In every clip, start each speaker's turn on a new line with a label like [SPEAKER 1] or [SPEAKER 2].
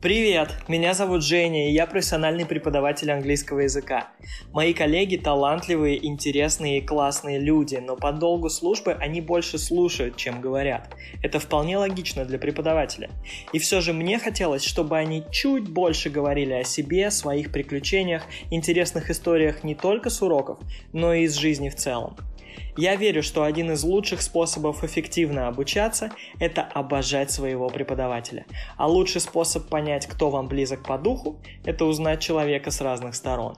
[SPEAKER 1] Привет, меня зовут Женя, и я профессиональный преподаватель английского языка. Мои коллеги талантливые, интересные и классные люди, но по долгу службы они больше слушают, чем говорят. Это вполне логично для преподавателя. И все же мне хотелось, чтобы они чуть больше говорили о себе, своих приключениях, интересных историях не только с уроков, но и из жизни в целом. Я верю, что один из лучших способов эффективно обучаться – это обожать своего преподавателя. А лучший способ понять, кто вам близок по духу – это узнать человека с разных сторон.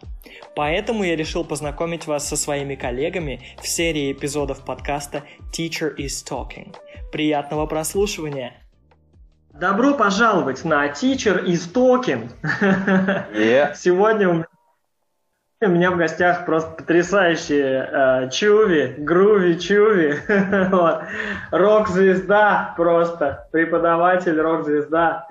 [SPEAKER 1] Поэтому я решил познакомить вас со своими коллегами в серии эпизодов подкаста Teacher is Talking. Приятного прослушивания! Добро пожаловать на Teacher is Talking!
[SPEAKER 2] Yeah.
[SPEAKER 1] Сегодня у меня у меня в гостях просто потрясающие э, Чуви, Груви Чуви, рок-звезда просто, преподаватель, рок-звезда.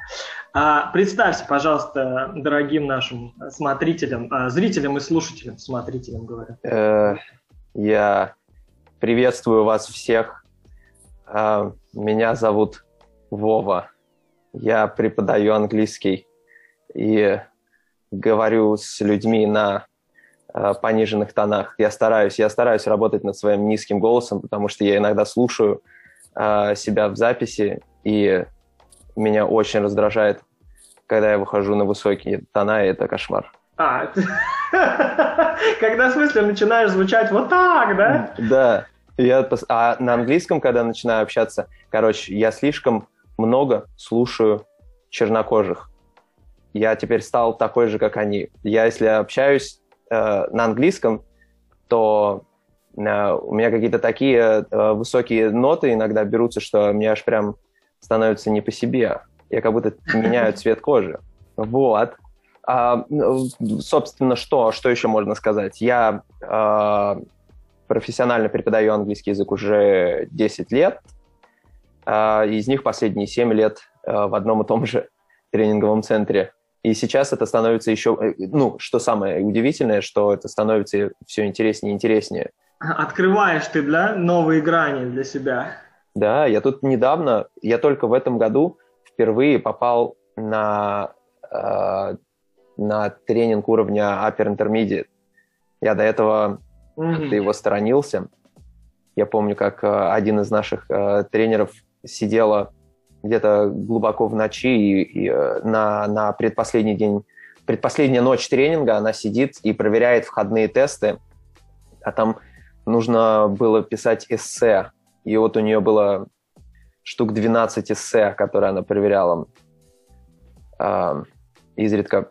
[SPEAKER 1] А, представься, пожалуйста, дорогим нашим смотрителям, э, зрителям и слушателям, смотрителям говорю.
[SPEAKER 2] Э, я приветствую вас всех. Э, меня зовут Вова. Я преподаю английский и говорю с людьми на пониженных тонах. Я стараюсь, я стараюсь работать над своим низким голосом, потому что я иногда слушаю э, себя в записи, и меня очень раздражает, когда я выхожу на высокие тона, и это кошмар.
[SPEAKER 1] А, когда в смысле начинаешь звучать вот так, да?
[SPEAKER 2] Да. Я, а на английском, когда начинаю общаться, короче, я слишком много слушаю чернокожих. Я теперь стал такой же, как они. Я, если общаюсь э, на английском, то э, у меня какие-то такие э, высокие ноты иногда берутся, что мне аж прям становится не по себе. Я как будто меняю цвет кожи. Вот. А, собственно, что, что еще можно сказать? Я э, профессионально преподаю английский язык уже 10 лет. Э, из них последние 7 лет э, в одном и том же тренинговом центре и сейчас это становится еще, э, ну, что самое удивительное, что это становится все интереснее и интереснее.
[SPEAKER 1] Открываешь ты, да, новые грани для себя.
[SPEAKER 2] Да, я тут недавно, я только в этом году впервые попал на, э, на тренинг уровня Upper Intermediate. Я до этого mm-hmm. его сторонился. Я помню, как э, один из наших э, тренеров сидела где-то глубоко в ночи и, и э, на, на предпоследний день, предпоследняя ночь тренинга она сидит и проверяет входные тесты, а там нужно было писать эссе, и вот у нее было штук 12 эссе, которые она проверяла, э, изредка,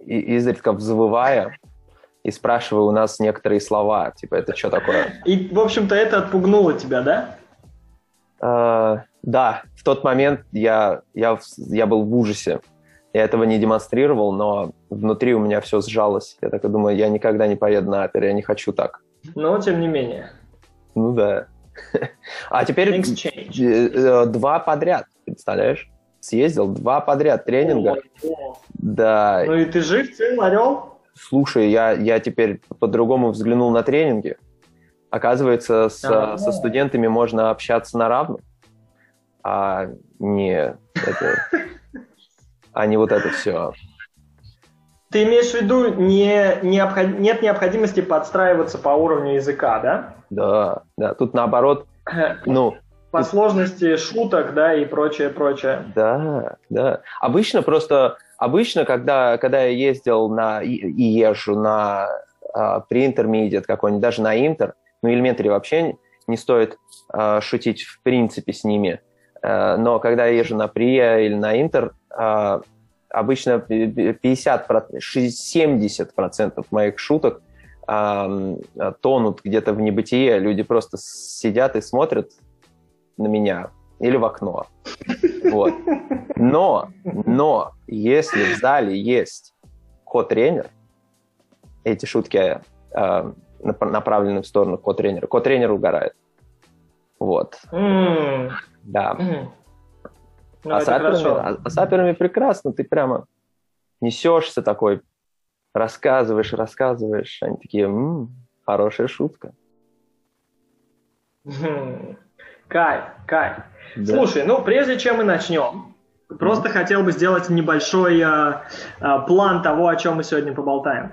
[SPEAKER 2] изредка взвывая и спрашивая у нас некоторые слова, типа, это что такое?
[SPEAKER 1] И, в общем-то, это отпугнуло тебя, да?
[SPEAKER 2] Э, да, тот момент я, я, я был в ужасе. Я этого не демонстрировал, но внутри у меня все сжалось. Я так и думаю, я никогда не поеду на опер, я не хочу так.
[SPEAKER 1] Но тем не менее.
[SPEAKER 2] Ну да. А теперь э, э, два подряд, представляешь? Съездил два подряд тренинга. Да.
[SPEAKER 1] Ну и ты жив, цел, орел?
[SPEAKER 2] Слушай, я, я теперь по-другому взглянул на тренинги. Оказывается, с, со студентами можно общаться на равных а не это, а не вот это все.
[SPEAKER 1] Ты имеешь в виду, не, необход... нет необходимости подстраиваться по уровню языка, да?
[SPEAKER 2] Да, да. Тут наоборот, ну...
[SPEAKER 1] По сложности шуток, да, и прочее, прочее.
[SPEAKER 2] Да, да. Обычно просто, обычно, когда, когда я ездил на, и, и езжу на а, pre-intermediate какой-нибудь, даже на интер, ну, elementary вообще не стоит а, шутить в принципе с ними, Э, но когда я езжу на Прия или на Интер, э, обычно 50, 70% моих шуток э, тонут где-то в небытие. Люди просто сидят и смотрят на меня или в окно. Вот. Но, но, если в зале есть ко-тренер, эти шутки э, направлены в сторону ко-тренера, ко-тренер угорает. Вот. Mm. Да. Ну, а, с аперами, а, а с аперами прекрасно, ты прямо несешься такой, рассказываешь, рассказываешь, они такие, м-м, хорошая шутка.
[SPEAKER 1] Кайф, кайф. Да. Слушай, ну прежде чем мы начнем, Просто хотел бы сделать небольшой а, а, план того, о чем мы сегодня поболтаем.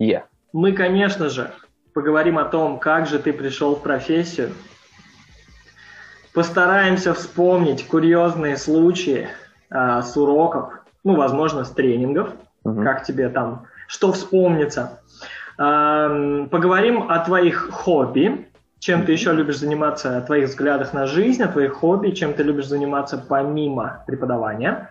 [SPEAKER 2] Yeah.
[SPEAKER 1] Мы, конечно же, поговорим о том, как же ты пришел в профессию. Постараемся вспомнить курьезные случаи а, с уроков, ну, возможно, с тренингов, mm-hmm. как тебе там, что вспомнится. А, поговорим о твоих хобби, чем ты еще любишь заниматься, о твоих взглядах на жизнь, о твоих хобби, чем ты любишь заниматься помимо преподавания.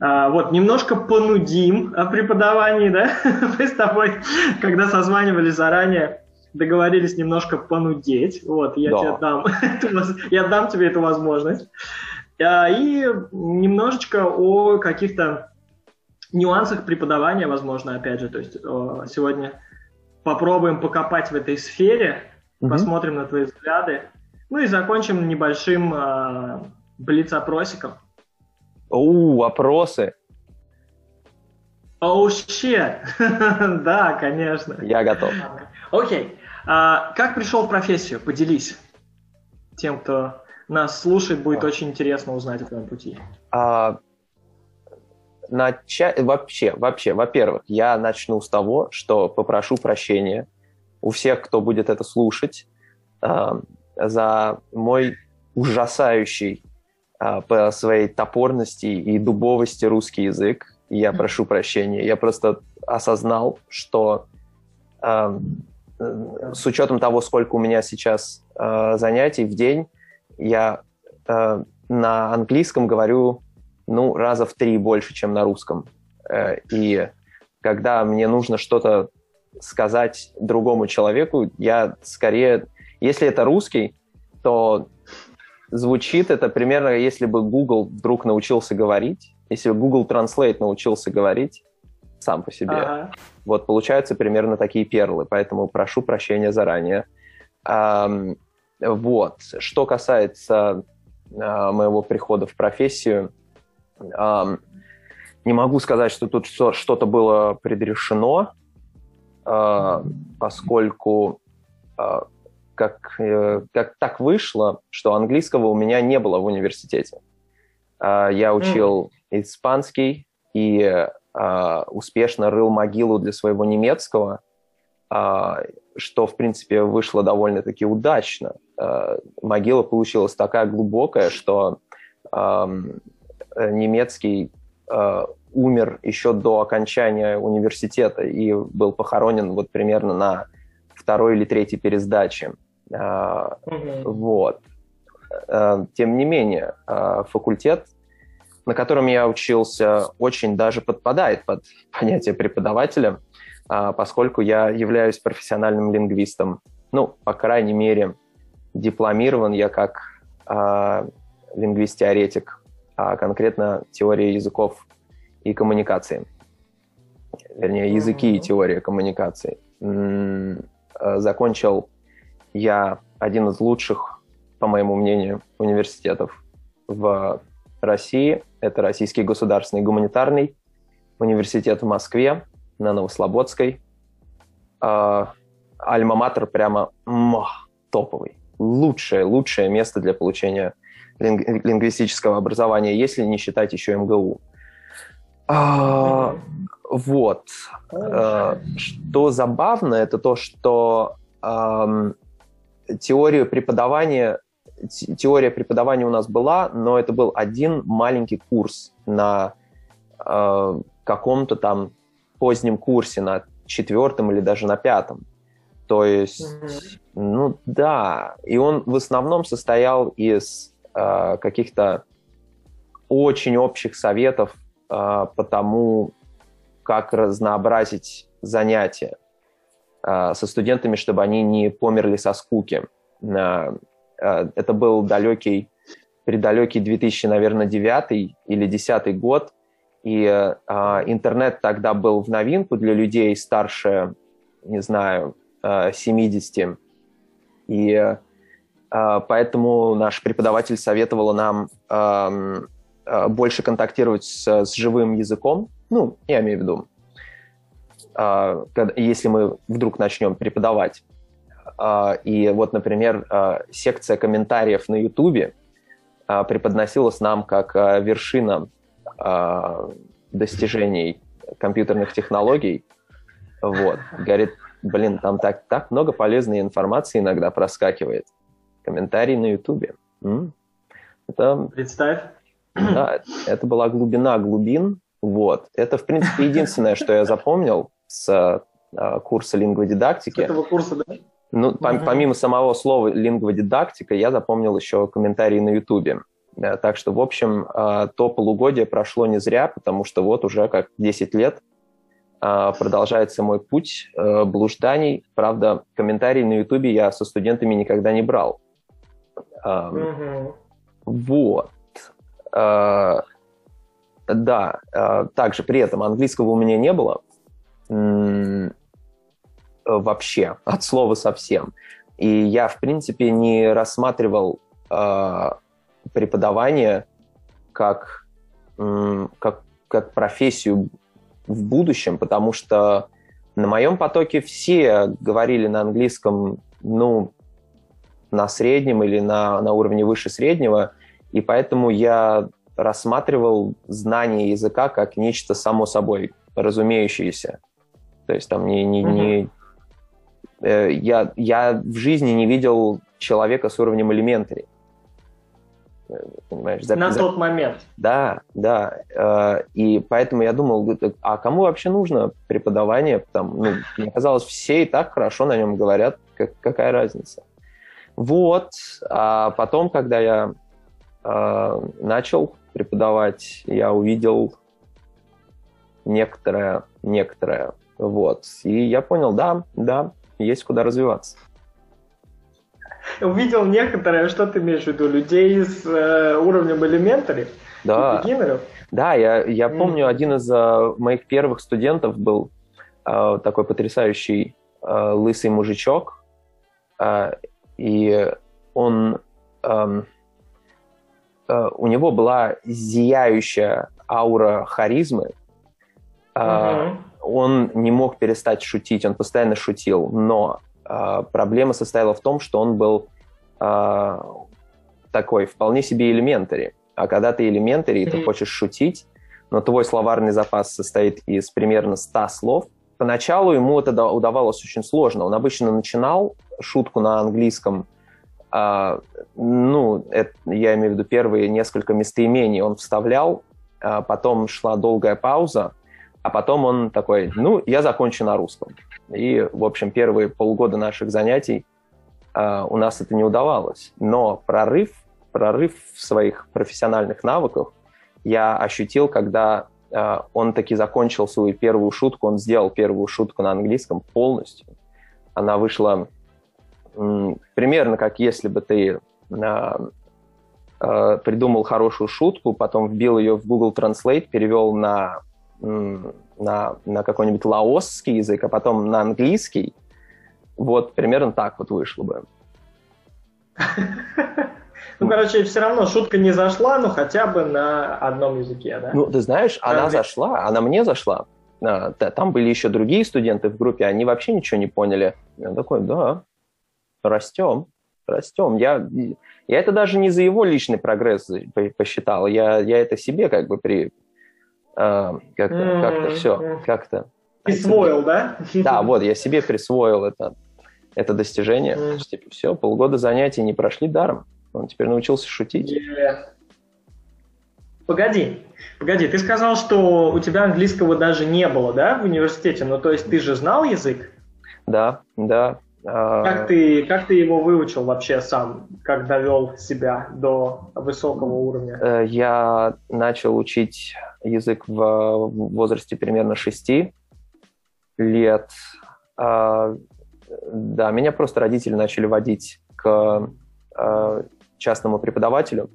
[SPEAKER 1] А, вот, немножко понудим о преподавании, да? Мы с тобой, когда созванивались заранее, договорились немножко понудеть. Вот, я да. тебе дам, я дам тебе эту возможность. А, и немножечко о каких-то нюансах преподавания, возможно, опять же. То есть сегодня попробуем покопать в этой сфере, угу. посмотрим на твои взгляды. Ну и закончим небольшим э, блиц-опросиком.
[SPEAKER 2] Оу, опросы.
[SPEAKER 1] Оу, oh, shit. да, конечно.
[SPEAKER 2] Я готов.
[SPEAKER 1] Окей. Okay. А, как пришел в профессию? Поделись. Тем, кто нас слушает, будет а. очень интересно узнать о твоем пути. А,
[SPEAKER 2] начать вообще, вообще, во-первых, я начну с того, что попрошу прощения у всех, кто будет это слушать, э, за мой ужасающий э, по своей топорности и дубовости русский язык. Я прошу прощения. Я просто осознал, что э, с учетом того, сколько у меня сейчас э, занятий в день, я э, на английском говорю ну раза в три больше, чем на русском. Э, и когда мне нужно что-то сказать другому человеку, я скорее, если это русский, то звучит это примерно, если бы Google вдруг научился говорить, если бы Google Translate научился говорить сам по себе. Ага. Вот получаются примерно такие перлы, поэтому прошу прощения заранее. Um, вот. Что касается uh, моего прихода в профессию, um, не могу сказать, что тут что-то было предрешено. А, поскольку а, как, э, как так вышло, что английского у меня не было в университете. А, я учил испанский и успешно рыл могилу для своего немецкого, что, в принципе, вышло довольно-таки удачно. Могила получилась такая глубокая, что немецкий умер еще до окончания университета и был похоронен вот примерно на второй или третьей пересдаче. Mm-hmm. Вот. Тем не менее, факультет, на котором я учился, очень даже подпадает под понятие преподавателя, поскольку я являюсь профессиональным лингвистом. Ну, по крайней мере, дипломирован я как лингвист-теоретик, а конкретно теория языков и коммуникации. Вернее, языки и теория коммуникации. Э, закончил я один из лучших, по моему мнению, университетов в России. Это Российский государственный гуманитарный университет в Москве на Новослободской. Э, альма-матер прямо мох, топовый. Лучшее, лучшее место для получения лингвистического образования, если не считать еще МГУ. А, вот. А, что забавно, это то, что а, теория преподавания теория преподавания у нас была, но это был один маленький курс на э, каком-то там позднем курсе, на четвертом или даже на пятом. То есть, mm-hmm. ну да, и он в основном состоял из э, каких-то очень общих советов а, по тому, как разнообразить занятия а, со студентами, чтобы они не померли со скуки. А, это был далекий, предалекий 2000, наверное, 9 или 10 год, и интернет тогда был в новинку для людей старше, не знаю, 70. И поэтому наш преподаватель советовал нам Э, больше контактировать с, с живым языком, ну, я имею в виду, э, если мы вдруг начнем преподавать. Э, и вот, например, секция комментариев на Ютубе а, преподносилась нам как а, вершина а, достижений компьютерных технологий. Вот. Говорит, блин, там так, так много полезной информации иногда проскакивает. Комментарий на Ютубе.
[SPEAKER 1] Это... Представь.
[SPEAKER 2] Да, это была глубина глубин. Вот. Это, в принципе, единственное, что я запомнил с курса лингводидактики. С
[SPEAKER 1] этого курса, да?
[SPEAKER 2] Ну, угу. помимо самого слова лингводидактика, я запомнил еще комментарии на Ютубе. Да, так что, в общем, э, то полугодие прошло не зря, потому что вот уже как 10 лет э, продолжается мой путь э, блужданий. Правда, комментарии на Ютубе я со студентами никогда не брал. Угу. Вот. Да, также при этом английского у меня не было вообще, от слова совсем. И я, в принципе, не рассматривал э, преподавание как, э, как, как профессию в будущем, потому что на моем потоке все говорили на английском, ну, на среднем или на, на уровне выше среднего, и поэтому я рассматривал знание языка как нечто само собой разумеющееся. То есть там не, не, не, Э, я, я в жизни не видел человека с уровнем элементари.
[SPEAKER 1] Э, понимаешь? За, На за... тот момент.
[SPEAKER 2] Да, да. Э, и поэтому я думал, а кому вообще нужно преподавание? Там, ну, мне казалось, все и так хорошо на нем говорят, как, какая разница. Вот. А потом, когда я начал преподавать, я увидел некоторое, некоторое, вот. И я понял, да, да, есть куда развиваться.
[SPEAKER 1] Увидел некоторые, что ты имеешь в виду, людей с э, уровнем элементари?
[SPEAKER 2] Да. Да, я, я mm. помню, один из э, моих первых студентов был э, такой потрясающий э, лысый мужичок, э, и он... Э, э, у него была зияющая аура харизмы, mm-hmm он не мог перестать шутить, он постоянно шутил, но э, проблема состояла в том, что он был э, такой вполне себе элементари. А когда ты элементари, и ты хочешь шутить, но твой словарный запас состоит из примерно 100 слов, поначалу ему это удавалось очень сложно. Он обычно начинал шутку на английском, э, ну, это, я имею в виду первые несколько местоимений он вставлял, э, потом шла долгая пауза, а потом он такой, ну, я закончу на русском. И, в общем, первые полгода наших занятий э, у нас это не удавалось. Но прорыв, прорыв в своих профессиональных навыках я ощутил, когда э, он таки закончил свою первую шутку, он сделал первую шутку на английском полностью. Она вышла м, примерно как если бы ты э, придумал хорошую шутку, потом вбил ее в Google Translate, перевел на на, на какой-нибудь лаосский язык, а потом на английский, вот примерно так вот вышло бы.
[SPEAKER 1] Ну, короче, все равно шутка не зашла, но хотя бы на одном языке, да?
[SPEAKER 2] Ну, ты знаешь, она зашла, она мне зашла. А, там были еще другие студенты в группе, они вообще ничего не поняли. Я такой, да, растем, растем. Я, я это даже не за его личный прогресс посчитал, я, я это себе как бы при, как-то, mm-hmm. как-то все, как-то.
[SPEAKER 1] Присвоил, да?
[SPEAKER 2] Да, вот, я себе присвоил это, это достижение. Mm. Есть, типа, все, полгода занятий не прошли даром. Он теперь научился шутить. Yeah.
[SPEAKER 1] Погоди, погоди, ты сказал, что у тебя английского даже не было, да, в университете? Ну, то есть ты же знал язык?
[SPEAKER 2] Да, да.
[SPEAKER 1] А, как ты, как ты его выучил вообще сам? Как довел себя до высокого уровня?
[SPEAKER 2] Э, я начал учить язык в возрасте примерно 6 лет. А, да, меня просто родители начали водить к а, частному преподавателю.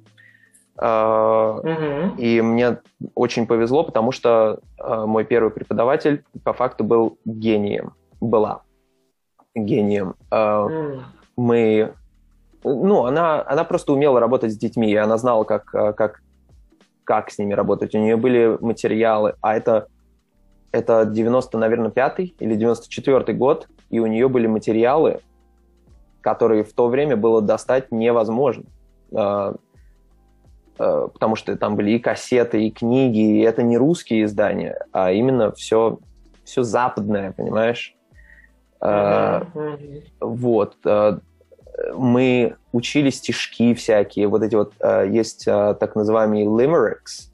[SPEAKER 2] Угу. И мне очень повезло, потому что мой первый преподаватель по факту был гением. Была гением. Mm. Мы, ну, она, она просто умела работать с детьми, и она знала, как, как, как с ними работать. У нее были материалы, а это, это 90, наверное, пятый или 94 год, и у нее были материалы, которые в то время было достать невозможно. А, э, потому что там были и кассеты, и книги, и это не русские издания, а именно все, все западное, понимаешь? Mm-hmm. Вот. Мы учили стишки всякие, вот эти вот, есть так называемые limericks,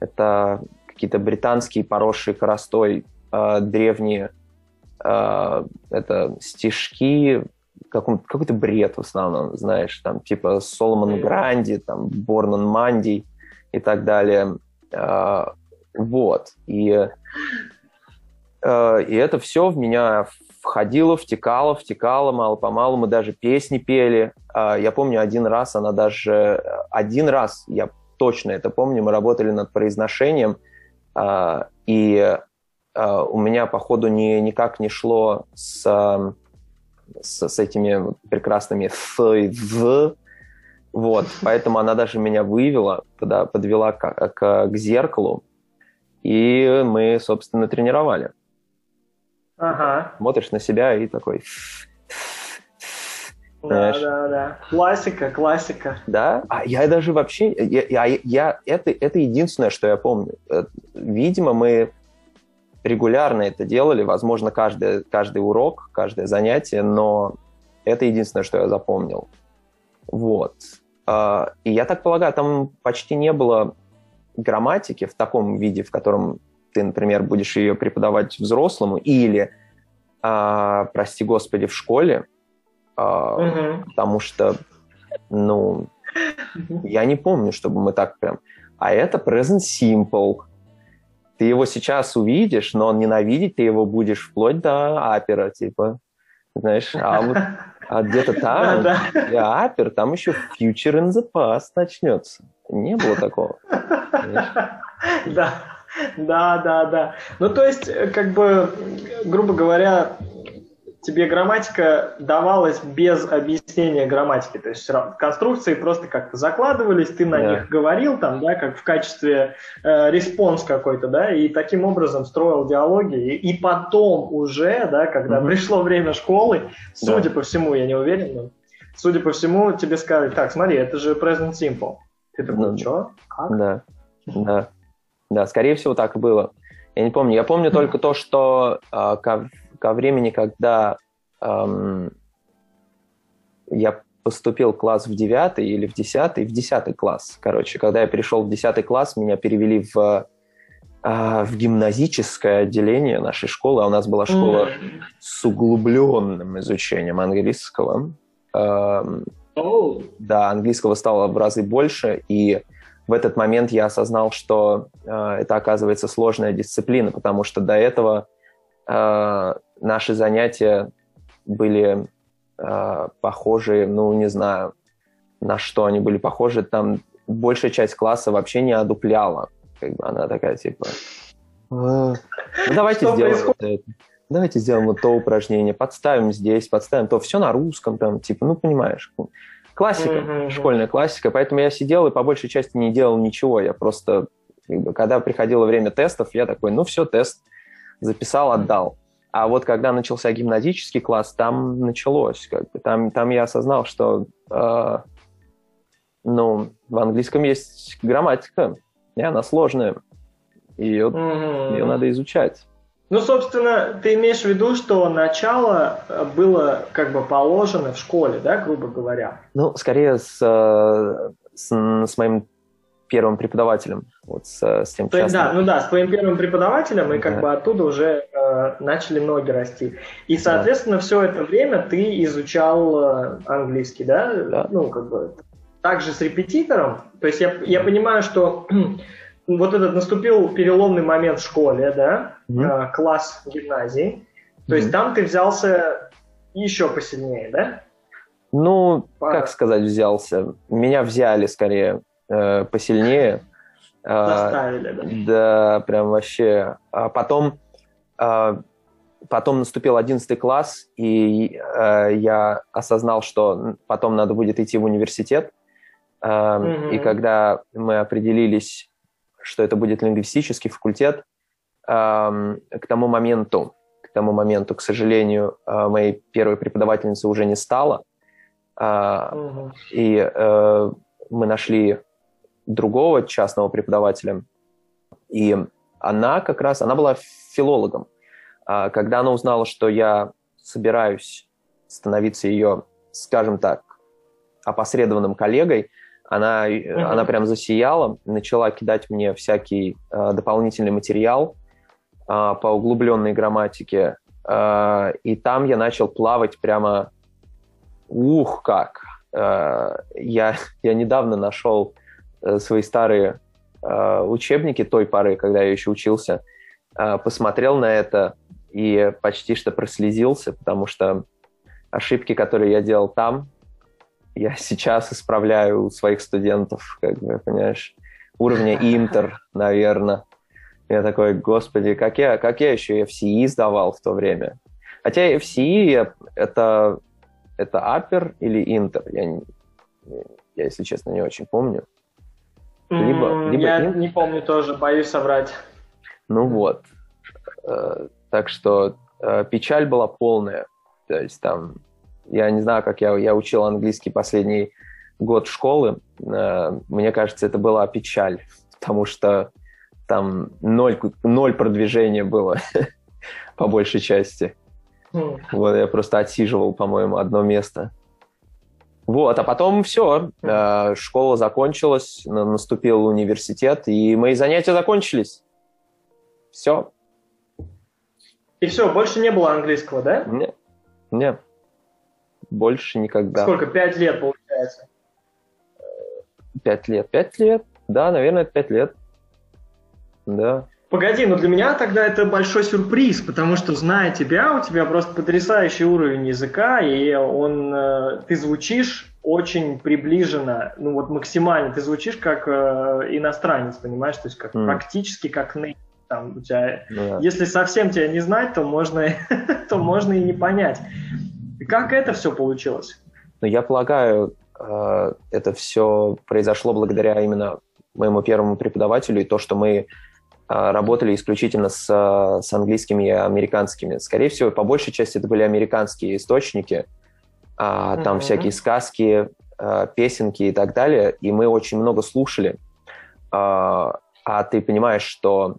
[SPEAKER 2] это какие-то британские поросшие коростой древние это стишки, какой-то бред в основном, знаешь, там типа Соломон Гранди, там Борнан Манди и так далее. А, вот. И, а, и это все в меня входило, втекало, втекало мало-помалу. Мы даже песни пели. А, я помню один раз, она даже... Один раз, я точно это помню, мы работали над произношением, и у меня, походу, ни, никак не шло с с, с этими прекрасными «ф» и «в». Вот, поэтому она даже меня вывела, подвела к, к, к зеркалу, и мы, собственно, тренировали.
[SPEAKER 1] Ага.
[SPEAKER 2] Смотришь на себя и такой...
[SPEAKER 1] Да, да, да. Классика, классика.
[SPEAKER 2] Да? А я даже вообще... Я, я, я, это, это единственное, что я помню. Э, видимо, мы регулярно это делали, возможно, каждый, каждый урок, каждое занятие, но это единственное, что я запомнил. Вот. А, и я так полагаю, там почти не было грамматики в таком виде, в котором ты, например, будешь ее преподавать взрослому, или, а, прости господи, в школе, угу. потому что, ну, я не помню, чтобы мы так прям... А это present simple, ты его сейчас увидишь, но ненавидеть ты его будешь вплоть до апера, типа. Знаешь, а вот а где-то там, где upper, там еще future in the past начнется. Не было такого.
[SPEAKER 1] Да, да, да, да. Ну, то есть, как бы, грубо говоря, тебе грамматика давалась без объяснения грамматики. То есть конструкции просто как-то закладывались, ты на да. них говорил там, да, как в качестве э, response какой-то, да, и таким образом строил диалоги. И, и потом уже, да, когда угу. пришло время школы, судя да. по всему, я не уверен, но судя по всему, тебе сказали, так, смотри, это же present simple. Ты такой, ну, что?
[SPEAKER 2] Как? Да, да. Да, скорее всего, так и было. Я не помню. Я помню только то, что э, ко, ко времени, когда эм, я поступил в класс в девятый или в десятый, в десятый класс, короче. Когда я перешел в десятый класс, меня перевели в, э, в гимназическое отделение нашей школы. А у нас была школа mm. с углубленным изучением английского. Эм, oh. Да, английского стало в разы больше, и в этот момент я осознал, что э, это оказывается сложная дисциплина, потому что до этого э, наши занятия были э, похожи, ну, не знаю, на что они были похожи. Там большая часть класса вообще не одупляла. Как бы она такая, типа, ну, давайте сделаем вот это. Давайте сделаем вот то упражнение, подставим здесь, подставим то. Все на русском, там, типа, ну, понимаешь. Классика, mm-hmm. школьная классика. Поэтому я сидел и по большей части не делал ничего. Я просто, когда приходило время тестов, я такой, ну все, тест записал, отдал. А вот когда начался гимназический класс, там началось. Как бы, там, там я осознал, что э, ну, в английском есть грамматика, и она сложная. Ее, mm-hmm. ее надо изучать.
[SPEAKER 1] Ну, собственно, ты имеешь в виду, что начало э, было как бы положено в школе, да, грубо говоря?
[SPEAKER 2] Ну, скорее с, э, с, с моим первым преподавателем, вот с, с тем
[SPEAKER 1] То частным. Да, ну да, с твоим первым преподавателем, и как да. бы оттуда уже э, начали ноги расти. И, соответственно, да. все это время ты изучал э, английский, да? да? Ну, как бы также с репетитором. То есть я, я понимаю, что вот этот наступил переломный момент в школе, да, mm-hmm. класс гимназии. То mm-hmm. есть там ты взялся еще посильнее, да?
[SPEAKER 2] Ну, По... как сказать, взялся. Меня взяли скорее э, посильнее.
[SPEAKER 1] А, Заставили, да?
[SPEAKER 2] Да, прям вообще. А потом, а, потом наступил одиннадцатый класс, и э, я осознал, что потом надо будет идти в университет. Mm-hmm. И когда мы определились что это будет лингвистический факультет. К тому моменту, к тому моменту, к сожалению, а, моей первой преподавательницы уже не стало. Угу. И э, мы нашли другого частного преподавателя. И она как раз, она была филологом. А когда она узнала, что я собираюсь становиться ее, скажем так, опосредованным коллегой, она, mm-hmm. она прям засияла, начала кидать мне всякий э, дополнительный материал э, по углубленной грамматике, э, и там я начал плавать прямо, ух, как! Э, я, я недавно нашел э, свои старые э, учебники той поры, когда я еще учился, э, посмотрел на это и почти что прослезился, потому что ошибки, которые я делал там, я сейчас исправляю у своих студентов, как бы, понимаешь, уровня Интер, наверное. Я такой, господи, как я, как я еще FCE сдавал в то время. Хотя FCE это, это Upper или Интер, я, я, если честно, не очень помню.
[SPEAKER 1] Либо, либо я Inter. не помню тоже, боюсь соврать.
[SPEAKER 2] Ну вот. Э, так что э, печаль была полная. То есть там я не знаю, как я, я учил английский последний год школы. Э, мне кажется, это была печаль, потому что там ноль, ноль продвижения было по большей части. Mm. Вот я просто отсиживал, по-моему, одно место. Вот, а потом все, э, школа закончилась, наступил университет, и мои занятия закончились. Все.
[SPEAKER 1] И все, больше не было английского, да?
[SPEAKER 2] Нет. Нет больше никогда.
[SPEAKER 1] Сколько? Пять лет, получается?
[SPEAKER 2] Пять лет. Пять лет. Да, наверное, пять лет. Да.
[SPEAKER 1] Погоди, но для меня тогда это большой сюрприз, потому что, зная тебя, у тебя просто потрясающий уровень языка, и он, э, ты звучишь очень приближенно, ну вот максимально, ты звучишь как э, иностранец, понимаешь, то есть как mm. практически как там у тебя, yeah. если совсем тебя не знать, то можно, то можно и не понять. И как это все получилось?
[SPEAKER 2] Ну, я полагаю, э, это все произошло благодаря именно моему первому преподавателю и то, что мы э, работали исключительно с, с английскими и американскими. Скорее всего, по большей части это были американские источники, а, там mm-hmm. всякие сказки, э, песенки и так далее, и мы очень много слушали. А, а ты понимаешь, что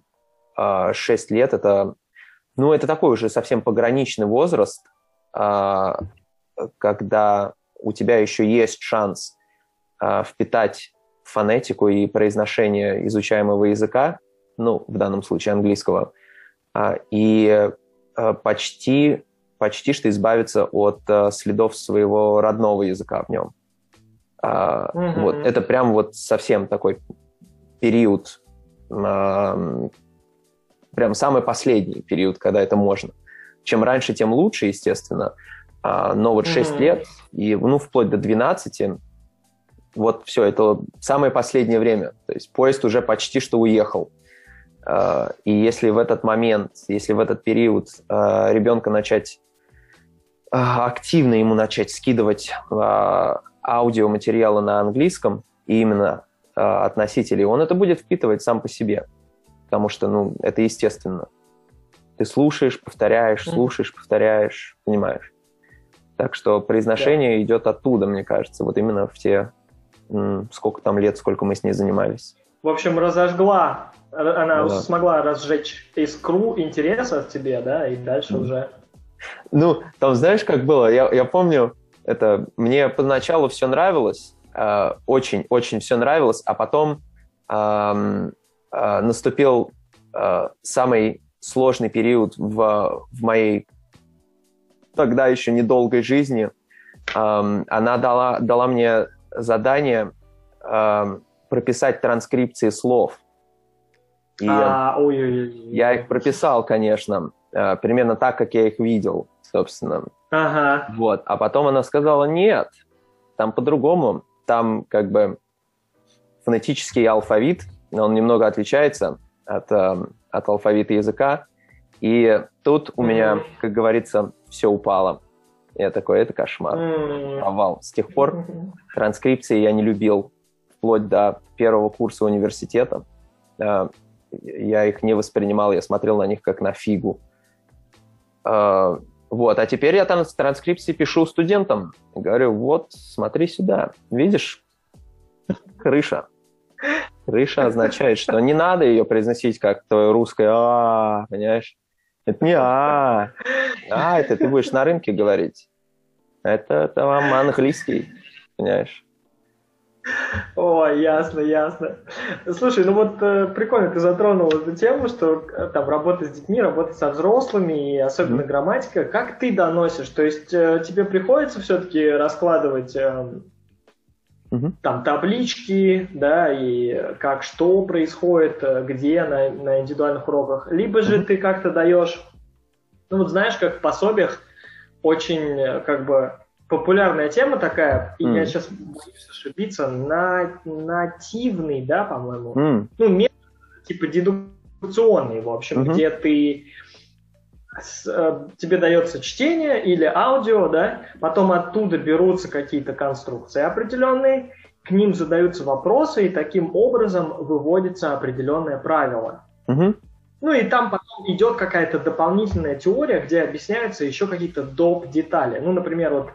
[SPEAKER 2] 6 лет это, ну, это такой уже совсем пограничный возраст, когда у тебя еще есть шанс а, впитать фонетику и произношение изучаемого языка, ну, в данном случае английского, а, и почти, почти что избавиться от следов своего родного языка в нем. Mm-hmm. Вот, это прям вот совсем такой период, прям самый последний период, когда это можно чем раньше, тем лучше, естественно. А, но вот 6 mm-hmm. лет, и, ну, вплоть до 12, вот все, это самое последнее время. То есть поезд уже почти что уехал. А, и если в этот момент, если в этот период а, ребенка начать активно ему начать скидывать аудиоматериалы на английском, и именно от носителей, он это будет впитывать сам по себе. Потому что, ну, это естественно. Ты слушаешь, повторяешь, слушаешь, повторяешь, понимаешь. Так что произношение да. идет оттуда, мне кажется, вот именно в те сколько там лет, сколько мы с ней занимались.
[SPEAKER 1] В общем, разожгла, она да. смогла разжечь искру интереса в тебе, да, и дальше mm. уже.
[SPEAKER 2] Ну, там знаешь, как было? Я, я помню, это мне поначалу все нравилось, очень-очень э, все нравилось, а потом э, э, наступил э, самый сложный период в, в моей тогда еще недолгой жизни. Эм, она дала, дала мне задание эм, прописать транскрипции слов. И а, ой, ой, ой, я их прописал, конечно, э, примерно так, как я их видел, собственно. Ага. Вот. А потом она сказала, нет, там по-другому. Там как бы фонетический алфавит, он немного отличается от, эм, от алфавита языка. И тут у меня, как говорится, все упало. Я такой, это кошмар, провал. С тех пор транскрипции я не любил, вплоть до первого курса университета. А, я их не воспринимал, я смотрел на них как на фигу. А, вот, а теперь я там с транскрипции пишу студентам. Говорю, вот, смотри сюда, видишь, крыша. Крыша означает, что не надо ее произносить как твое русское а, понимаешь? Это не а, а, это ты будешь на рынке говорить. Это, это вам английский, понимаешь?
[SPEAKER 1] О, ясно, ясно. Слушай, ну вот э, прикольно, ты затронул эту тему, что э, там работа с детьми, работа со взрослыми, и особенно mm-hmm. грамматика. Как ты доносишь? То есть э, тебе приходится все-таки раскладывать э, mm-hmm. там таблички, да, и как что происходит, э, где на, на индивидуальных уроках, либо же mm-hmm. ты как-то даешь, ну вот знаешь, как в пособиях, очень э, как бы популярная тема такая, и mm. я сейчас боюсь ошибиться, на, нативный, да, по-моему, mm. ну, метод, типа дедукционный, в общем, mm-hmm. где ты с, э, тебе дается чтение или аудио, да, потом оттуда берутся какие-то конструкции определенные, к ним задаются вопросы, и таким образом выводится определенное правило. Mm-hmm. Ну и там потом идет какая-то дополнительная теория, где объясняются еще какие-то доп. детали. Ну, например, вот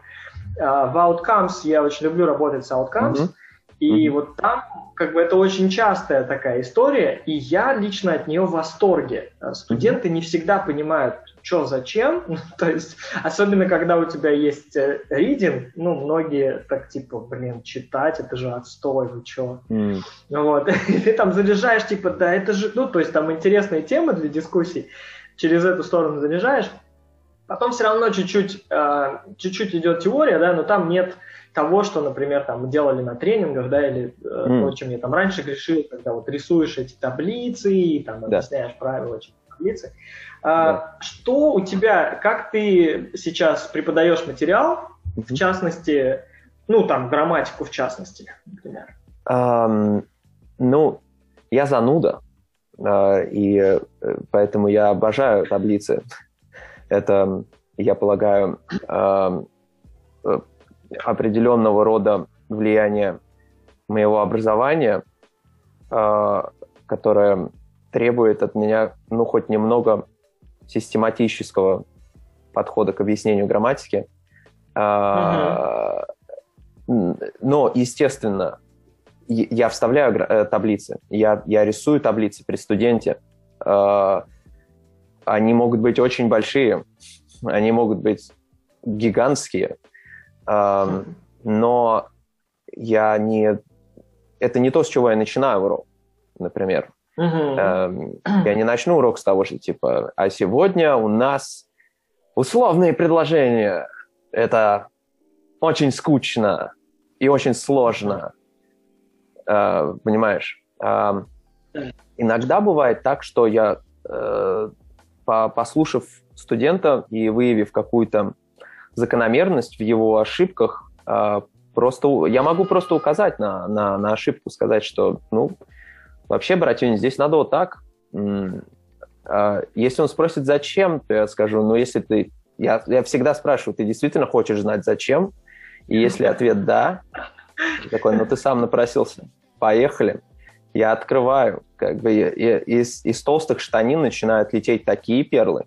[SPEAKER 1] а, в Outcomes я очень люблю работать с Outcomes, mm-hmm. и mm-hmm. вот там как бы это очень частая такая история, и я лично от нее в восторге. А, студенты не всегда понимают, что зачем, то есть особенно когда у тебя есть reading, ну многие так типа, блин, читать это же отстой, вы чё? Mm. Вот, и ты там заряжаешь типа, да это же, ну то есть там интересные темы для дискуссий, через эту сторону заряжаешь, Потом все равно чуть-чуть, э, чуть-чуть идет теория, да, но там нет того, что, например, там делали на тренингах, да, или э, mm. то, чем я там раньше грешил, когда вот рисуешь эти таблицы и там да. объясняешь правила этих таблицы. А, да. Что у тебя, как ты сейчас преподаешь материал, в частности, ну там грамматику в частности, например?
[SPEAKER 2] Um, ну, я зануда, uh, и uh, поэтому я обожаю таблицы. Это, я полагаю, э, определенного рода влияние моего образования, э, которое требует от меня, ну, хоть немного систематического подхода к объяснению грамматики. Uh-huh. Но, естественно, я вставляю э, таблицы, я, я рисую таблицы при студенте, они могут быть очень большие, они могут быть гигантские, но я не... Это не то, с чего я начинаю урок, например. Uh-huh. Я не начну урок с того, что типа, а сегодня у нас условные предложения. Это очень скучно и очень сложно. Uh, понимаешь? Uh, иногда бывает так, что я uh, послушав студента и выявив какую-то закономерность в его ошибках, а, просто я могу просто указать на, на, на ошибку, сказать, что, ну, вообще, братюнь, здесь надо вот так. А, если он спросит, зачем, то я скажу, ну, если ты... Я, я всегда спрашиваю, ты действительно хочешь знать, зачем? И если ответ «да», такой, ну, ты сам напросился, поехали я открываю, как бы из, из толстых штанин начинают лететь такие перлы.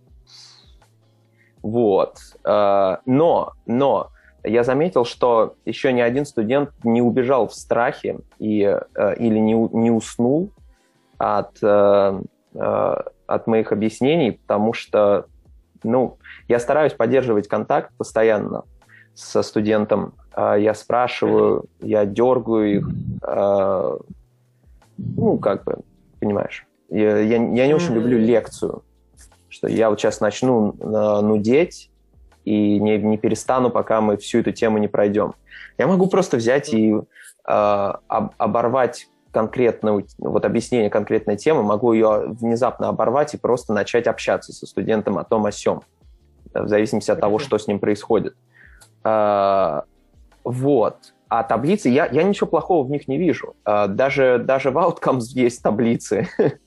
[SPEAKER 2] Вот. А, но, но я заметил, что еще ни один студент не убежал в страхе и, э, или не, не уснул от, э, э, от моих объяснений, потому что ну, я стараюсь поддерживать контакт постоянно со студентом. Я спрашиваю, я дергаю их, ну, как бы, понимаешь, я, я, я не очень люблю лекцию, что я вот сейчас начну нудеть и не, не перестану, пока мы всю эту тему не пройдем. Я могу просто взять и э, об, оборвать конкретную, вот объяснение конкретной темы, могу ее внезапно оборвать и просто начать общаться со студентом о том, о сем, в зависимости от того, что с ним происходит. Э, вот. А таблицы, я, я ничего плохого в них не вижу. А, даже, даже в Outcomes есть таблицы.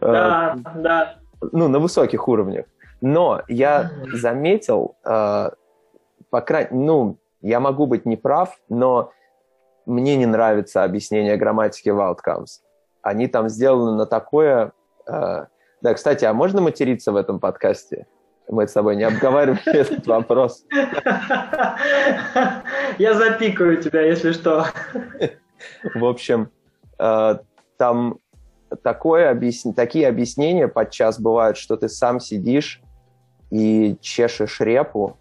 [SPEAKER 1] Да, да.
[SPEAKER 2] Ну, на высоких уровнях. Но я заметил, а, по крайней ну, я могу быть неправ, но мне не нравится объяснение грамматики в Outcomes. Они там сделаны на такое... А, да, кстати, а можно материться в этом подкасте? Мы с тобой не обговаривали этот вопрос.
[SPEAKER 1] Я запикаю тебя, если что.
[SPEAKER 2] В общем, э, там такое объяс... такие объяснения подчас бывают, что ты сам сидишь и чешешь репу,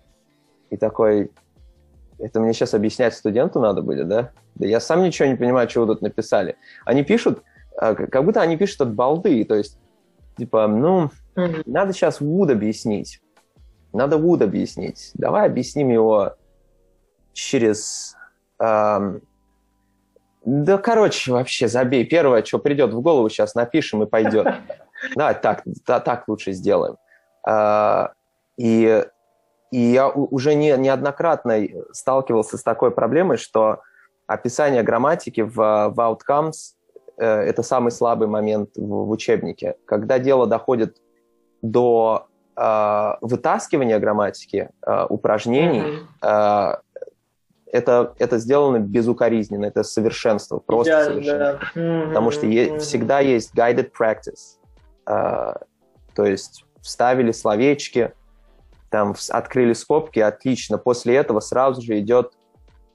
[SPEAKER 2] и такой, это мне сейчас объяснять студенту надо будет, да? Да я сам ничего не понимаю, вы тут написали. Они пишут, э, как будто они пишут от балды, то есть, типа, ну, mm-hmm. надо сейчас Wood объяснить. Надо Wood объяснить. Давай объясним его через... Эм... Да, короче, вообще, забей. Первое, что придет в голову, сейчас напишем и пойдет. Да, так, да, так лучше сделаем. А, и, и я уже не, неоднократно сталкивался с такой проблемой, что описание грамматики в, в Outcomes э, это самый слабый момент в, в учебнике. Когда дело доходит до э, вытаскивания грамматики, э, упражнений, mm-hmm. э, это, это сделано безукоризненно, это совершенство, просто yeah, совершенство. Mm-hmm. Потому что е- всегда есть guided practice. Э, то есть вставили словечки, там открыли скобки, отлично. После этого сразу же идет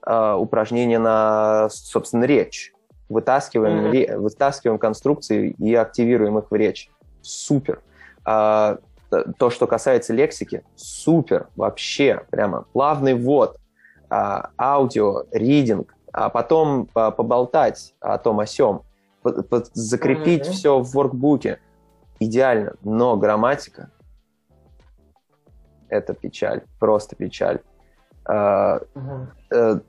[SPEAKER 2] э, упражнение на, собственно, речь. Вытаскиваем, mm-hmm. ре, вытаскиваем конструкции и активируем их в речь. Супер. Э, то, что касается лексики, супер, вообще, прямо плавный ввод, э, аудио, ридинг, а потом поболтать о том, о сем, закрепить mm-hmm. все в воркбуке. Идеально, но грамматика это печаль, просто печаль. Uh-huh.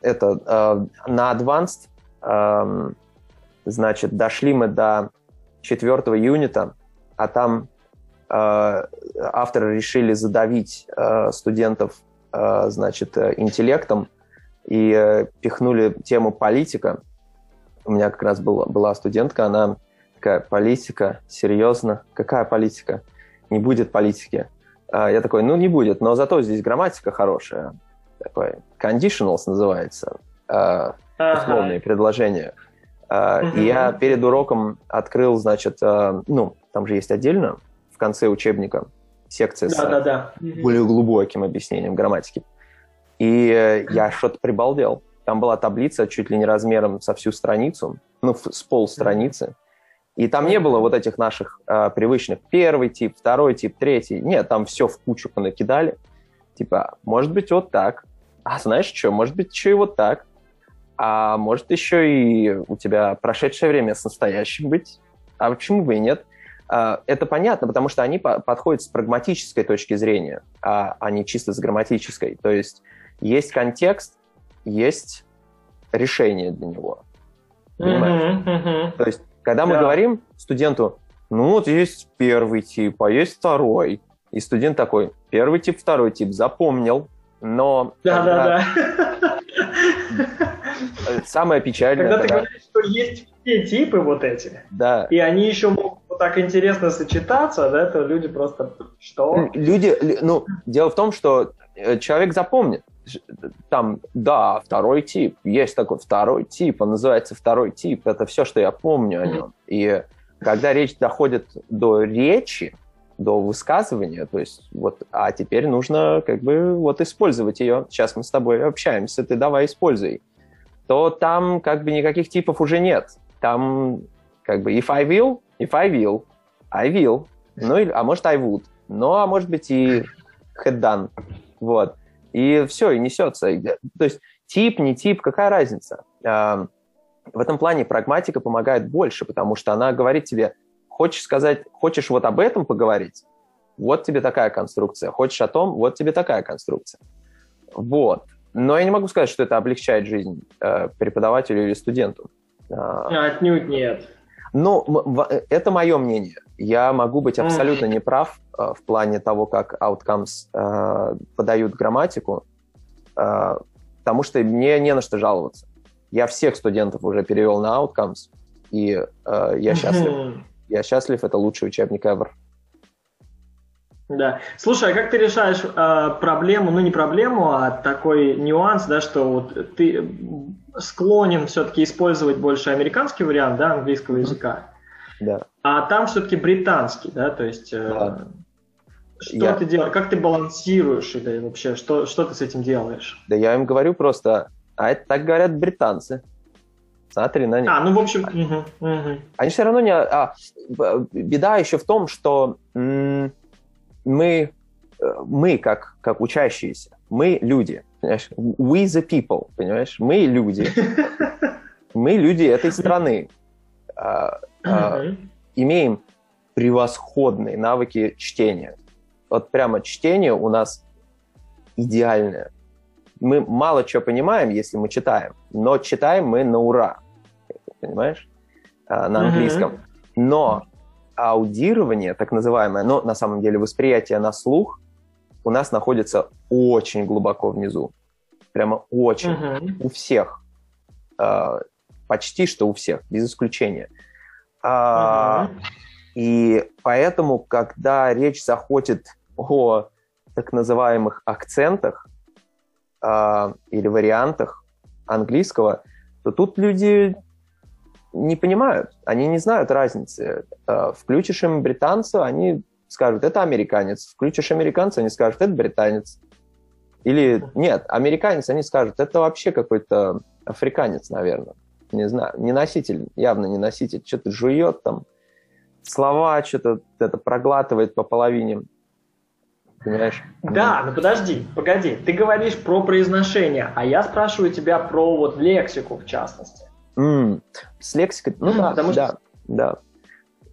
[SPEAKER 2] Это э, на Advanced, значит, дошли мы до четвертого юнита, а там авторы решили задавить студентов, значит, интеллектом и пихнули тему политика. У меня как раз была, была студентка, она такая, политика, серьезно, какая политика? Не будет политики. А, я такой, ну, не будет, но зато здесь грамматика хорошая. Такой, conditionals называется, uh, ага. условные предложения. Угу. И я перед уроком открыл, значит, ну, там же есть отдельно в конце учебника секция да, с да, да. более глубоким объяснением грамматики. И э, я что-то прибалдел. Там была таблица чуть ли не размером со всю страницу, ну, с пол страницы. И там не было вот этих наших э, привычных первый тип, второй тип, третий. Нет, там все в кучу понакидали. Типа, может быть, вот так. А знаешь что, может быть, еще и вот так. А может еще и у тебя прошедшее время с настоящим быть. А почему бы и нет? Э, это понятно, потому что они по подходят с прагматической точки зрения, а, а не чисто с грамматической. То есть есть контекст, есть решение для него. Понимаешь? Mm-hmm, mm-hmm. То есть когда мы да. говорим студенту, ну вот есть первый тип, а есть второй. И студент такой, первый тип, второй тип, запомнил, но...
[SPEAKER 1] Да, да, да.
[SPEAKER 2] Самое печальное...
[SPEAKER 1] Когда ты говоришь, что есть все типы вот эти,
[SPEAKER 2] да.
[SPEAKER 1] и они еще могут вот так интересно сочетаться, да, то люди просто... Что?
[SPEAKER 2] Люди, ну, дело в том, что э, человек запомнит там, да, второй тип, есть такой второй тип, он называется второй тип, это все, что я помню о нем. И когда речь доходит до речи, до высказывания, то есть вот, а теперь нужно как бы вот использовать ее, сейчас мы с тобой общаемся, ты давай используй, то там как бы никаких типов уже нет. Там как бы if I will, if I will, I will, ну, а может I would, ну, а может быть и had done, вот и все, и несется. То есть тип, не тип, какая разница? В этом плане прагматика помогает больше, потому что она говорит тебе, хочешь сказать, хочешь вот об этом поговорить, вот тебе такая конструкция, хочешь о том, вот тебе такая конструкция. Вот. Но я не могу сказать, что это облегчает жизнь э, преподавателю или студенту.
[SPEAKER 1] А, Отнюдь нет.
[SPEAKER 2] Ну, это мое мнение. Я могу быть абсолютно неправ э, в плане того, как Outcomes э, подают грамматику, э, потому что мне не на что жаловаться. Я всех студентов уже перевел на Outcomes, и э, я счастлив. Я счастлив, это лучший учебник ever.
[SPEAKER 1] Да. Слушай, а как ты решаешь э, проблему, ну не проблему, а такой нюанс, да, что вот ты склонен все-таки использовать больше американский вариант, да, английского языка.
[SPEAKER 2] Да.
[SPEAKER 1] А там все-таки британский, да, то есть э, да. что я... ты делаешь, как ты балансируешь или вообще, что, что ты с этим делаешь?
[SPEAKER 2] Да я им говорю просто, а это так говорят британцы. Смотри на них.
[SPEAKER 1] А, ну, в общем, угу, угу.
[SPEAKER 2] Они все равно не... А, беда еще в том, что мы, э, мы как, как учащиеся, мы люди, понимаешь? We the people, понимаешь? Мы люди. Мы люди этой страны. Имеем превосходные навыки чтения. Вот прямо чтение у нас идеальное. Мы мало чего понимаем, если мы читаем, но читаем мы на ура понимаешь, а, на английском. Но аудирование, так называемое, но на самом деле восприятие на слух у нас находится очень глубоко внизу. Прямо очень. У всех. А, почти что у всех, без исключения. Mm-hmm. И поэтому, когда речь заходит о так называемых акцентах или вариантах английского, то тут люди не понимают, они не знают разницы. Э, включишь им британца, они скажут, это американец. Включишь американца, они скажут, это британец. Или нет, американец, они скажут, это вообще какой-то африканец, наверное. Не знаю, не носитель, явно не носитель. Что-то жует там, слова что-то это проглатывает по половине. Понимаешь?
[SPEAKER 1] Да, ну подожди, погоди. Ты говоришь про произношение, а я спрашиваю тебя про вот лексику в частности.
[SPEAKER 2] Mm. С лексикой, ну да, Потому да, что... да.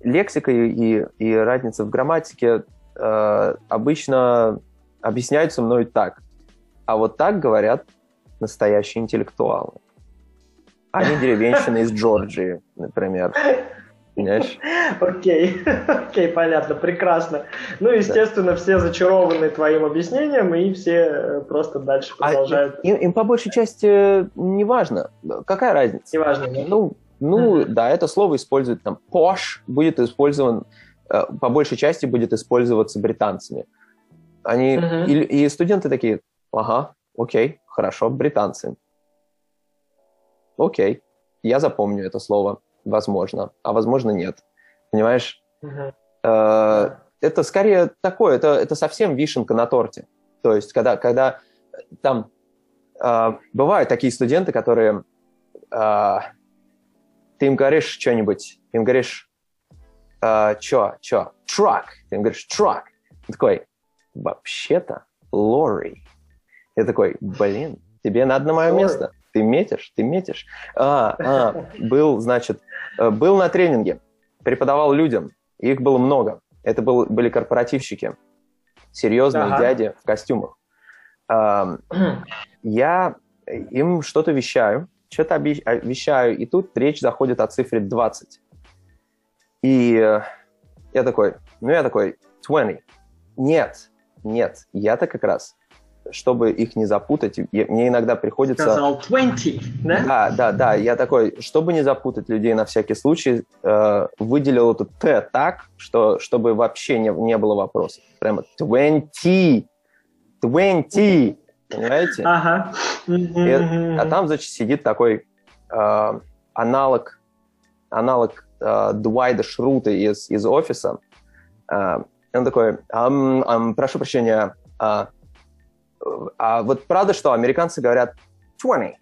[SPEAKER 2] Лексика и, и, и разница в грамматике э, обычно объясняются мной так. А вот так говорят настоящие интеллектуалы. Они деревенщины из Джорджии, например. Понимаешь?
[SPEAKER 1] Окей, окей, понятно, прекрасно. Ну, естественно, да. все зачарованы твоим объяснением, и все э, просто дальше а продолжают.
[SPEAKER 2] А им, им по большей части не важно. Какая разница?
[SPEAKER 1] Не важно, да?
[SPEAKER 2] Ну, ну да, это слово используют там. Posh будет использован, э, по большей части будет использоваться британцами. Они, и, и студенты такие, ага, окей, хорошо, британцы. Окей, я запомню это слово возможно, а возможно нет. Понимаешь? Uh-huh. Э, это скорее такое, это, это совсем вишенка на торте. То есть, когда, когда там э, бывают такие студенты, которые э, ты им говоришь что-нибудь, им говоришь, э, чё, чё, truck, ты им говоришь truck. Он такой, вообще-то лори. Я такой, блин, тебе надо на мое место. Ты метишь, ты метишь. А, а, был, значит, Э, был на тренинге, преподавал людям, их было много. Это был, были корпоративщики, серьезные ага. дяди в костюмах. Я им что-то вещаю, что-то вещаю, и тут речь заходит о цифре 20. И я такой, ну я такой, 20. Нет, нет, я-то как раз чтобы их не запутать, мне иногда приходится...
[SPEAKER 1] Сказал 20, да?
[SPEAKER 2] Да, да, да. Я такой, чтобы не запутать людей на всякий случай, э, выделил эту Т так, что, чтобы вообще не, не было вопросов. Прямо 20, 20, понимаете?
[SPEAKER 1] Ага.
[SPEAKER 2] И, а там, значит, сидит такой э, аналог, аналог э, Дуайда Шрута из, из офиса. Э, он такой, um, um, прошу прощения, uh, а вот правда, что американцы говорят 20.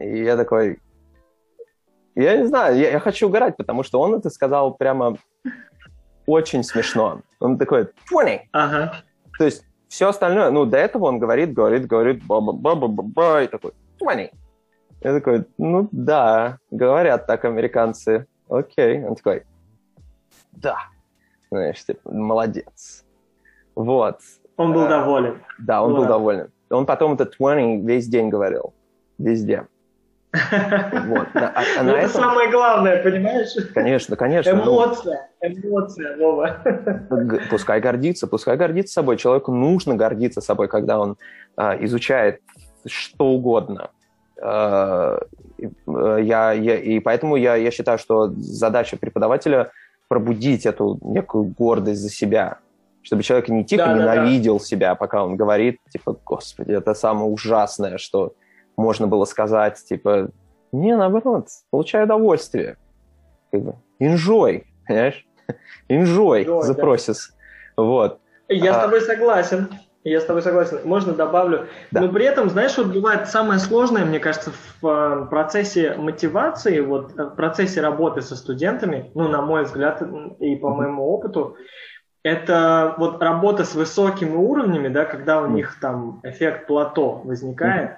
[SPEAKER 2] И я такой, я не знаю, я, я хочу угорать, потому что он это сказал прямо очень смешно. Он такой 20.
[SPEAKER 1] Ага.
[SPEAKER 2] То есть все остальное, ну, до этого он говорит, говорит, говорит, ба-ба-ба-ба-ба, и такой 20. Я такой, ну да, говорят так американцы. Окей. Он такой, да. Знаешь, типа, молодец. Вот.
[SPEAKER 1] Он был доволен.
[SPEAKER 2] Да, он был доволен. Он потом этот 20 весь день говорил. Везде.
[SPEAKER 1] Вот. А, а это этом... самое главное, понимаешь?
[SPEAKER 2] Конечно, конечно.
[SPEAKER 1] Эмоция, ну... эмоция, Вова.
[SPEAKER 2] Пускай гордится, пускай гордится собой. Человеку нужно гордиться собой, когда он а, изучает что угодно. А, я, я, и поэтому я, я считаю, что задача преподавателя пробудить эту некую гордость за себя, чтобы человек не тихо да, ненавидел да, да. себя, пока он говорит, типа, господи, это самое ужасное, что можно было сказать, типа, не, наоборот, получаю удовольствие. Как бы, enjoy, понимаешь? Enjoy, enjoy the да. process. Вот.
[SPEAKER 1] Я а, с тобой согласен. Я с тобой согласен. Можно добавлю. Да. Но при этом, знаешь, вот бывает самое сложное, мне кажется, в э, процессе мотивации, вот в процессе работы со студентами, ну, на мой взгляд и по моему опыту, это вот работа с высокими уровнями, да, когда у них там эффект плато возникает.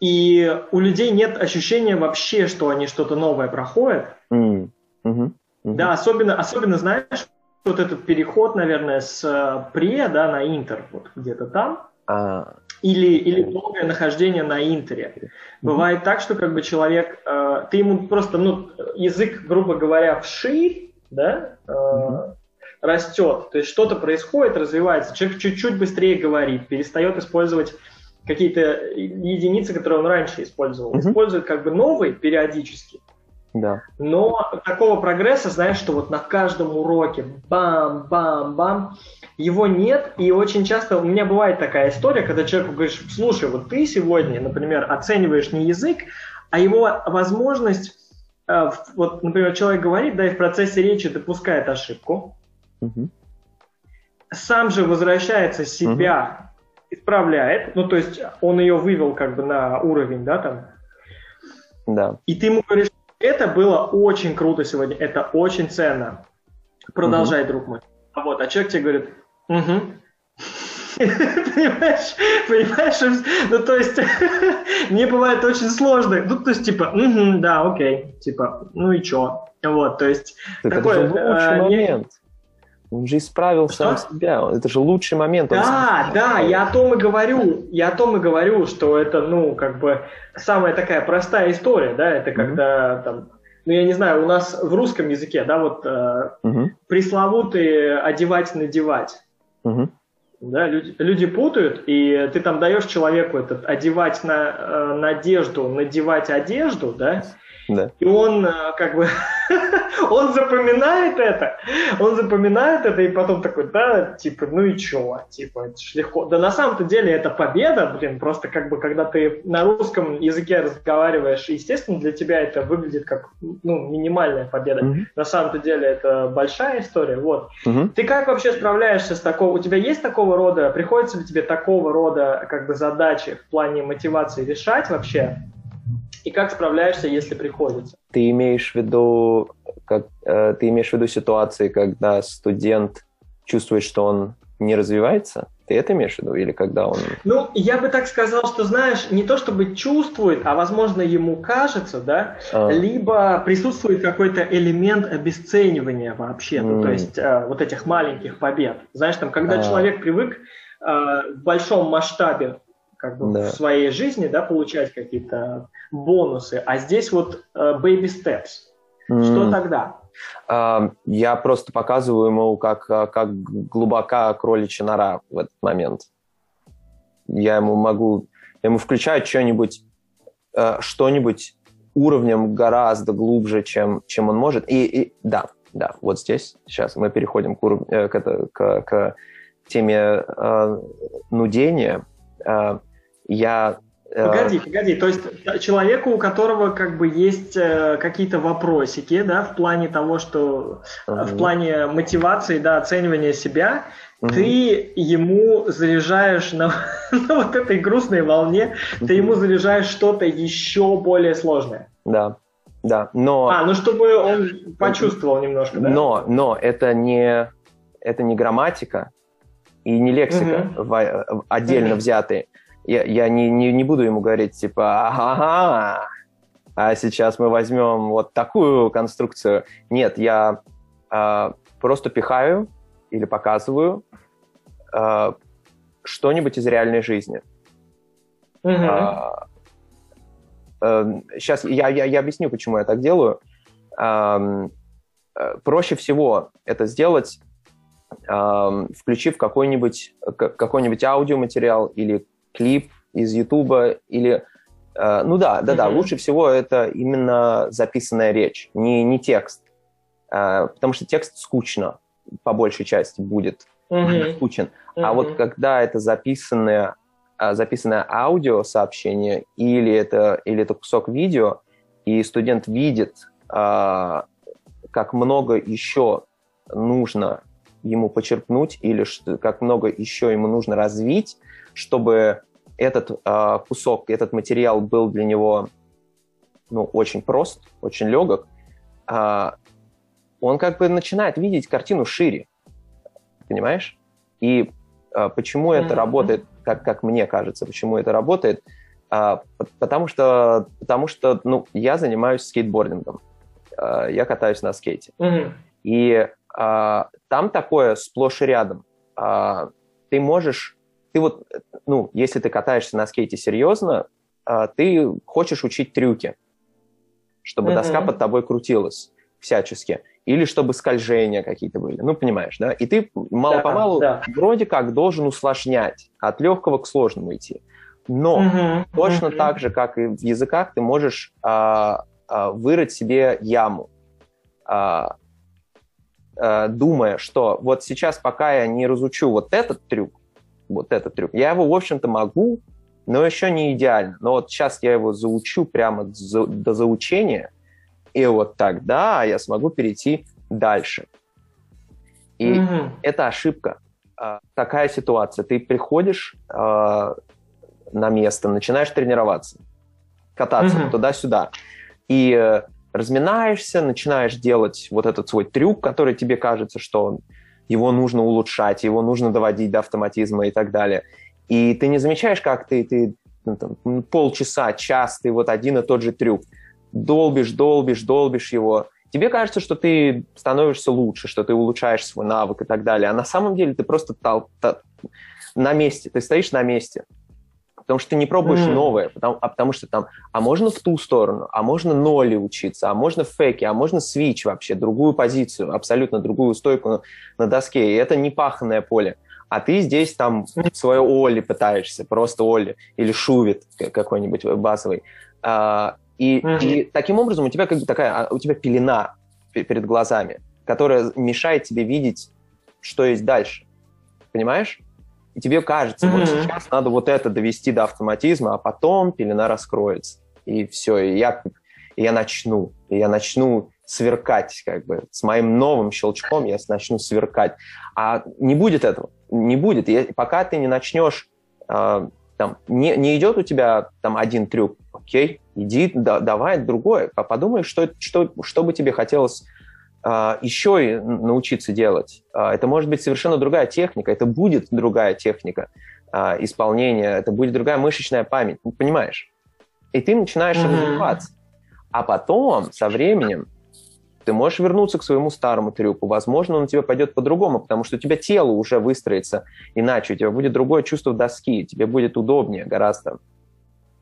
[SPEAKER 1] И у людей нет ощущения вообще, что они что-то новое проходят. Да, особенно, особенно, знаешь, вот этот переход, наверное, с э, пре, да, на интер, вот где-то там, а... или, или долгое нахождение на интере. Mm-hmm. Бывает так, что как бы человек, э, ты ему просто, ну, язык, грубо говоря, вширь, да, э, mm-hmm. Растет, то есть что-то происходит, развивается, человек чуть-чуть быстрее говорит, перестает использовать какие-то единицы, которые он раньше использовал, mm-hmm. использует как бы новые периодически,
[SPEAKER 2] да.
[SPEAKER 1] Но такого прогресса, знаешь, что вот на каждом уроке бам-бам-бам, его нет, и очень часто у меня бывает такая история, когда человеку говоришь, слушай, вот ты сегодня, например, оцениваешь не язык, а его возможность, э, вот, например, человек говорит, да, и в процессе речи допускает ошибку, угу. сам же возвращается себя, угу. исправляет, ну, то есть он ее вывел как бы на уровень, да, там,
[SPEAKER 2] да.
[SPEAKER 1] И ты ему говоришь, это было очень круто сегодня, это очень ценно. Продолжай, угу. друг мой. А вот, а человек тебе говорит, угу. Понимаешь? Понимаешь? Ну, то есть, мне бывает очень сложно. Ну, то есть, типа, угу, да, окей. Типа, ну и чё? Вот, то есть,
[SPEAKER 2] так такой... Это же лучший э, момент. Он же исправил Что? сам себя. Это же лучший момент.
[SPEAKER 1] Да, да, я о том и говорю. Я о том и говорю, что это, ну, как бы самая такая простая история, да, это когда mm-hmm. там, ну, я не знаю, у нас в русском языке, да, вот э, mm-hmm. пресловутые одевать, надевать. Mm-hmm. Да, люди, люди путают, и ты там даешь человеку этот одевать на э, надежду, надевать одежду, да,
[SPEAKER 2] да.
[SPEAKER 1] И он э, как бы, он запоминает это, он запоминает это, и потом такой, да, типа, ну и чё, типа, это ж легко. Да на самом-то деле это победа, блин, просто как бы, когда ты на русском языке разговариваешь, естественно, для тебя это выглядит как, ну, минимальная победа. Mm-hmm. На самом-то деле это большая история, вот. Mm-hmm. Ты как вообще справляешься с такого, у тебя есть такого рода, приходится ли тебе такого рода, как бы, задачи в плане мотивации решать вообще? И как справляешься, если приходится?
[SPEAKER 2] Ты имеешь в виду, как, э, ты имеешь в виду ситуации, когда студент чувствует, что он не развивается? Ты это имеешь в виду? Или когда он...
[SPEAKER 1] Ну, я бы так сказал, что, знаешь, не то чтобы чувствует, а, возможно, ему кажется, да, а. либо присутствует какой-то элемент обесценивания вообще, mm. ну, то есть э, вот этих маленьких побед. Знаешь, там, когда а. человек привык э, в большом масштабе как бы да. в своей жизни, да, получать какие-то бонусы, а здесь вот uh, baby steps. Mm. Что тогда?
[SPEAKER 2] Uh, я просто показываю ему, как, а, как глубока кроличья нора в этот момент. Я ему могу, я ему включаю что-нибудь, uh, что-нибудь уровнем гораздо глубже, чем, чем он может. И, и да, да, вот здесь сейчас мы переходим к, уров... Э, к, это, к, к теме э, нудения. Э, я
[SPEAKER 1] э, Погоди, погоди. То есть человеку, у которого как бы есть э, какие-то вопросики, да, в плане того, что uh-huh. в плане мотивации, да, оценивания себя, uh-huh. ты ему заряжаешь на, на вот этой грустной волне, uh-huh. ты ему заряжаешь что-то еще более сложное.
[SPEAKER 2] Да, да. Но.
[SPEAKER 1] А, ну чтобы он почувствовал немножко. Да?
[SPEAKER 2] Но, но это не это не грамматика и не лексика uh-huh. в, отдельно uh-huh. взятые я, я не, не, не буду ему говорить, типа, ага, а сейчас мы возьмем вот такую конструкцию. Нет, я э, просто пихаю или показываю э, что-нибудь из реальной жизни. Mm-hmm. Э, э, сейчас я, я, я объясню, почему я так делаю. Э, проще всего это сделать, включив какой-нибудь какой-нибудь аудиоматериал или клип из Ютуба или... Э, ну да, да, mm-hmm. да, лучше всего это именно записанная речь, не, не текст. Э, потому что текст скучно, по большей части будет mm-hmm. скучен. Mm-hmm. А вот когда это записанное, э, записанное аудиосообщение или это, или это кусок видео, и студент видит, э, как много еще нужно ему почерпнуть или как много еще ему нужно развить, чтобы этот э, кусок, этот материал был для него ну, очень прост, очень легок, э, он как бы начинает видеть картину шире. Понимаешь? И э, почему mm-hmm. это работает, как, как мне кажется, почему это работает? Э, потому что, потому что ну, я занимаюсь скейтбордингом. Э, я катаюсь на скейте. Mm-hmm. И э, там такое сплошь и рядом. Э, ты можешь ты вот, ну, если ты катаешься на скейте серьезно, а, ты хочешь учить трюки, чтобы mm-hmm. доска под тобой крутилась всячески, или чтобы скольжения какие-то были, ну, понимаешь, да? И ты мало-помалу да, да. вроде как должен усложнять, от легкого к сложному идти. Но mm-hmm. точно mm-hmm. так же, как и в языках, ты можешь а, а, вырыть себе яму, а, а, думая, что вот сейчас, пока я не разучу вот этот трюк, вот этот трюк. Я его, в общем-то, могу, но еще не идеально. Но вот сейчас я его заучу прямо до заучения, и вот тогда я смогу перейти дальше. И mm-hmm. это ошибка. А, такая ситуация. Ты приходишь э, на место, начинаешь тренироваться, кататься mm-hmm. туда-сюда, и э, разминаешься, начинаешь делать вот этот свой трюк, который тебе кажется, что он его нужно улучшать, его нужно доводить до автоматизма и так далее. И ты не замечаешь, как ты, ты ну, там, полчаса, час, ты вот один и тот же трюк. Долбишь, долбишь, долбишь его. Тебе кажется, что ты становишься лучше, что ты улучшаешь свой навык и так далее. А на самом деле ты просто тал, тал, на месте, ты стоишь на месте потому что ты не пробуешь mm. новое, потому, а потому что там, а можно в ту сторону, а можно ноли учиться, а можно феки, а можно свич вообще, другую позицию, абсолютно другую стойку на, на доске, и это не паханное поле. А ты здесь там свое Оли пытаешься, просто Оли, или Шувит какой-нибудь базовый. А, и, mm-hmm. и таким образом у тебя как бы такая, а, у тебя пелена перед глазами, которая мешает тебе видеть, что есть дальше. Понимаешь? И тебе кажется, mm-hmm. вот сейчас надо вот это довести до автоматизма, а потом пелена раскроется. И все, и я, и я начну, и я начну сверкать, как бы, с моим новым щелчком я начну сверкать. А не будет этого, не будет. И пока ты не начнешь, э, там, не, не идет у тебя там один трюк, окей, иди, да, давай другое, подумай, что, что, что бы тебе хотелось а, еще и научиться делать. А, это может быть совершенно другая техника, это будет другая техника а, исполнения, это будет другая мышечная память, понимаешь? И ты начинаешь mm-hmm. развиваться. А потом, со временем, ты можешь вернуться к своему старому трюку. Возможно, он у тебя пойдет по-другому, потому что у тебя тело уже выстроится иначе, у тебя будет другое чувство доски, тебе будет удобнее гораздо.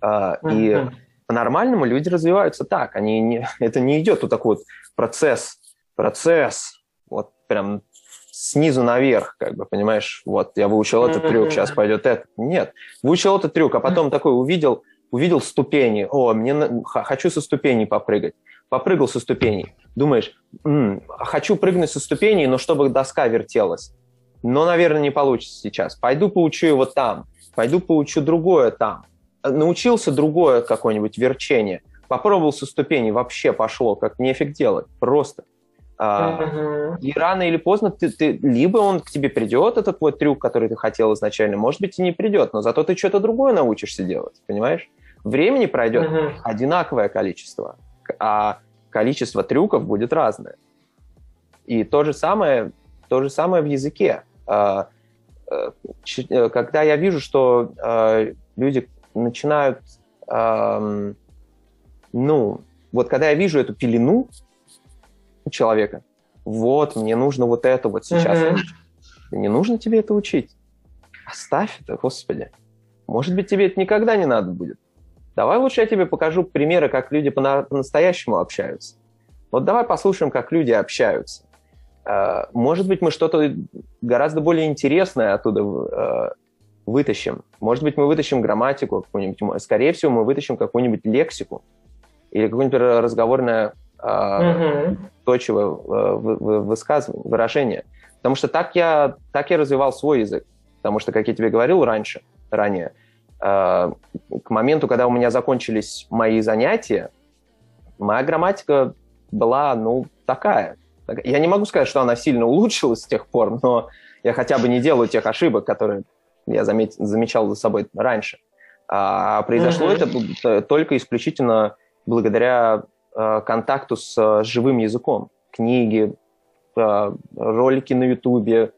[SPEAKER 2] Mm-hmm. И по-нормальному люди развиваются так. Они не, это не идет вот такой вот процесс процесс, вот прям снизу наверх, как бы, понимаешь, вот я выучил этот трюк, сейчас пойдет это. Нет, выучил этот трюк, а потом такой увидел, увидел ступени, о, мне хочу со ступеней попрыгать. Попрыгал со ступеней. Думаешь, м-м, хочу прыгнуть со ступеней, но чтобы доска вертелась. Но, наверное, не получится сейчас. Пойду поучу его там, пойду поучу другое там. Научился другое какое-нибудь верчение. Попробовал со ступеней, вообще пошло, как нефиг делать, просто. Uh-huh. И рано или поздно ты, ты либо он к тебе придет, этот твой трюк, который ты хотел изначально, может быть, и не придет, но зато ты что-то другое научишься делать, понимаешь? Времени пройдет uh-huh. одинаковое количество, а количество трюков будет разное. И то же самое, то же самое в языке. А, э, э, когда я вижу, что э, люди начинают, ну, вот когда я вижу эту пелену, человека. Вот, мне нужно вот это вот сейчас. Mm-hmm. Не нужно тебе это учить. Оставь это, господи. Может быть, тебе это никогда не надо будет. Давай лучше я тебе покажу примеры, как люди по-настоящему общаются. Вот давай послушаем, как люди общаются. А, может быть, мы что-то гораздо более интересное оттуда а, вытащим. Может быть, мы вытащим грамматику какую-нибудь. Скорее всего, мы вытащим какую-нибудь лексику или какое-нибудь разговорное угу. точего э, выражения. Потому что так я, так я развивал свой язык. Потому что, как я тебе говорил раньше, ранее, э, к моменту, когда у меня закончились мои занятия, моя грамматика была, ну, такая. Я не могу сказать, что она сильно улучшилась с тех пор, но я хотя бы не делаю тех ошибок, которые я замет, замечал за собой раньше. А произошло mm-hmm. это только исключительно благодаря э, контакту с э, живым языком. Книги, э, ролики на Ютубе,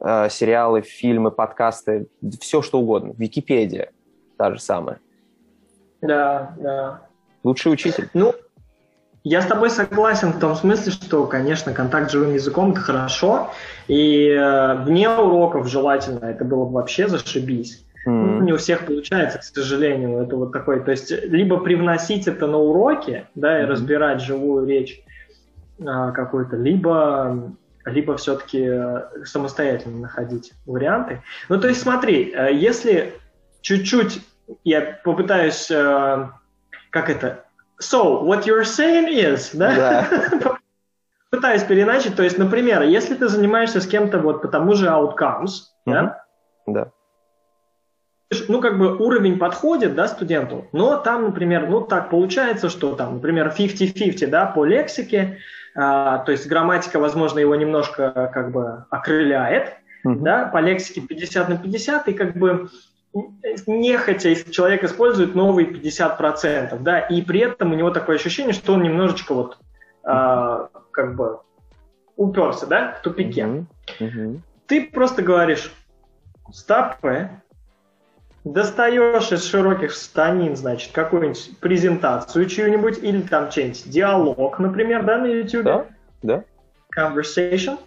[SPEAKER 2] э, сериалы, фильмы, подкасты, все что угодно. Википедия та же самая.
[SPEAKER 1] Да, да.
[SPEAKER 2] Лучший учитель.
[SPEAKER 1] Ну, я с тобой согласен в том смысле, что, конечно, контакт с живым языком – это хорошо, и э, вне уроков желательно это было бы вообще зашибись. Mm-hmm. Не у всех получается, к сожалению, это вот такой, то есть либо привносить это на уроки, да, и mm-hmm. разбирать живую речь а, какую-то, либо либо все-таки э, самостоятельно находить варианты. Ну, то есть смотри, э, если чуть-чуть я попытаюсь, э, как это, So, what you're saying is, да? да. Пытаюсь переначить, то есть, например, если ты занимаешься с кем-то вот по тому же outcomes, mm-hmm. да?
[SPEAKER 2] Да.
[SPEAKER 1] Ну, как бы уровень подходит, да, студенту, но там, например, ну, так получается, что там, например, 50-50, да, по лексике, а, то есть грамматика, возможно, его немножко как бы окрыляет, mm-hmm. да, по лексике 50 на 50, и как бы нехотя человек использует новые 50%, да, и при этом у него такое ощущение, что он немножечко вот э, как бы уперся, да, в тупике. Mm-hmm. Mm-hmm. Ты просто говоришь стопы, достаешь из широких станин, значит, какую-нибудь презентацию чью-нибудь, или там что-нибудь, диалог, например, да, на YouTube.
[SPEAKER 2] Да, да.
[SPEAKER 1] Conversation.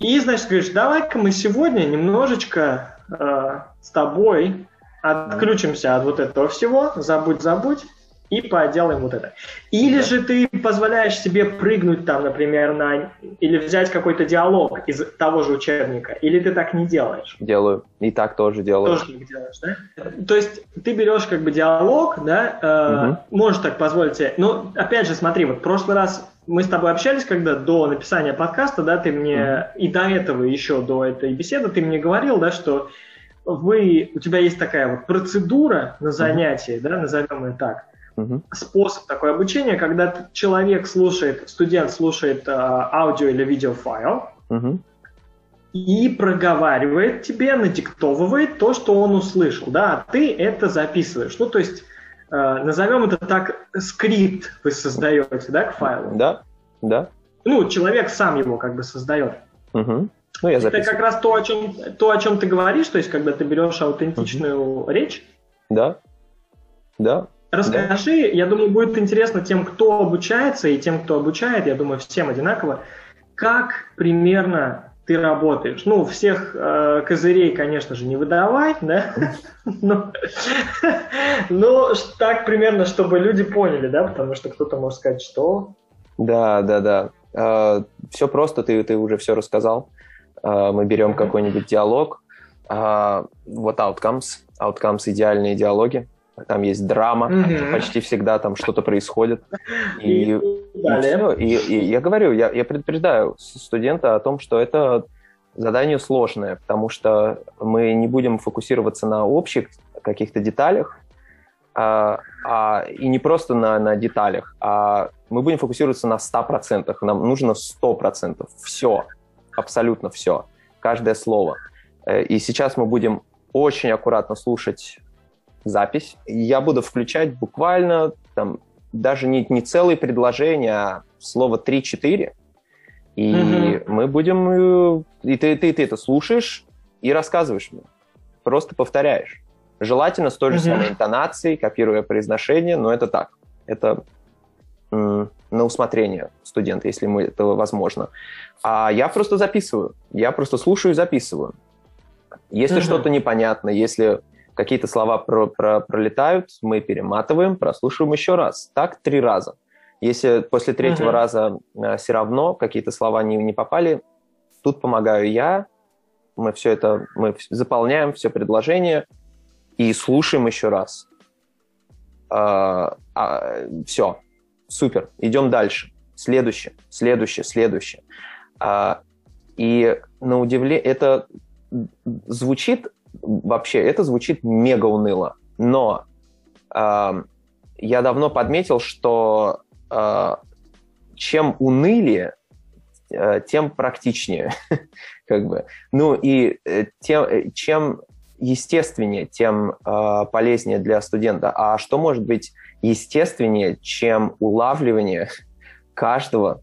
[SPEAKER 1] И, значит, говоришь, давай-ка мы сегодня немножечко э, с тобой отключимся от вот этого всего, забудь, забудь, и поделаем вот это. Или же ты позволяешь себе прыгнуть там, например, на... Или взять какой-то диалог из того же учебника. Или ты так не делаешь?
[SPEAKER 2] Делаю. И так тоже делаю.
[SPEAKER 1] Тоже так делаешь, да? То есть ты берешь как бы диалог, да, э, угу. можешь так позволить себе. Но опять же, смотри, вот в прошлый раз мы с тобой общались, когда до написания подкаста, да, ты мне, mm и до этого еще, до этой беседы, ты мне говорил, да, что вы, у тебя есть такая вот процедура на занятии, mm да, назовем ее так, способ такой обучения, когда человек слушает, студент слушает а, аудио или видеофайл, и проговаривает тебе, надиктовывает то, что он услышал, да, а ты это записываешь. Ну, то есть Э, назовем это так, скрипт вы создаете, да, к файлу?
[SPEAKER 2] Да, да.
[SPEAKER 1] Ну, человек сам его как бы создает.
[SPEAKER 2] Угу. Ну, я
[SPEAKER 1] это как раз то о, чем, то, о чем ты говоришь, то есть, когда ты берешь аутентичную угу. речь.
[SPEAKER 2] Да, да.
[SPEAKER 1] Расскажи, да. я думаю, будет интересно тем, кто обучается, и тем, кто обучает, я думаю, всем одинаково, как примерно ты работаешь. Ну, всех э, козырей, конечно же, не выдавай, да, но, но так примерно, чтобы люди поняли, да, потому что кто-то может сказать, что...
[SPEAKER 2] Да, да, да. Э, все просто, ты, ты уже все рассказал. Э, мы берем какой-нибудь диалог, э, вот outcomes, outcomes идеальные диалоги, там есть драма, mm-hmm. почти всегда там что-то происходит. И, и, все. И, и я говорю, я, я предупреждаю студента о том, что это задание сложное, потому что мы не будем фокусироваться на общих каких-то деталях, а, а, и не просто на, на деталях, а мы будем фокусироваться на 100%. Нам нужно 100%. Все, абсолютно все, каждое слово. Э, и сейчас мы будем очень аккуратно слушать запись. Я буду включать буквально там даже не, не целые предложения, а слово 3-4. И угу. мы будем... Э, и ты, ты, ты это слушаешь и рассказываешь мне. Просто повторяешь. Желательно с той же угу. самой интонацией, копируя произношение, но это так. Это на усмотрение студента, если ему это возможно. А я просто записываю. Я просто слушаю и записываю. Если угу. что-то непонятно, если какие-то слова про, про, пролетают, мы перематываем, прослушиваем еще раз. Так три раза. Если после третьего uh-huh. раза э, все равно какие-то слова не, не попали, тут помогаю я. Мы все это мы заполняем все предложение и слушаем еще раз. А, а, все, супер, идем дальше. Следующее, следующее, следующее. А, и на удивление это звучит вообще, это звучит мега уныло. Но э, я давно подметил, что э, чем унылее, э, тем практичнее, как бы. Ну и э, тем, э, чем естественнее, тем э, полезнее для студента. А что может быть естественнее, чем улавливание каждого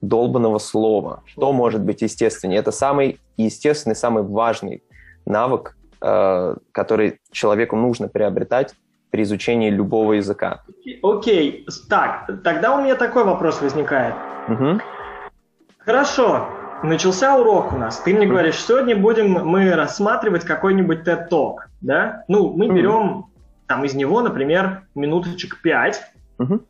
[SPEAKER 2] долбанного слова? Что может быть естественнее? Это самый естественный, самый важный навык, который человеку нужно приобретать при изучении любого языка.
[SPEAKER 1] Окей, okay. так, тогда у меня такой вопрос возникает. Угу. Хорошо, начался урок у нас. Ты мне говоришь, сегодня будем мы рассматривать какой-нибудь TED Talk, да? Ну, мы берем там из него, например, минуточек 5, uh-huh.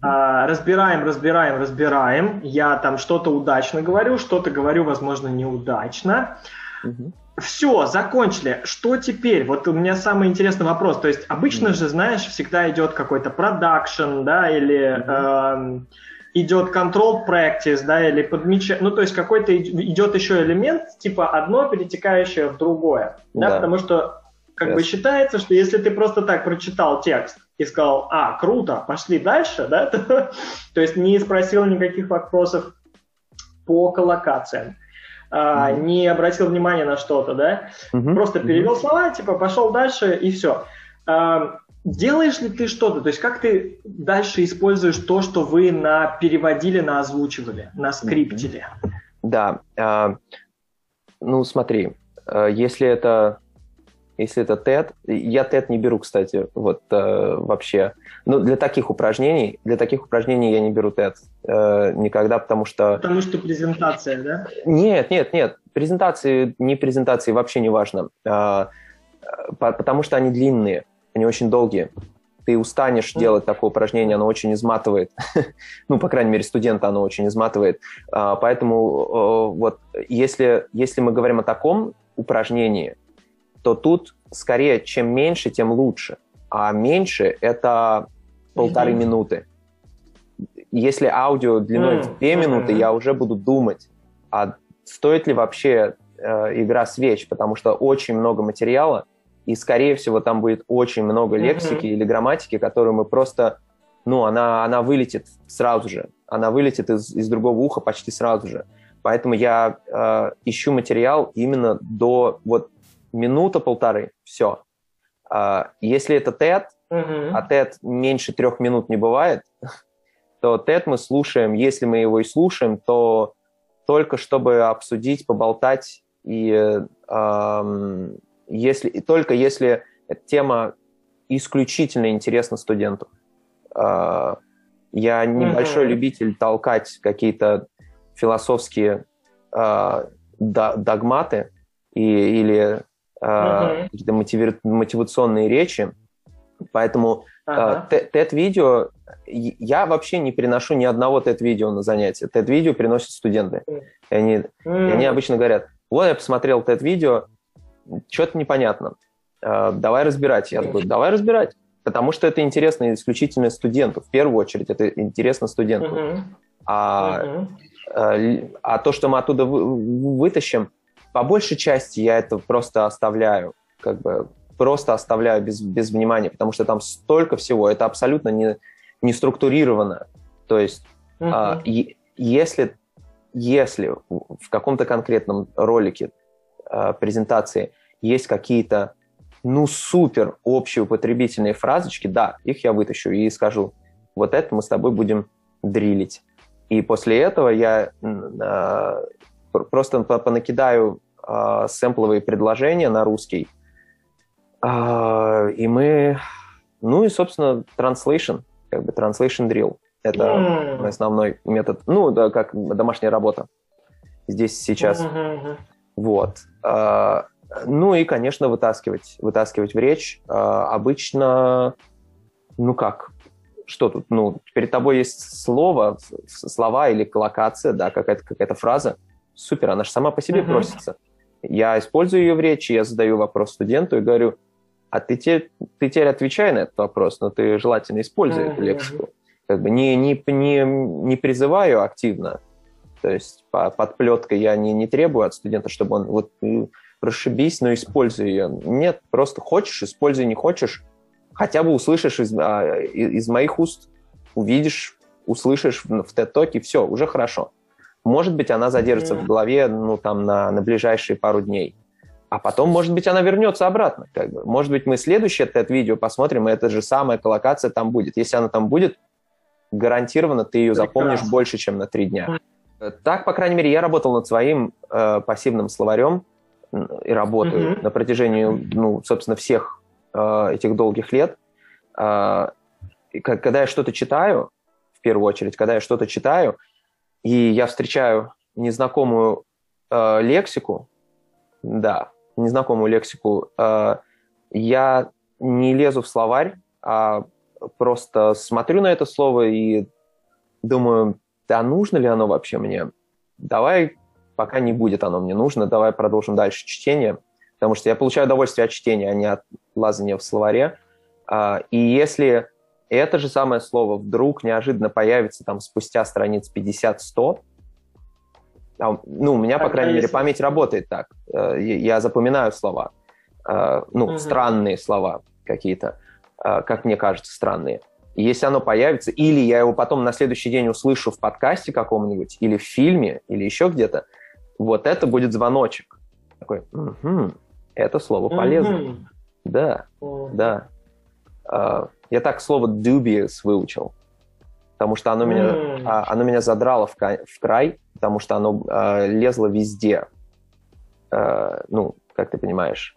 [SPEAKER 1] а, разбираем, разбираем, разбираем. Я там что-то удачно говорю, что-то говорю, возможно, неудачно. Uh-huh. Все, закончили. Что теперь? Вот у меня самый интересный вопрос. То есть обычно же, знаешь, всегда идет какой-то продакшн, да, или... Uh-huh. Э, идет control practice, да, или подмечание, ну, то есть какой-то идет еще элемент, типа одно перетекающее в другое, да, да потому что как yes. бы считается, что если ты просто так прочитал текст и сказал, а, круто, пошли дальше, да, то, то есть не спросил никаких вопросов по коллокациям, mm-hmm. не обратил внимания на что-то, да, mm-hmm. просто перевел mm-hmm. слова, типа пошел дальше и все. А, Делаешь ли ты что-то? То есть как ты дальше используешь то, что вы на переводили, на озвучивали, на скриптили?
[SPEAKER 2] Да. Э, ну, смотри, э, если это если это TED, я TED не беру, кстати, вот э, вообще. Но для таких упражнений, для таких упражнений я не беру TED э, никогда, потому что...
[SPEAKER 1] Потому что презентация, да?
[SPEAKER 2] Нет, нет, нет. Презентации, не презентации вообще не важно. Э, потому что они длинные они очень долгие. Ты устанешь делать такое упражнение, оно очень изматывает. ну, по крайней мере, студента оно очень изматывает. А, поэтому вот если, если мы говорим о таком упражнении, то тут скорее чем меньше, тем лучше. А меньше – это полторы mm-hmm. минуты. Если аудио длиной mm-hmm. в две минуты, я уже буду думать, а стоит ли вообще э, игра свеч, потому что очень много материала, и, скорее всего, там будет очень много лексики mm-hmm. или грамматики, которую мы просто, ну, она, она вылетит сразу же, она вылетит из, из другого уха почти сразу же. Поэтому я э, ищу материал именно до вот минута-полторы, все. Э, если это TED, mm-hmm. а TED меньше трех минут не бывает, то TED мы слушаем, если мы его и слушаем, то только чтобы обсудить, поболтать и э, если, и только если эта тема исключительно интересна студенту. А, я небольшой mm-hmm. любитель толкать какие-то философские э, догматы и, или э, mm-hmm. какие-то мотивационные речи. Поэтому ага. uh TED-видео, я вообще не приношу ни одного TED-видео на занятия. TED-видео приносят студенты. И они, mm-hmm. и они обычно говорят, вот я посмотрел TED-видео, что-то непонятно. Э, давай разбирать. Я говорю, давай разбирать. Потому что это интересно исключительно студенту. В первую очередь это интересно студенту. Uh-huh. А, uh-huh. а то, что мы оттуда вытащим, по большей части я это просто оставляю. Как бы просто оставляю без, без внимания, потому что там столько всего. Это абсолютно не, не структурировано. То есть uh-huh. а, и, если, если в каком-то конкретном ролике а, презентации есть какие-то, ну, супер общеупотребительные фразочки, да, их я вытащу и скажу, вот это мы с тобой будем дрилить. И после этого я э, просто понакидаю э, сэмпловые предложения на русский, и мы, ну и, собственно, translation, как бы translation drill. Это mm. основной метод, ну, да, как домашняя работа здесь сейчас. Mm-hmm. Вот. Ну и, конечно, вытаскивать, вытаскивать в речь. А, обычно, ну как, что тут? Ну, перед тобой есть слово, слова или коллокация, да, какая-то какая фраза. Супер, она же сама по себе uh-huh. просится. Я использую ее в речи, я задаю вопрос студенту и говорю, а ты, те, ты теперь отвечай на этот вопрос, но ты желательно используй эту лексику. Как бы не, не, не, не призываю активно, то есть по, под плеткой я не, не требую от студента, чтобы он вот расшибись, но используй ее. Нет, просто хочешь, используй, не хочешь, хотя бы услышишь из, из моих уст, увидишь, услышишь в TED-токе, все, уже хорошо. Может быть, она задержится mm-hmm. в голове, ну, там, на, на ближайшие пару дней. А потом, может быть, она вернется обратно. Как бы. Может быть, мы следующее это видео посмотрим, и эта же самая коллокация там будет. Если она там будет, гарантированно ты ее запомнишь больше, чем на три дня. Так, по крайней мере, я работал над своим э, пассивным словарем и работаю mm-hmm. на протяжении, ну, собственно, всех э, этих долгих лет. Э, когда я что-то читаю, в первую очередь, когда я что-то читаю, и я встречаю незнакомую э, лексику, да, незнакомую лексику, э, я не лезу в словарь, а просто смотрю на это слово и думаю, да нужно ли оно вообще мне? Давай, пока не будет оно мне нужно, давай продолжим дальше чтение, потому что я получаю удовольствие от чтения, а не от лазания в словаре. А, и если это же самое слово вдруг неожиданно появится там спустя страниц 50-100, ну, у меня, по крайней мере, память работает так. Э, я запоминаю слова, э, ну, угу. странные слова какие-то, э, как мне кажется, странные. Если оно появится, или я его потом на следующий день услышу в подкасте каком-нибудь, или в фильме, или еще где-то, вот это будет звоночек. Такой, угу, это слово полезно. Угу. Да, угу. да. Я так слово dubious выучил потому что оно меня, mm. оно меня задрало в, в край, потому что оно э, лезло везде. Э, ну, как ты понимаешь,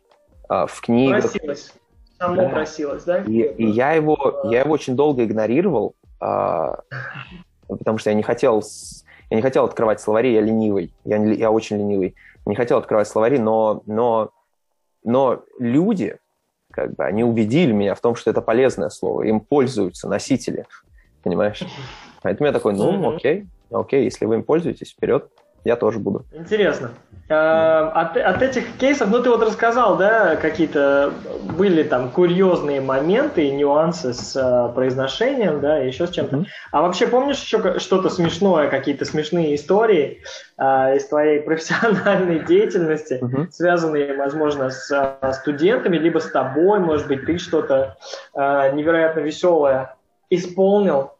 [SPEAKER 2] э, в книгах.
[SPEAKER 1] Просилось. Само да. просилось, да?
[SPEAKER 2] И, и я, его, я его очень долго игнорировал, э, потому что я не хотел... Я не хотел открывать словари, я ленивый. Я, не, я очень ленивый. Не хотел открывать словари, но, но, но люди, как бы, они убедили меня в том, что это полезное слово. Им пользуются носители понимаешь? Поэтому я такой, ну, окей, окей, если вы им пользуетесь, вперед, я тоже буду.
[SPEAKER 1] Интересно. А, от, от этих кейсов, ну ты вот рассказал, да, какие-то были там курьезные моменты и нюансы с а, произношением, да, и еще с чем-то. Mm-hmm. А вообще помнишь еще что-то смешное, какие-то смешные истории а, из твоей профессиональной деятельности, mm-hmm. связанные, возможно, с а, студентами, либо с тобой, может быть, ты что-то а, невероятно веселое исполнил,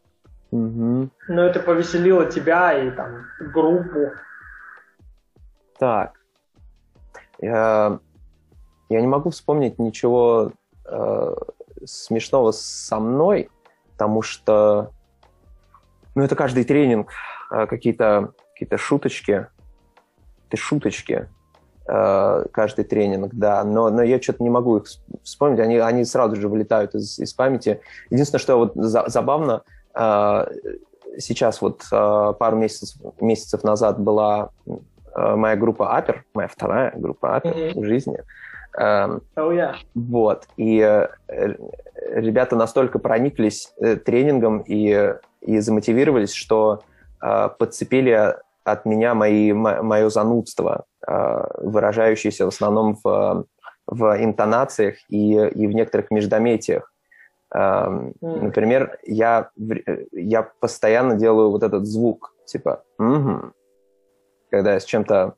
[SPEAKER 1] угу. но это повеселило тебя и там группу.
[SPEAKER 2] Так. Я, я не могу вспомнить ничего э, смешного со мной, потому что ну, это каждый тренинг, э, какие-то какие шуточки, какие шуточки, э, каждый тренинг, да, но, но я что-то не могу их вспомнить, они, они сразу же вылетают из, из памяти. Единственное, что вот за, забавно, сейчас вот э, пару месяцев, месяцев назад была э, моя группа Апер, моя вторая группа Апер mm-hmm. в жизни.
[SPEAKER 1] Э, oh, yeah.
[SPEAKER 2] Вот, и э, ребята настолько прониклись э, тренингом и, и замотивировались, что подцепили от меня мои, мое занудство, выражающееся в основном в, в интонациях и, и в некоторых междометиях. Mm. Например, я, я постоянно делаю вот этот звук, типа угу, когда я с чем-то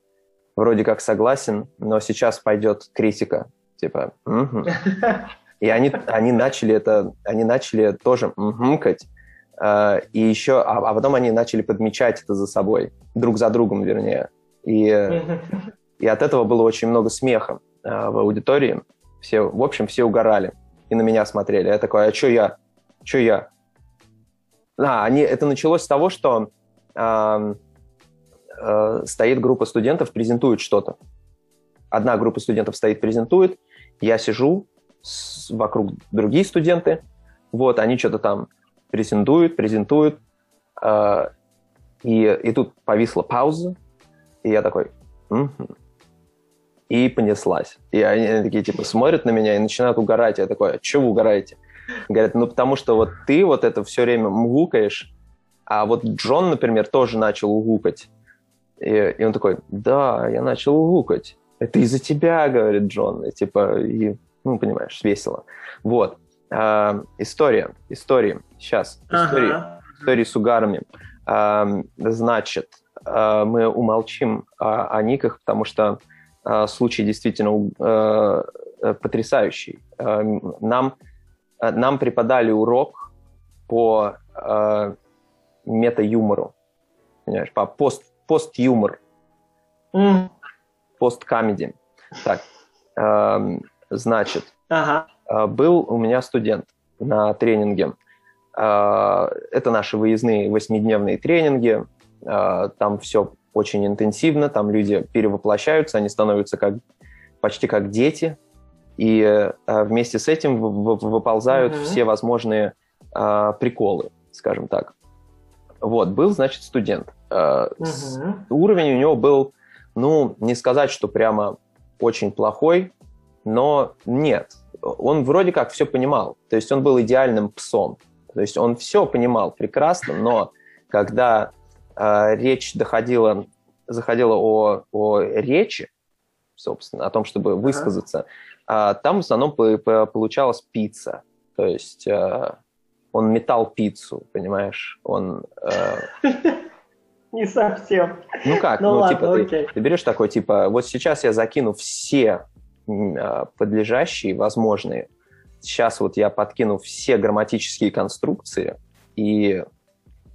[SPEAKER 2] вроде как согласен, но сейчас пойдет критика, типа угу. И они, они начали это, они начали тоже угукать, Uh, и еще, а, а потом они начали подмечать это за собой, друг за другом, вернее. И, и от этого было очень много смеха uh, в аудитории. Все, в общем, все угорали и на меня смотрели. Я такой, а что я? Что я? А, они, это началось с того, что uh, uh, стоит группа студентов, презентует что-то. Одна группа студентов стоит, презентует, я сижу, с, вокруг другие студенты, вот, они что-то там презентуют, презентуют, э, и, и тут повисла пауза, и я такой, угу. И понеслась. И они, они такие, типа, смотрят на меня и начинают угорать. Я такой, а что вы угораете? Говорят, ну потому что вот ты вот это все время мгукаешь, а вот Джон, например, тоже начал угукать. И, и он такой, да, я начал угукать. Это из-за тебя, говорит Джон. И, типа, и, ну, понимаешь, весело. Вот. А, история, истории, сейчас, истории, ага. истории с угарами. А, значит, а, мы умолчим о, о никах, потому что случай действительно а, потрясающий. А, нам, нам преподали урок по мета-юмору, понимаешь, по пост, пост-юмор,
[SPEAKER 1] М,
[SPEAKER 2] пост-камеди. Так, эм, значит,
[SPEAKER 1] Ага.
[SPEAKER 2] э, был у меня студент на тренинге. Э, Это наши выездные восьмидневные тренинги. Э, Там все очень интенсивно, там люди перевоплощаются, они становятся как, почти как дети, и э, вместе с этим вы- вы- выползают
[SPEAKER 1] Мгм.
[SPEAKER 2] все возможные э, приколы, скажем так. Вот, был, значит, студент. С-
[SPEAKER 1] Мгм.
[SPEAKER 2] уровень у него был, ну, не сказать, что прямо очень плохой, но нет. Он вроде как все понимал. То есть он был идеальным псом. То есть он все понимал прекрасно, но когда речь доходила, заходила о, о речи, собственно, о том, чтобы высказаться, а, там в основном по- по- получалась пицца. То есть э, он метал пиццу, понимаешь? Он... э,
[SPEAKER 1] Не совсем.
[SPEAKER 2] ну как?
[SPEAKER 1] Ну ладно,
[SPEAKER 2] типа, ты,
[SPEAKER 1] окей.
[SPEAKER 2] ты берешь такой, типа, вот сейчас я закину все а, подлежащие, возможные. Сейчас вот я подкину все грамматические конструкции и,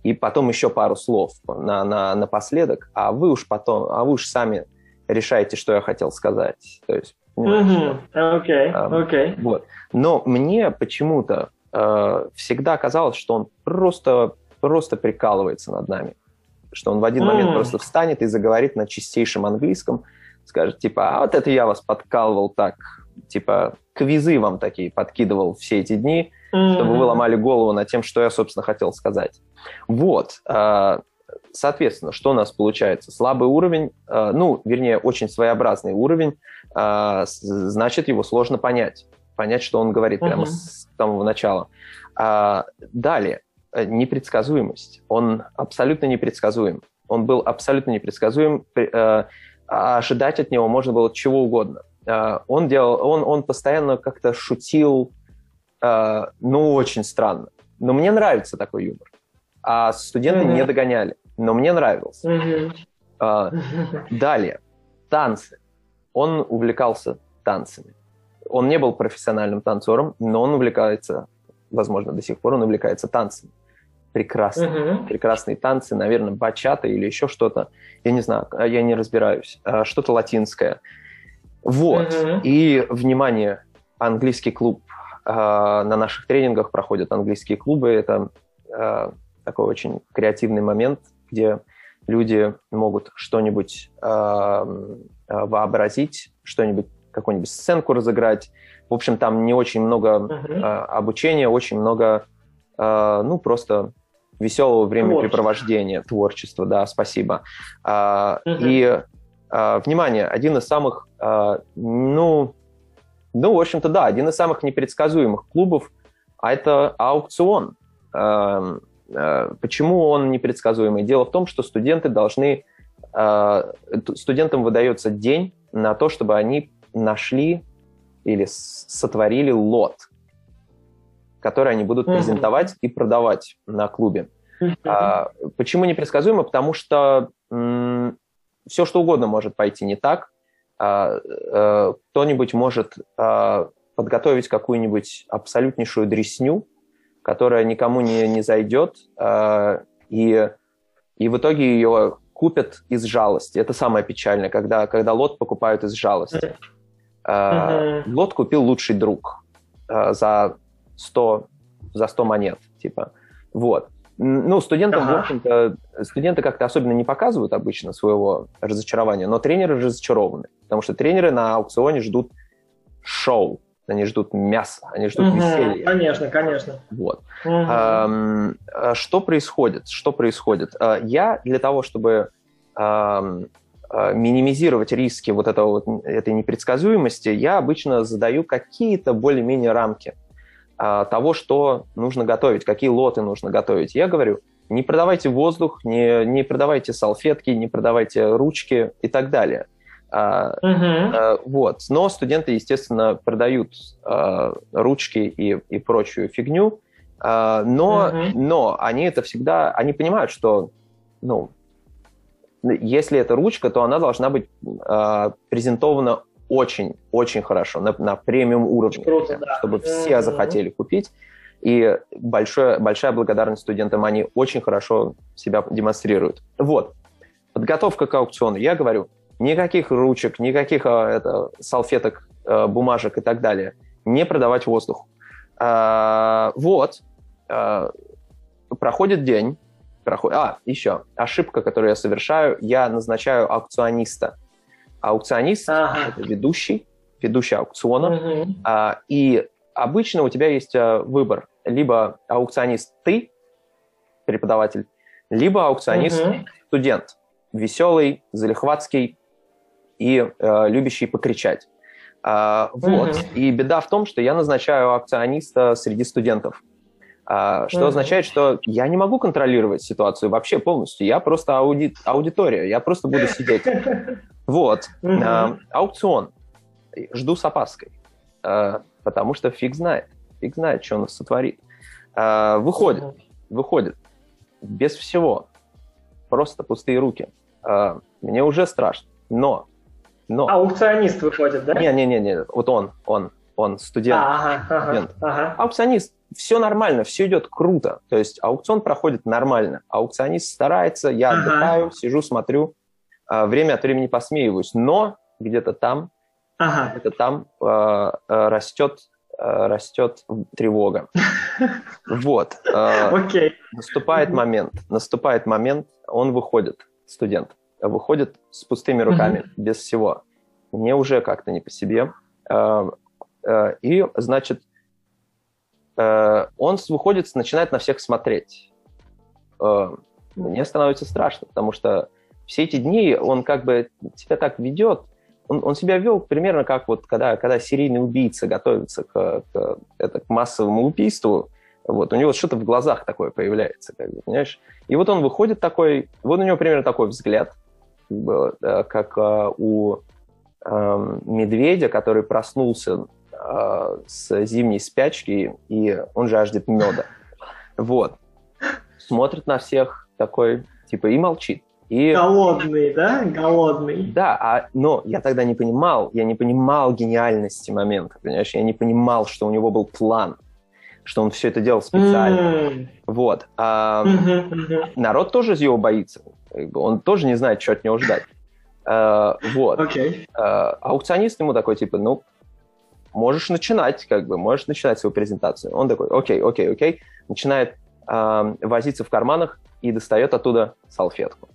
[SPEAKER 2] и потом еще пару слов на, на, напоследок, а вы уж потом, а вы уж сами решаете, что я хотел сказать. То есть.
[SPEAKER 1] Окей, окей.
[SPEAKER 2] вот. Но мне почему-то э, всегда казалось, что он просто, просто прикалывается над нами. Что он в один момент
[SPEAKER 1] М.
[SPEAKER 2] просто встанет и заговорит на чистейшем английском, скажет, типа, а вот это я вас подкалывал так, типа, квизы вам такие подкидывал все эти дни, чтобы вы ломали голову над тем, что я, собственно, хотел сказать. Вот. э, Соответственно, что у нас получается? Слабый уровень, э, ну, вернее, очень своеобразный уровень, э, значит, его сложно понять. Понять, что он говорит прямо
[SPEAKER 1] Мгм.
[SPEAKER 2] с самого начала. А, Далее, непредсказуемость. Он абсолютно непредсказуем. Он был абсолютно непредсказуем. Ожидать от него можно было чего угодно. Он делал, он, он постоянно как-то шутил, э, ну, очень странно. Но мне нравится такой юмор. А студенты
[SPEAKER 1] Мгм.
[SPEAKER 2] не догоняли. Но мне нравился.
[SPEAKER 1] Мгм.
[SPEAKER 2] А, Далее. Танцы. Он увлекался танцами. Он не был профессиональным танцором, но он увлекается, возможно, до сих пор он увлекается танцами. Прекрасно.
[SPEAKER 1] Мгм.
[SPEAKER 2] Прекрасные танцы, наверное, бачата или еще что-то. Я не знаю, а я не разбираюсь. А, Что-то латинское. Вот.
[SPEAKER 1] Мгм.
[SPEAKER 2] И, внимание, английский клуб. А, На наших тренингах проходят английские клубы. Это а, такой очень креативный момент, где люди могут что-нибудь а, вообразить, что-нибудь, какую-нибудь сценку разыграть. В общем, там не очень много а, обучения, очень много, ну, просто веселого времяпрепровождения, творчества, да, спасибо.
[SPEAKER 1] Мгм.
[SPEAKER 2] И, внимание, один из самых, ну, ну, в общем-то, да, один из самых непредсказуемых клубов, а это аукцион. А, а, Почему он непредсказуемый? Дело в том, что студенты должны, т- студентам выдается день на то, чтобы они нашли или сотворили лот, который они будут презентовать и продавать на клубе. А, почему непредсказуемо? Потому что все, что угодно может пойти не так. А, э, кто-нибудь может а, подготовить какую-нибудь абсолютнейшую дресню, которая никому не, не зайдет, а, и, и в итоге ее купят из жалости. Это самое печальное, когда, когда лот покупают из жалости.
[SPEAKER 1] Мгм.
[SPEAKER 2] Лот купил лучший друг за 100, за 100 монет, типа. Вот. Ну, студентам,
[SPEAKER 1] Ага.
[SPEAKER 2] в общем-то, студенты как-то особенно не показывают обычно своего разочарования, но тренеры разочарованы, потому что тренеры на аукционе ждут шоу, они ждут мяса, они ждут
[SPEAKER 1] Мгм.
[SPEAKER 2] веселья.
[SPEAKER 1] Конечно, конечно.
[SPEAKER 2] Вот. Ам, а Что происходит? Что происходит? А, Я для того, чтобы а, минимизировать риски вот этого, вот, этой непредсказуемости, я обычно задаю какие-то более-менее рамки а, того, что нужно готовить, какие лоты нужно готовить. Я говорю, не продавайте воздух, не, не продавайте салфетки, не продавайте ручки и так далее. А. Э, Вот. Но студенты, естественно, продают э, ручки и, и прочую фигню, э, но,
[SPEAKER 1] Мгм.
[SPEAKER 2] но они это всегда, они понимают, что, ну, если это ручка, то она должна быть э, презентована очень-очень хорошо, на, на премиум уровне,
[SPEAKER 1] Круто, да.
[SPEAKER 2] чтобы все
[SPEAKER 1] Мгм.
[SPEAKER 2] захотели купить. И большое, большая благодарность студентам, они очень хорошо себя демонстрируют. Вот. подготовка к аукциону. Я говорю, никаких ручек, никаких а, это, салфеток, а, бумажек и так далее. Не продавать воздух. А, вот. А, проходит день. Проходит... А, еще. Ошибка, которую я совершаю. Я назначаю аукциониста. Аукционист ага. – это ведущий, ведущий аукциона. Угу. А, и обычно у тебя есть выбор. Либо аукционист ты, преподаватель, либо аукционист угу. студент. Веселый, залихватский и э, любящий покричать. А, вот. Угу. И беда в том, что я назначаю аукциониста среди студентов. А, что угу. означает, что я не могу контролировать ситуацию вообще полностью. Я просто ауди... аудитория, я просто буду сидеть. Вот. А, аукцион. Жду с опаской. А, потому что фиг знает. Фиг знает, что он сотворит. А, выходит. Выходит. Без всего. Просто пустые руки. А, мне уже страшно. Но но...
[SPEAKER 1] Аукционист выходит, да?
[SPEAKER 2] Не-не-не, вот он, он, он студент.
[SPEAKER 1] А, ага, студент. Ага.
[SPEAKER 2] Аукционист, все нормально, все идет круто. То есть аукцион проходит нормально. Аукционист старается, я ага. отдыхаю, сижу, смотрю, а, время от времени посмеиваюсь. Но где-то там, ага. где-то там э, растет растет тревога. Вот.
[SPEAKER 1] Окей.
[SPEAKER 2] Наступает момент, наступает момент, он выходит, студент выходит с пустыми руками, mm-hmm. без всего. Мне уже как-то не по себе. А, а, и, значит, а, он выходит, начинает на всех смотреть. Мне становится страшно, потому что все эти дни он как бы себя так ведет, он, он себя вел примерно как вот когда, когда серийный убийца готовится к, к, это, к массовому убийству, вот, у него что-то в глазах такое появляется, как бы, понимаешь? И вот он выходит такой, вот у него примерно такой взгляд, как а, у медведя, который проснулся а, с зимней спячки, и он жаждет меда. Вот. Смотрит на всех такой, типа, и молчит. И...
[SPEAKER 1] Голодный, да? Голодный.
[SPEAKER 2] Да, а, но я тогда не понимал, я не понимал гениальности момента, понимаешь? Я не понимал, что у него был план, что он все это делал специально. Mm. Вот. А, mm-hmm, mm-hmm. Народ тоже его боится. Он тоже не знает, что от него ждать. Uh, вот.
[SPEAKER 1] Okay.
[SPEAKER 2] Uh, аукционист ему такой, типа, ну, можешь начинать, как бы, можешь начинать свою презентацию. Он такой, окей, окей, окей. Начинает uh, возиться в карманах и достает оттуда салфетку.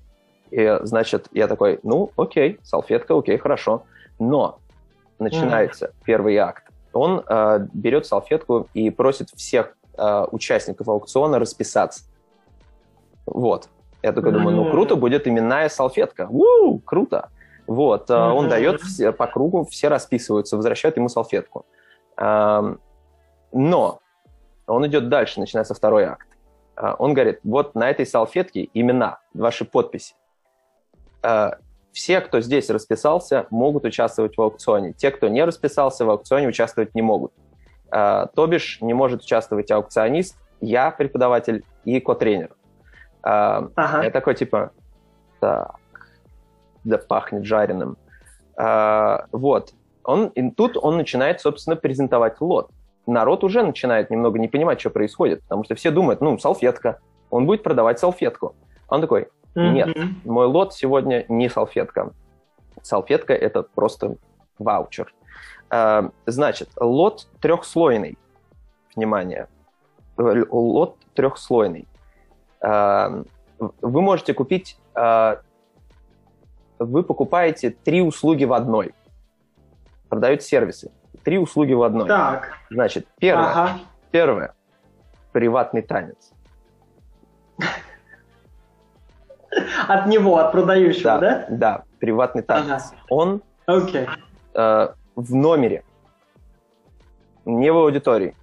[SPEAKER 2] И, значит, я такой, ну, окей, салфетка, окей, хорошо. Но начинается mm. первый акт. Он uh, берет салфетку и просит всех uh, участников аукциона расписаться. Вот. Я такой думаю, ну круто, будет именная салфетка. У, круто. Вот, mm-hmm. он дает все, по кругу, все расписываются, возвращают ему салфетку. Но он идет дальше, начинается второй акт. А, он говорит, вот на этой салфетке имена, ваши подписи. А, все, кто здесь расписался, могут участвовать в аукционе. Те, кто не расписался в аукционе, участвовать не могут. То бишь не может участвовать аукционист, я преподаватель и ко-тренер. А, ага. Я такой, типа, так, да пахнет жареным. А, вот. Он, и тут он начинает, собственно, презентовать лот. Народ уже начинает немного не понимать, что происходит, потому что все думают, ну, салфетка. Он будет продавать салфетку. Он такой, нет, mm-hmm. мой лот сегодня не салфетка. Салфетка – это просто ваучер. А, значит, лот трехслойный. Внимание. Лот трехслойный. Эм, вы можете купить, э, вы покупаете три услуги в одной. Продаете сервисы. Три услуги в одной.
[SPEAKER 1] Так.
[SPEAKER 2] Значит, первое, ага. первое приватный танец.
[SPEAKER 1] От него, от продающего, да? Да,
[SPEAKER 2] да приватный танец. Ага. Он
[SPEAKER 1] okay.
[SPEAKER 2] э, в номере, не в аудитории.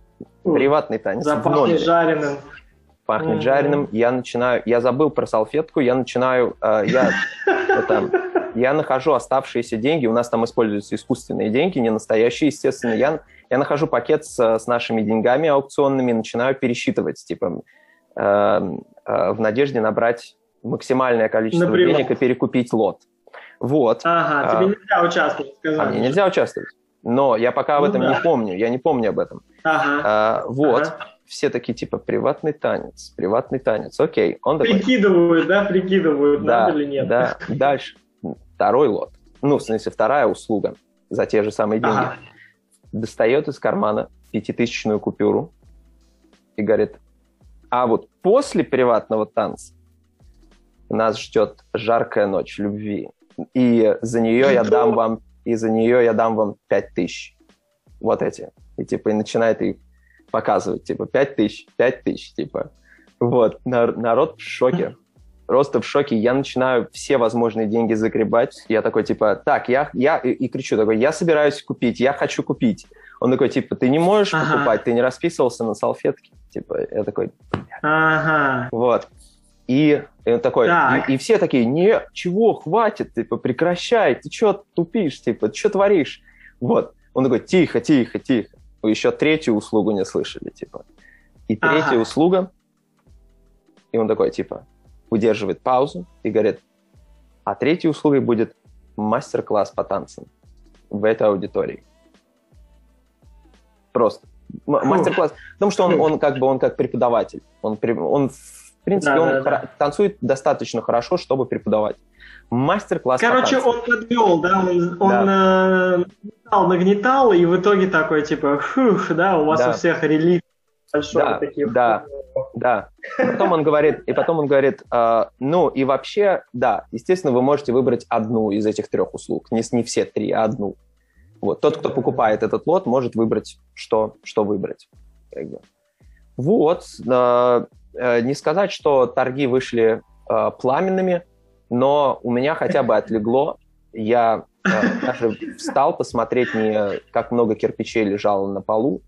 [SPEAKER 2] Приватный танец номере.
[SPEAKER 1] жареным
[SPEAKER 2] пахнет mm-hmm. жареным, я начинаю, я забыл про салфетку, я начинаю, э, я, это, я нахожу оставшиеся деньги, у нас там используются искусственные деньги, не настоящие, естественно, я, я нахожу пакет с, с нашими деньгами аукционными, начинаю пересчитывать, типа, э, э, в надежде набрать максимальное количество Например? денег и перекупить лот. Вот.
[SPEAKER 1] Ага, тебе а, нельзя участвовать, сказали.
[SPEAKER 2] А мне нельзя участвовать. Но я пока об ну, этом да. не помню, я не помню об этом.
[SPEAKER 1] Ага.
[SPEAKER 2] А, вот. Ага все такие, типа, приватный танец, приватный танец. Окей, он такой...
[SPEAKER 1] Прикидывают, да, прикидывают,
[SPEAKER 2] Да,
[SPEAKER 1] надо или нет.
[SPEAKER 2] да. Дальше. Второй лот. Ну, в смысле, вторая услуга за те же самые деньги.
[SPEAKER 1] Ага.
[SPEAKER 2] Достает из кармана пятитысячную купюру и говорит, а вот после приватного танца нас ждет жаркая ночь любви. И за нее я дам вам, и за нее я дам вам пять тысяч. Вот эти. И типа, и начинает их показывать, типа, пять тысяч, пять тысяч, типа. Вот, Нар- народ в шоке. Просто в шоке. Я начинаю все возможные деньги загребать. Я такой, типа, так, я, я и, и кричу такой, я собираюсь купить, я хочу купить. Он такой, типа, ты не можешь
[SPEAKER 1] Ага.
[SPEAKER 2] покупать, ты не расписывался на салфетке. Типа, я такой,
[SPEAKER 1] Ага.
[SPEAKER 2] вот. И, и он такой,
[SPEAKER 1] Так.
[SPEAKER 2] и, и все такие, не, чего, хватит, типа, прекращай, ты что тупишь, типа, что творишь? Вот. Он такой, тихо, тихо, тихо. Еще третью услугу не слышали, типа. И третья
[SPEAKER 1] Ага.
[SPEAKER 2] услуга, и он такой, типа, удерживает паузу и говорит, а третьей услугой будет мастер-класс по танцам в этой аудитории. Просто. М-. Мастер-класс. Потому что он, он как бы он как преподаватель. Он, он в принципе,
[SPEAKER 1] Да,
[SPEAKER 2] он
[SPEAKER 1] да, да.
[SPEAKER 2] танцует достаточно хорошо, чтобы преподавать. Мастер-класс по
[SPEAKER 1] Короче,
[SPEAKER 2] танцам.
[SPEAKER 1] он подвел, да, он, он э, нагнетал, нагнетал, и в итоге такой, типа, фух, да, у вас
[SPEAKER 2] Да.
[SPEAKER 1] у всех релиз большой,
[SPEAKER 2] Да,
[SPEAKER 1] такие,
[SPEAKER 2] да. Да. Потом он говорит, и потом он говорит, э, ну и вообще, да, естественно, вы можете выбрать одну из этих трех услуг, не, не все три, а одну. Вот тот, кто покупает этот лот, может выбрать, что, что выбрать. Вот. э, э, не сказать, что торги вышли э, пламенными, но у меня хотя бы отлегло. Я э, даже встал посмотреть, не как много кирпичей лежало на полу,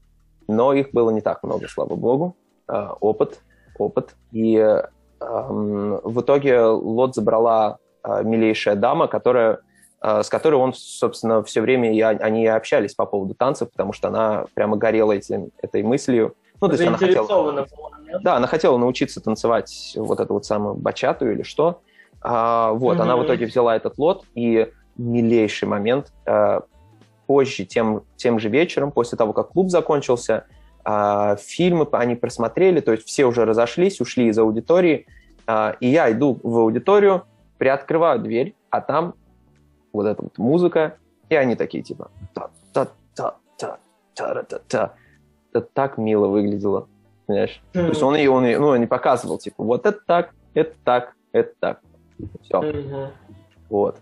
[SPEAKER 2] но их было не так много, слава богу. Э, опыт, опыт. И эм, в итоге лот забрала э, милейшая дама, которая, с которой он, собственно, все время о- они и общались по поводу танцев, потому что она прямо горела этим, этой мыслью. Ну, то есть она хотела...
[SPEAKER 1] Была?
[SPEAKER 2] Да, она хотела научиться танцевать вот эту вот самую бачату или что. А, вот, она в итоге взяла этот лот, и милейший момент. а, позже, тем, тем же вечером, после того, как клуб закончился, а, фильмы они просмотрели, то есть все уже разошлись, ушли из аудитории, а, и я иду в аудиторию, приоткрываю дверь, а там вот эта вот музыка, и они такие типа та-та-та-та-та-та-та. Это так мило выглядело, понимаешь? То есть он ее, он ну, не показывал, типа, вот это так, это так, это так. Все,
[SPEAKER 1] Мгм.
[SPEAKER 2] вот.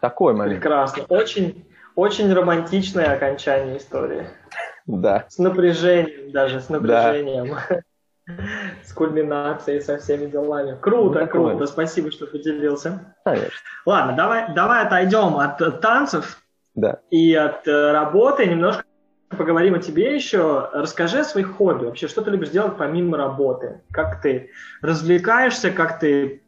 [SPEAKER 2] Такой момент,
[SPEAKER 1] Прекрасно. Очень, очень романтичное окончание истории.
[SPEAKER 2] да.
[SPEAKER 1] С напряжением даже, с напряжением. С кульминацией, со всеми делами. Круто,
[SPEAKER 2] Ну, такое.
[SPEAKER 1] круто. Спасибо, что поделился.
[SPEAKER 2] Конечно,
[SPEAKER 1] Ладно, давай, давай отойдем от э, танцев
[SPEAKER 2] да.
[SPEAKER 1] и от э, работы. Немножко поговорим о тебе еще. Расскажи о своих хобби. Вообще, что ты любишь делать помимо работы? Как ты развлекаешься, как ты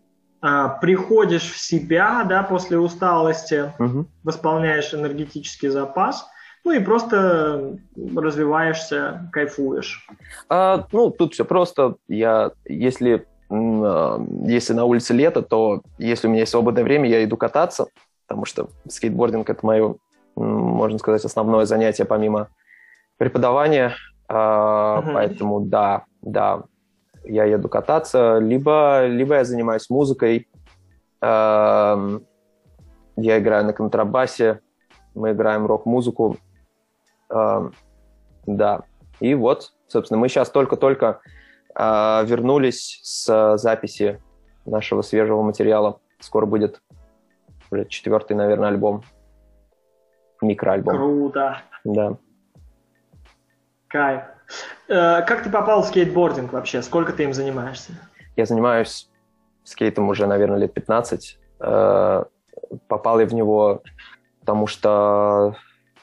[SPEAKER 1] приходишь в себя да, после усталости,
[SPEAKER 2] Мгм.
[SPEAKER 1] восполняешь энергетический запас, ну и просто развиваешься, кайфуешь.
[SPEAKER 2] А, ну, тут все просто. Я, если, а, если на улице лето, то если у меня есть свободное время, я иду кататься, потому что скейтбординг это мое, можно сказать, основное занятие помимо преподавания. А,
[SPEAKER 1] Мгм.
[SPEAKER 2] Поэтому да, да, я еду кататься, либо, либо я занимаюсь музыкой. Ам, Я играю на контрабасе, мы играем рок-музыку. Ам, Да, и вот, собственно, мы сейчас только-только а, вернулись с записи нашего свежего материала. Скоро будет четвертый, наверное, альбом. Микроальбом.
[SPEAKER 1] Круто,
[SPEAKER 2] Да.
[SPEAKER 1] кайф. Э, Как ты попал в скейтбординг вообще? Сколько ты им занимаешься?
[SPEAKER 2] Я занимаюсь скейтом уже, наверное, лет 15. Э, Попал я в него, потому что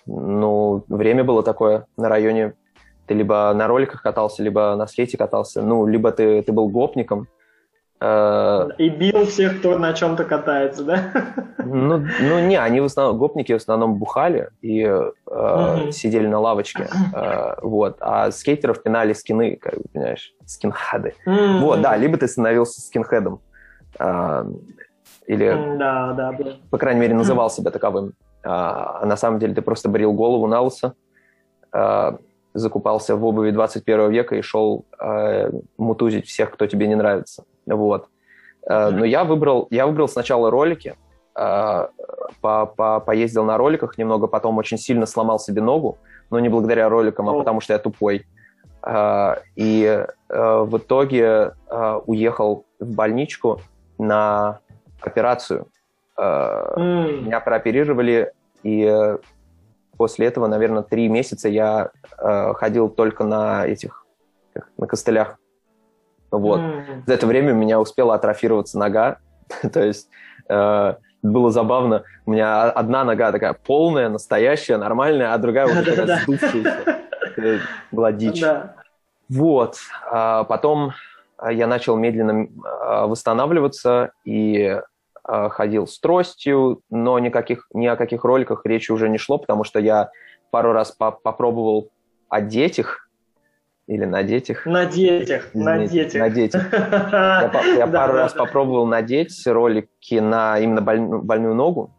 [SPEAKER 2] ну, время было такое на районе. Ты либо на роликах катался, либо на скейте катался. Ну, либо ты, ты был гопником. Э,
[SPEAKER 1] И бил всех, кто на чем-то катается, да?
[SPEAKER 2] Ну, ну не, они в основном, гопники в основном бухали и э, сидели на лавочке, э, вот, а скейтеров пинали скины, как бы, понимаешь, скинхеды. Вот, да, либо ты становился скинхедом, э, или,
[SPEAKER 1] Да, да, да.
[SPEAKER 2] по крайней мере, называл себя таковым, а, а на самом деле ты просто брил голову на лысо, э, закупался в обуви 21 века и шел э, мутузить всех, кто тебе не нравится. Вот. Э, но я выбрал, я выбрал сначала ролики, э, по, по, поездил на роликах немного, потом очень сильно сломал себе ногу, но не благодаря роликам, а потому что я тупой. Э, и в итоге уехал в больничку на операцию. Mm. Меня прооперировали, и после этого, наверное, три месяца я ходил только на этих, на костылях. Вот. Mm. За это время у меня успела атрофироваться нога. То есть э, было забавно. У меня одна нога такая полная, настоящая, нормальная, а другая уже такая сдувшаяся. Была дичь. Вот. А потом я начал медленно а, восстанавливаться и а, ходил с тростью, но никаких, ни о каких роликах речи уже не шло, потому что я пару раз по попробовал одеть их, или надеть их.
[SPEAKER 1] На детях, на детях.
[SPEAKER 2] На детях. Я, я да, пару да, раз да. попробовал надеть ролики на именно больную, больную ногу,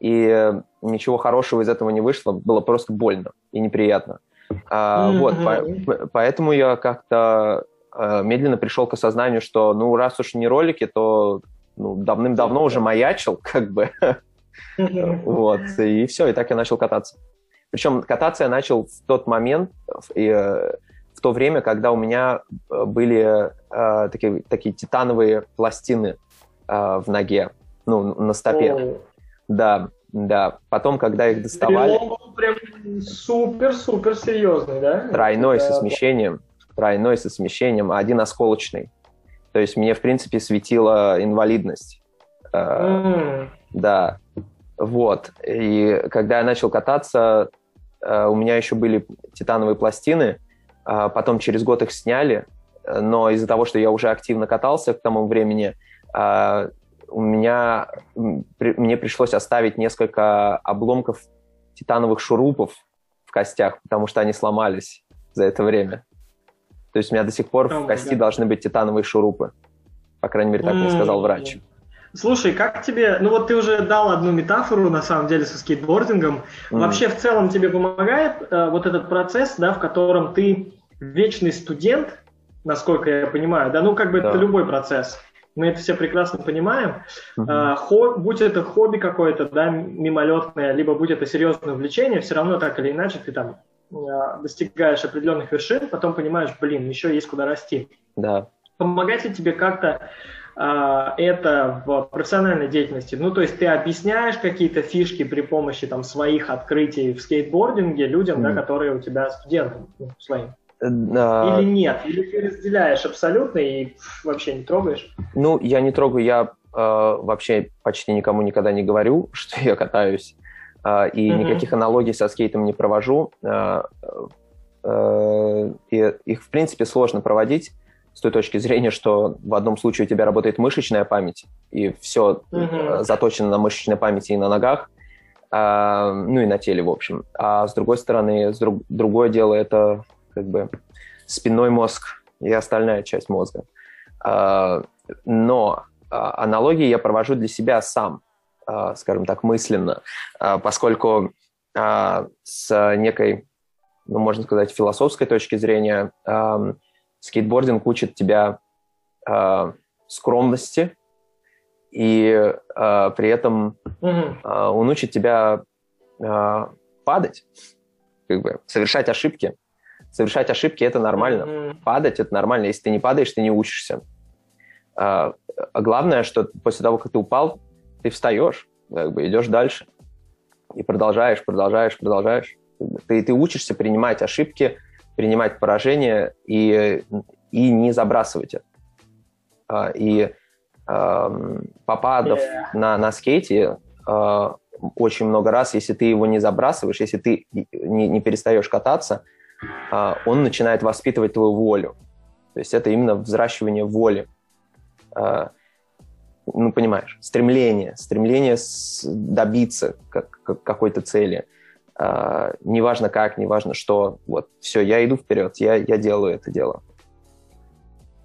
[SPEAKER 2] и ничего хорошего из этого не вышло, было просто больно и неприятно. А, mm-hmm. Вот, по, поэтому я как-то а, медленно пришел к осознанию, что, ну, раз уж не ролики, то ну, давным-давно уже маячил, как бы. Вот, и все, и так я начал кататься. Причем кататься я начал в тот момент, и, в то время, когда у меня э, были э, такие, такие титановые пластины э, в ноге, ну, на стопе. О. Да, да. Потом, когда их доставали...
[SPEAKER 1] прям супер-супер серьезный, да?
[SPEAKER 2] Тройной Это... со смещением. Тройной со смещением, а один осколочный. То есть мне, в принципе, светила инвалидность. Mm. Да. Вот. И когда я начал кататься, э, у меня еще были титановые пластины, потом через год их сняли, но из-за того, что я уже активно катался к тому времени, а, у меня, мне пришлось оставить несколько обломков титановых шурупов в костях, потому что они сломались за это время. То есть у меня до сих пор oh в кости God. должны быть титановые шурупы. По крайней мере, так mm-hmm. мне сказал врач.
[SPEAKER 1] Слушай, как тебе... Ну вот ты уже дал одну метафору, на самом деле, со скейтбордингом. Mm. Вообще, в целом, тебе помогает э, вот этот процесс, да, в котором ты вечный студент, насколько я понимаю, да, ну как бы да. это любой процесс. Мы это все прекрасно понимаем. Mm-hmm. А, хо, будь это хобби какое-то, да, мимолетное, либо будь это серьезное увлечение, все равно так или иначе ты там а, достигаешь определенных вершин, потом понимаешь, блин, еще есть куда расти.
[SPEAKER 2] Да.
[SPEAKER 1] Помогает ли тебе как-то это в профессиональной деятельности? Ну, то есть ты объясняешь какие-то фишки при помощи там своих открытий в скейтбординге людям, mm. да, которые у тебя студенты ну, своим? Э, Или нет? Или ты разделяешь абсолютно и вообще не трогаешь?
[SPEAKER 2] Ну, я не трогаю, я э, вообще почти никому никогда не говорю, что я катаюсь, э, и mm-hmm. никаких аналогий со скейтом не провожу. Э, э, и их, в принципе, сложно проводить с той точки зрения, что в одном случае у тебя работает мышечная память, и все mm-hmm. заточено на мышечной памяти и на ногах, а, ну и на теле, в общем. А с другой стороны, с друг, другое дело это как бы спинной мозг и остальная часть мозга. А, но а, аналогии я провожу для себя сам, а, скажем так, мысленно, а, поскольку с некой, ну, можно сказать, философской точки зрения скейтбординг учит тебя э, скромности, и э, при этом mm-hmm. э, он учит тебя э, падать, как бы совершать ошибки. Совершать ошибки это нормально. Mm-hmm. Падать это нормально. Если ты не падаешь, ты не учишься. Э, а главное, что после того, как ты упал, ты встаешь, как бы идешь дальше и продолжаешь, продолжаешь, продолжаешь. Ты, ты учишься принимать ошибки, принимать поражение и, и не забрасывать это. А, и попадав yeah. на, на скейте а, очень много раз, если ты его не забрасываешь, если ты не, не перестаешь кататься, а, он начинает воспитывать твою волю. То есть это именно взращивание воли. Ну, понимаешь, стремление, стремление добиться как, как, какой-то цели – Uh, неважно как, неважно что, вот, все, я иду вперед, я, я делаю это дело.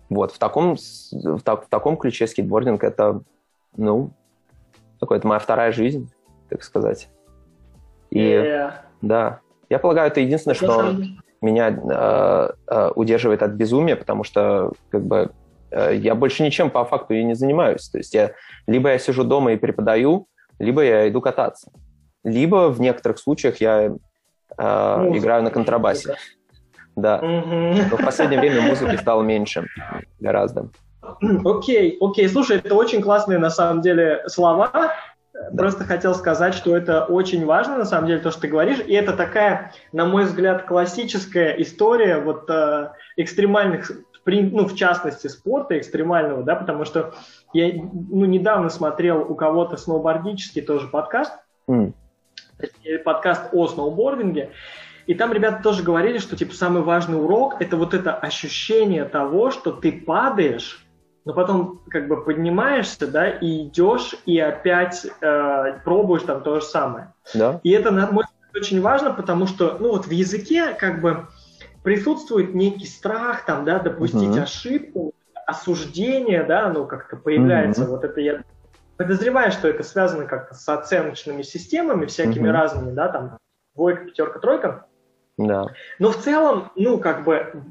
[SPEAKER 2] Вот, в таком, в, так, в таком ключе скейтбординг это, ну, такой, это моя вторая жизнь, так сказать. И, yeah. да, я полагаю, это единственное, что, меня э, э, удерживает от безумия, потому что как бы э, я больше ничем по факту и не занимаюсь. То есть я либо я сижу дома и преподаю, либо я иду кататься, либо в некоторых случаях я э, играю на контрабасе. Да. Но в последнее время музыки стало меньше гораздо.
[SPEAKER 1] Окей, окей. Слушай, это очень классные на самом деле слова. Просто хотел сказать, что это очень важно, на самом деле, то, что ты говоришь. И это такая, на мой взгляд, классическая история вот э, экстремальных, ну, в частности, спорта экстремального, да, потому что я ну, недавно смотрел у кого-то сноубордический тоже подкаст, mm. Подкаст о сноубординге, и там ребята тоже говорили, что типа самый важный урок это вот это ощущение того, что ты падаешь, но потом как бы поднимаешься, да, и идешь, и опять э, пробуешь там то же самое. Да. И это, на мой взгляд, очень важно, потому что, ну вот в языке как бы присутствует некий страх, там, да, допустить угу. ошибку, осуждение, да, ну как-то появляется. Угу. Вот это я подозреваю, что это связано как-то с оценочными системами всякими угу. разными, да, там двойка, пятерка, тройка. Да. Но в целом, ну, как бы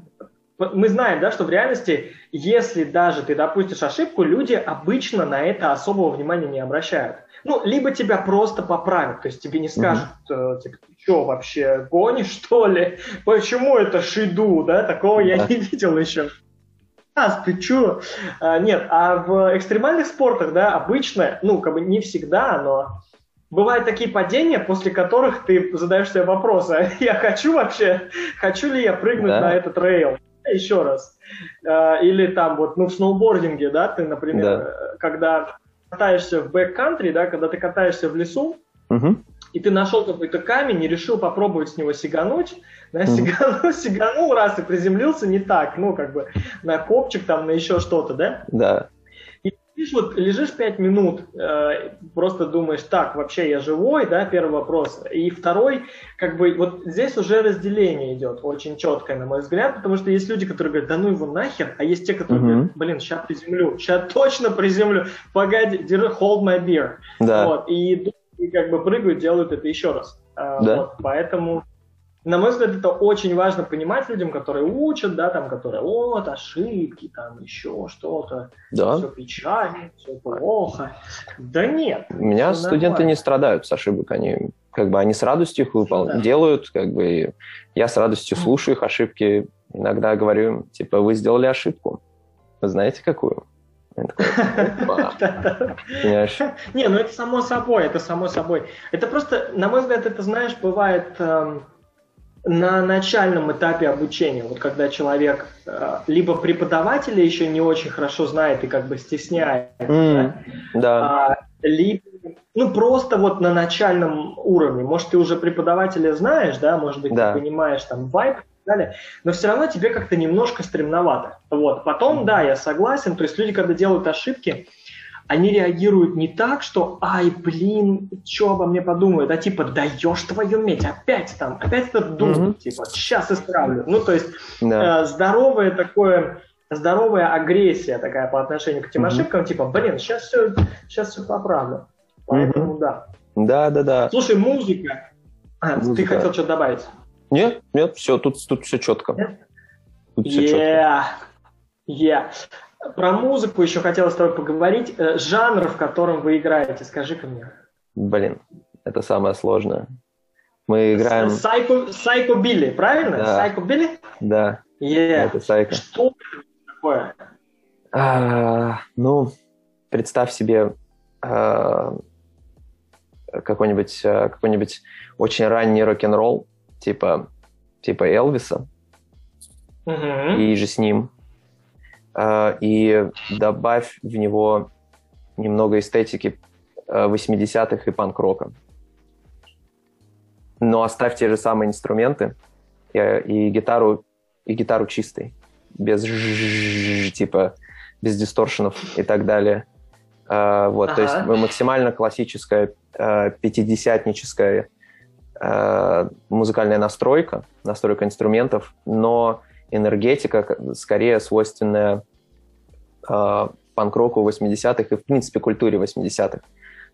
[SPEAKER 1] мы знаем, да, что в реальности, если даже ты допустишь ошибку, люди обычно на это особого внимания не обращают. Ну, либо тебя просто поправят, то есть тебе не скажут, mm-hmm. типа, ты что, вообще гонишь, что ли? Почему это шиду, да? Такого я не видел еще. А, ты чё? А, нет, а в экстремальных спортах, да, обычно, ну, как бы не всегда, но бывают такие падения, после которых ты задаешь себе вопрос, а я хочу вообще, хочу ли я прыгнуть да. на этот рейл? еще раз. Э, или там вот, ну, в сноубординге, да, ты, например, да. когда катаешься в бэк-кантри, да, когда ты катаешься в лесу, угу. И ты нашел какой-то камень и решил попробовать с него сигануть, да, сиганул, сиганул раз и приземлился не так, ну, как бы на копчик там, на еще что-то, да?
[SPEAKER 2] Да
[SPEAKER 1] лежишь, вот, лежишь пять минут, э, просто думаешь, так, вообще я живой, да, первый вопрос. И второй, как бы, вот здесь уже разделение идет очень четкое, на мой взгляд, потому что есть люди, которые говорят, да ну его нахер, а есть те, которые uh-huh. говорят, блин, сейчас приземлю, сейчас точно приземлю, погоди, держи, hold my beer. Да. Вот, и, и как бы прыгают, делают это еще раз. Э, да. Вот, поэтому на мой взгляд, это очень важно понимать людям, которые учат, да, там, которые, вот, ошибки, там, еще что-то, да. все печально, все плохо. Да нет.
[SPEAKER 2] У меня студенты нормально. не страдают с ошибок, они как бы они с радостью их выпол... да. делают, как бы я с радостью слушаю их ошибки, иногда говорю, типа, вы сделали ошибку, вы знаете какую?
[SPEAKER 1] Не, ну это само собой, это само собой. Это просто, на мой взгляд, это, знаешь, бывает эм, на начальном этапе обучения, вот когда человек э, либо преподавателя еще не очень хорошо знает и как бы стесняет, mm, да. А, либо ну просто вот на начальном уровне, может ты уже преподавателя знаешь, да, может быть да. ты понимаешь там вайп далее, но все равно тебе как-то немножко стремновато, вот. Потом, да, я согласен, то есть люди, когда делают ошибки, они реагируют не так, что «Ай, блин, что обо мне подумают?» а типа «Даешь твою медь, опять там, опять этот дум, mm-hmm. типа «Сейчас исправлю». Ну, то есть да. э, здоровое такое, здоровая агрессия такая по отношению к этим mm-hmm. ошибкам, типа «Блин, сейчас все, сейчас все поправлю». Поэтому mm-hmm. да.
[SPEAKER 2] Да, да, да.
[SPEAKER 1] Слушай, музыка. А, музыка. Ты хотел что-то добавить?
[SPEAKER 2] Нет, нет, все, тут, тут все четко.
[SPEAKER 1] Тут все yeah. четко. Yeah. Про музыку еще хотелось с тобой поговорить. Э, жанр, в котором вы играете, скажи-ка мне.
[SPEAKER 2] Блин, это самое сложное. Мы играем...
[SPEAKER 1] Сайко, Сайко Билли, правильно? Да. Сайко Билли?
[SPEAKER 2] Да.
[SPEAKER 1] Yeah. Это Сайко. Что это такое?
[SPEAKER 2] А, ну, представь себе а, какой-нибудь а, какой-нибудь очень ранний рок-н-ролл, типа, типа Элвиса, угу. и же с ним Э, и добавь в него немного эстетики 80-х э, и панк-рока. Но оставь те же самые инструменты и, и гитару и гитару чистой, без типа без дисторшенов и так далее. Uh, вот, ага. то есть максимально классическая пятидесятническая музыкальная настройка, настройка инструментов, но энергетика скорее свойственная э, панк-року 80-х и, в принципе, культуре 80-х,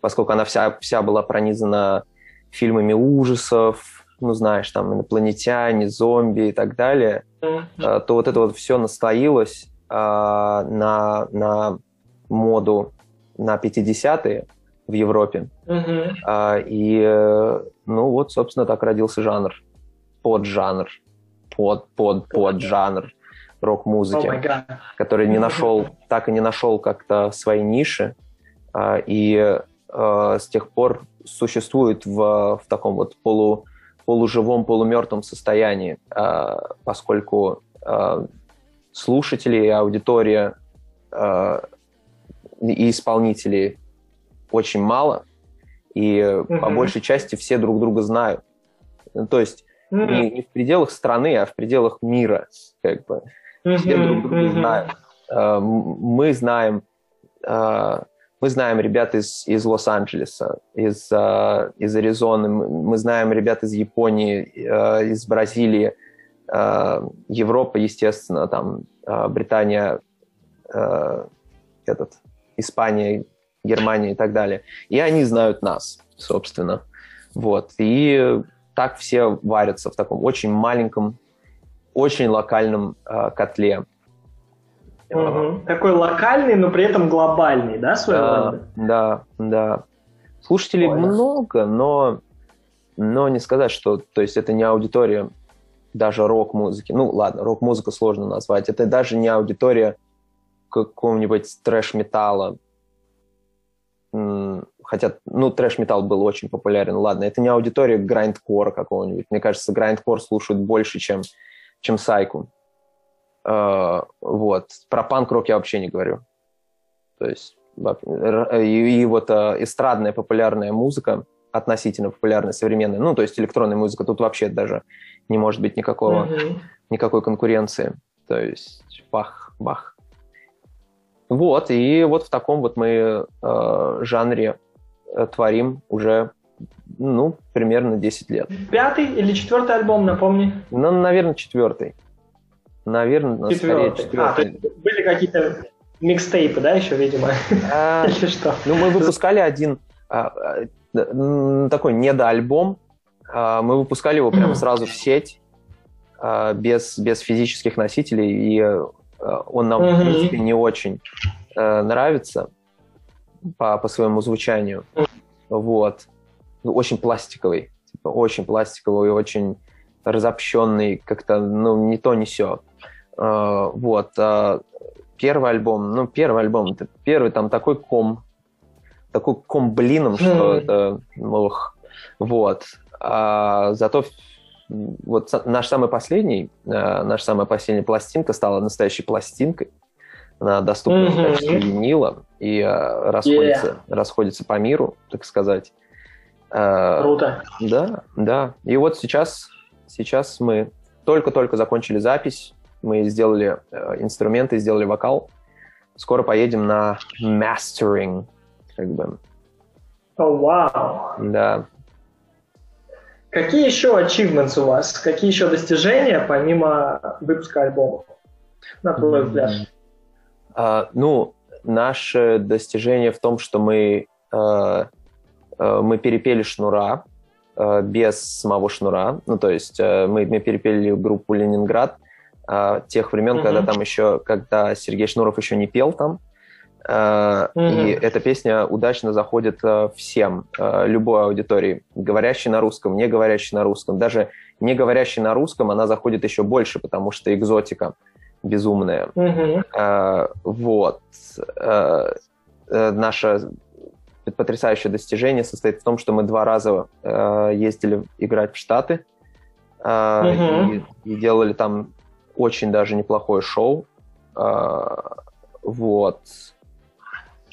[SPEAKER 2] поскольку она вся, вся была пронизана фильмами ужасов, ну знаешь, там инопланетяне, зомби и так далее, mm-hmm. то вот это вот все наслоилось на, на моду на 50-е в Европе. Mm-hmm. И, ну вот, собственно, так родился жанр, поджанр, под, под, под жанр рок-музыки, oh который не нашел, так и не нашел как-то своей ниши, и с тех пор существует в, в таком вот полу, полуживом, полумертвом состоянии, поскольку слушатели, аудитория и исполнителей очень мало, и mm-hmm. по большей части все друг друга знают. То есть mm-hmm. не, не в пределах страны, а в пределах мира, как бы. Mm-hmm. Все друг друга mm-hmm. знают. Uh, мы знаем, uh, мы знаем ребят из, из Лос-Анджелеса, из, uh, из Аризоны, мы знаем ребят из Японии, из Бразилии, Европа, естественно, там Британия, этот, Испания, Германия и так далее. И они знают нас, собственно. Вот. И так все варятся в таком очень маленьком, очень локальном э, котле.
[SPEAKER 1] Угу. Такой локальный, но при этом глобальный, да, своего
[SPEAKER 2] да, рода? Да, да. Слушателей Понял. много, но, но не сказать, что то есть это не аудитория даже рок-музыки. Ну, ладно, рок-музыку сложно назвать. Это даже не аудитория какого-нибудь трэш-металла, хотя, ну, трэш-металл был очень популярен, ладно, это не аудитория грайндкора какого-нибудь. Мне кажется, грайндкор слушают больше, чем, чем сайку. Uh, вот. Про панк-рок я вообще не говорю. То есть, и, и вот uh, эстрадная популярная музыка, относительно популярная, современная, ну, то есть электронная музыка, тут вообще даже не может быть никакого, mm-hmm. никакой конкуренции. То есть, бах, бах. Вот, и вот в таком вот мы э, жанре э, творим уже, ну, примерно 10 лет.
[SPEAKER 1] Пятый или четвертый альбом, напомни?
[SPEAKER 2] Ну, наверное, четвертый. Наверное, четвертый. скорее четвертый.
[SPEAKER 1] А, были какие-то микстейпы, да, еще, видимо? А,
[SPEAKER 2] или что? Ну, мы выпускали один а, а, такой недоальбом. А, мы выпускали его прямо сразу в сеть, а, без, без физических носителей, и он нам, mm-hmm. в принципе, не очень э, нравится по, по своему звучанию. Вот. Ну, очень пластиковый. Типа, очень пластиковый, очень разобщенный, как-то, ну, не то, не все. Э, вот. Э, первый альбом, ну, первый альбом, это первый там такой ком, такой ком блином, что mm-hmm. это, ох, вот. А, зато вот наш самый последний, э, наша самая последняя пластинка стала настоящей пластинкой. Она доступна mm-hmm. в качестве винила и э, расходится, yeah. расходится по миру, так сказать.
[SPEAKER 1] Э, Круто.
[SPEAKER 2] Да, да. И вот сейчас, сейчас мы только-только закончили запись, мы сделали инструменты, сделали вокал. Скоро поедем на mastering, как бы.
[SPEAKER 1] О, oh, вау.
[SPEAKER 2] Wow. Да.
[SPEAKER 1] Какие еще achievements у вас? Какие еще достижения помимо выпуска альбома? На твой взгляд.
[SPEAKER 2] Uh, ну, наше достижение в том, что мы, uh, uh, мы перепели Шнура без самого Шнура. Ну, то есть мы, мы перепели группу Ленинград тех времен, mm-hmm. когда там еще, когда Сергей Шнуров еще не пел там. Mm-hmm. И эта песня удачно заходит э, всем, э, любой аудитории, говорящей на русском, не говорящей на русском. Даже не говорящей на русском она заходит еще больше, потому что экзотика безумная. Mm-hmm. Вот. Наше потрясающее достижение состоит в том, что мы два раза ездили играть в Штаты mm-hmm. и, и делали там очень даже неплохое шоу. Вот.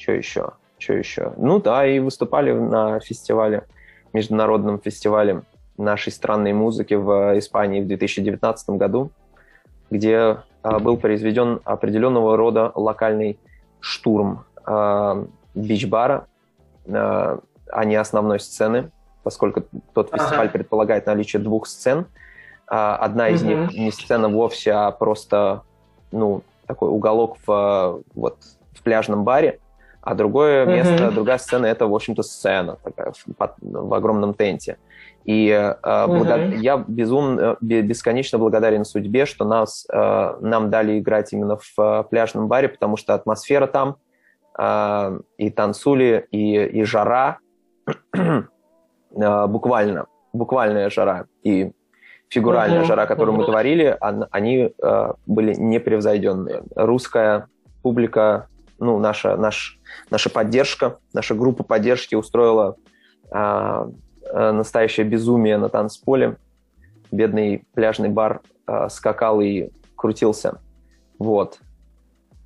[SPEAKER 2] Что еще? Что еще? Ну да, и выступали на фестивале, международном фестивале нашей странной музыки в Испании в 2019 году, где а, был произведен определенного рода локальный штурм а, бич-бара, а, а не основной сцены, поскольку тот фестиваль ага. предполагает наличие двух сцен. А, одна из угу. них не сцена вовсе, а просто ну, такой уголок в, вот, в пляжном баре, А другое место, mm-hmm. другая сцена это, в общем-то, сцена такая в, в огромном тенте. И э, mm-hmm. я безумно, бесконечно благодарен судьбе, что нас, э, нам дали играть именно в э, пляжном баре, потому что атмосфера там, э, и танцули, и, и жара, э, буквально, буквальная жара, и фигуральная mm-hmm. жара, которую мы творили, они э, были непревзойденные. Русская публика, ну, наша, наш, наша поддержка, наша группа поддержки устроила э, настоящее безумие на танцполе. Бедный пляжный бар э, скакал и крутился. Вот.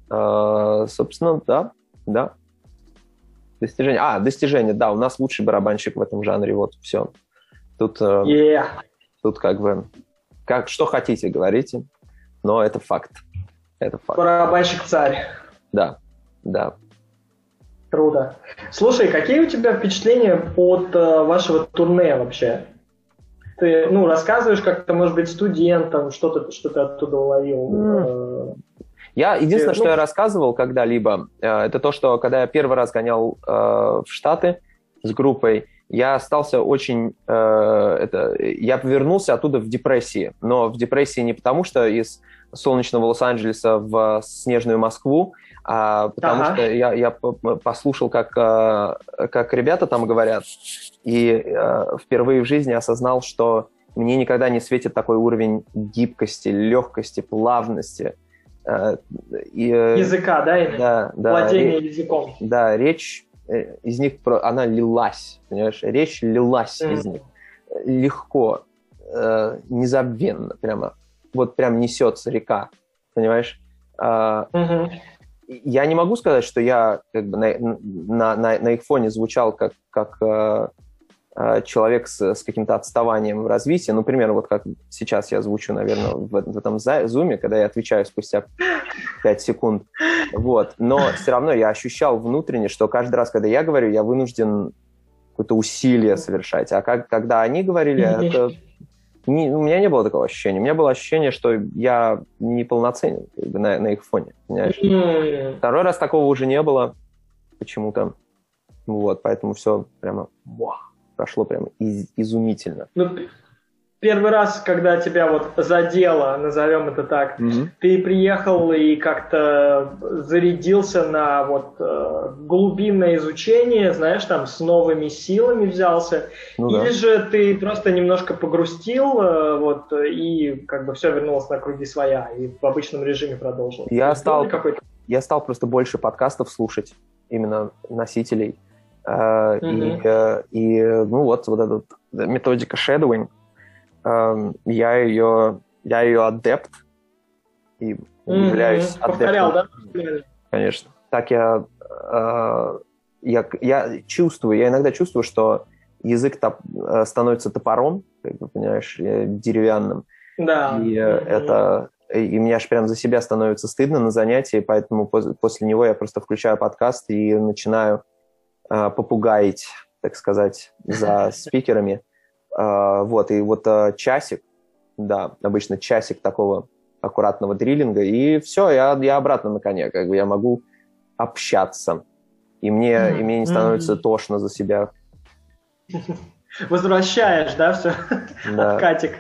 [SPEAKER 2] Э, собственно, да, да. Достижение. А, достижение, да, у нас лучший барабанщик в этом жанре, вот, все. Тут... Э, yeah. Тут как бы, как, что хотите, говорите, но это факт. Это факт.
[SPEAKER 1] Барабанщик царь.
[SPEAKER 2] Да, да.
[SPEAKER 1] Круто. Слушай, какие у тебя впечатления от э, вашего турне вообще? Ты, ну, рассказываешь как-то, может быть, студентам, что-то, что ты оттуда уловил? Mm.
[SPEAKER 2] Я единственное, ты, что ну... я рассказывал когда-либо, э, это то, что когда я первый раз гонял э, в Штаты с группой, я остался очень... Э, это, я вернулся оттуда в депрессии. Но в депрессии не потому, что из солнечного Лос-Анджелеса в снежную Москву, а потому ага. что я, я послушал, как, э, как ребята там говорят, и э, впервые в жизни осознал, что мне никогда не светит такой уровень гибкости, легкости, плавности.
[SPEAKER 1] Э, и, Языка, да?
[SPEAKER 2] Да, да.
[SPEAKER 1] Владение языком.
[SPEAKER 2] Да, речь из них она лилась, понимаешь, речь лилась mm-hmm. из них легко, незабвенно, прямо, вот прям несется река, понимаешь? mm-hmm. Я не могу сказать, что я как бы на, на, на, их фоне звучал как, как э, Э, человек с, с каким-то отставанием в развитии, например, вот как сейчас я звучу, наверное, в, в этом зуме, когда я отвечаю спустя 5 секунд, вот, но все равно я ощущал внутренне, что каждый раз, когда я говорю, я вынужден какое-то усилие совершать, а как, когда они говорили, это не, у меня не было такого ощущения. У меня было ощущение, что я неполноценен как бы, на, на их фоне. Понимаешь? Второй раз такого уже не было почему-то. Вот, поэтому все прямо вау прошло прям из, изумительно.
[SPEAKER 1] Ну, первый раз, когда тебя вот задело, назовем это так, mm-hmm. ты приехал и как-то зарядился на вот э, глубинное изучение, знаешь, там с новыми силами взялся, ну, или да. же ты просто немножко погрустил, э, вот и как бы все вернулось на круги своя и в обычном режиме продолжил.
[SPEAKER 2] Я стал, я стал просто больше подкастов слушать именно носителей Mm-hmm. И, и, ну вот, вот эта методика shadowing, эм, я ее, я ее адепт и mm-hmm. являюсь Повторял, адептом. да? Конечно. Так я, э, я, я чувствую, я иногда чувствую, что язык топ, э, становится топором, как ты понимаешь, деревянным.
[SPEAKER 1] Да.
[SPEAKER 2] И mm-hmm. это и мне аж прям за себя становится стыдно на занятии, поэтому после него я просто включаю подкаст и начинаю Э, попугаить, так сказать, за спикерами. Э, вот, и вот э, часик, да, обычно часик такого аккуратного дриллинга, и все, я, я обратно на коне, как бы я могу общаться. И мне, mm-hmm. и мне не становится mm-hmm. тошно за себя.
[SPEAKER 1] Возвращаешь, да, все? Да. Откатик.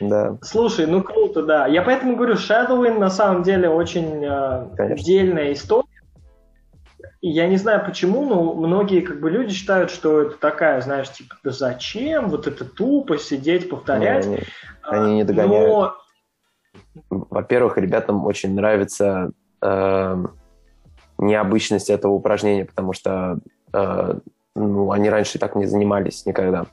[SPEAKER 2] Да.
[SPEAKER 1] Слушай, ну круто, да. Я поэтому говорю, Shadowing на самом деле очень э, отдельная история. Я не знаю почему, но многие как бы люди считают, что это такая, знаешь, типа, да зачем, вот это тупо сидеть, повторять.
[SPEAKER 2] Не, они, они не догоняют. Но... Во-первых, ребятам очень нравится э, необычность этого упражнения, потому что э, ну, они раньше так не занимались никогда,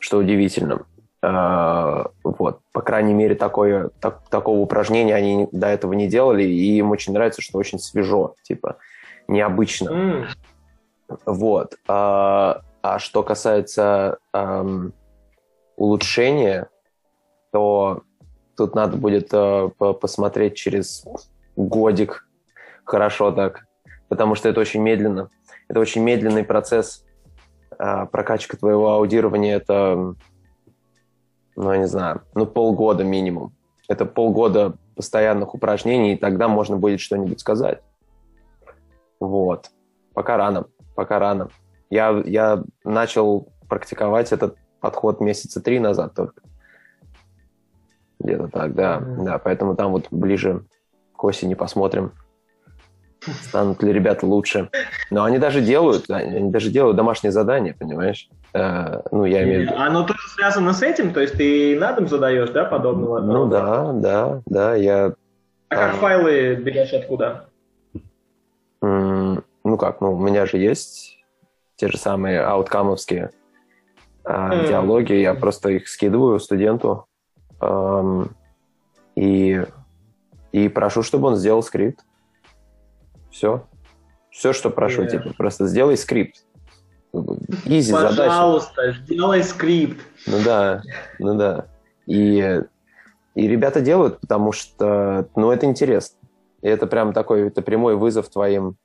[SPEAKER 2] что удивительно. Э, вот, по крайней мере, такое, так, такого упражнения они до этого не делали, и им очень нравится, что очень свежо, типа необычно. Mm. Вот. А, а что касается эм, улучшения, то тут надо будет э, посмотреть через годик хорошо так, потому что это очень медленно. Это очень медленный процесс. Э, прокачка твоего аудирования это, ну, я не знаю, ну, полгода минимум. Это полгода постоянных упражнений, и тогда можно будет что-нибудь сказать. Вот. пока рано, пока рано. Я, я начал практиковать этот подход месяца три назад только. Где-то так, да. Mm-hmm. Да, поэтому там вот ближе к осени посмотрим, станут ли ребята лучше. Но они даже делают, они даже делают домашние задания, понимаешь?
[SPEAKER 1] Э, ну, я имею в виду. Оно тоже связано с этим? То есть ты на дом задаешь, да, подобного?
[SPEAKER 2] Ну да, да, да, я...
[SPEAKER 1] А как файлы берешь откуда?
[SPEAKER 2] Ну как, ну у меня же есть те же самые outcome овские mm. диалоги, я просто их скидываю студенту эм, и, и прошу, чтобы он сделал скрипт. Все. Все, что прошу, yeah. типа, просто сделай скрипт.
[SPEAKER 1] Easy Пожалуйста, задача. сделай скрипт.
[SPEAKER 2] Ну да, ну да. И, и ребята делают, потому что, ну, это интересно. И это прям такой, это прямой вызов твоим,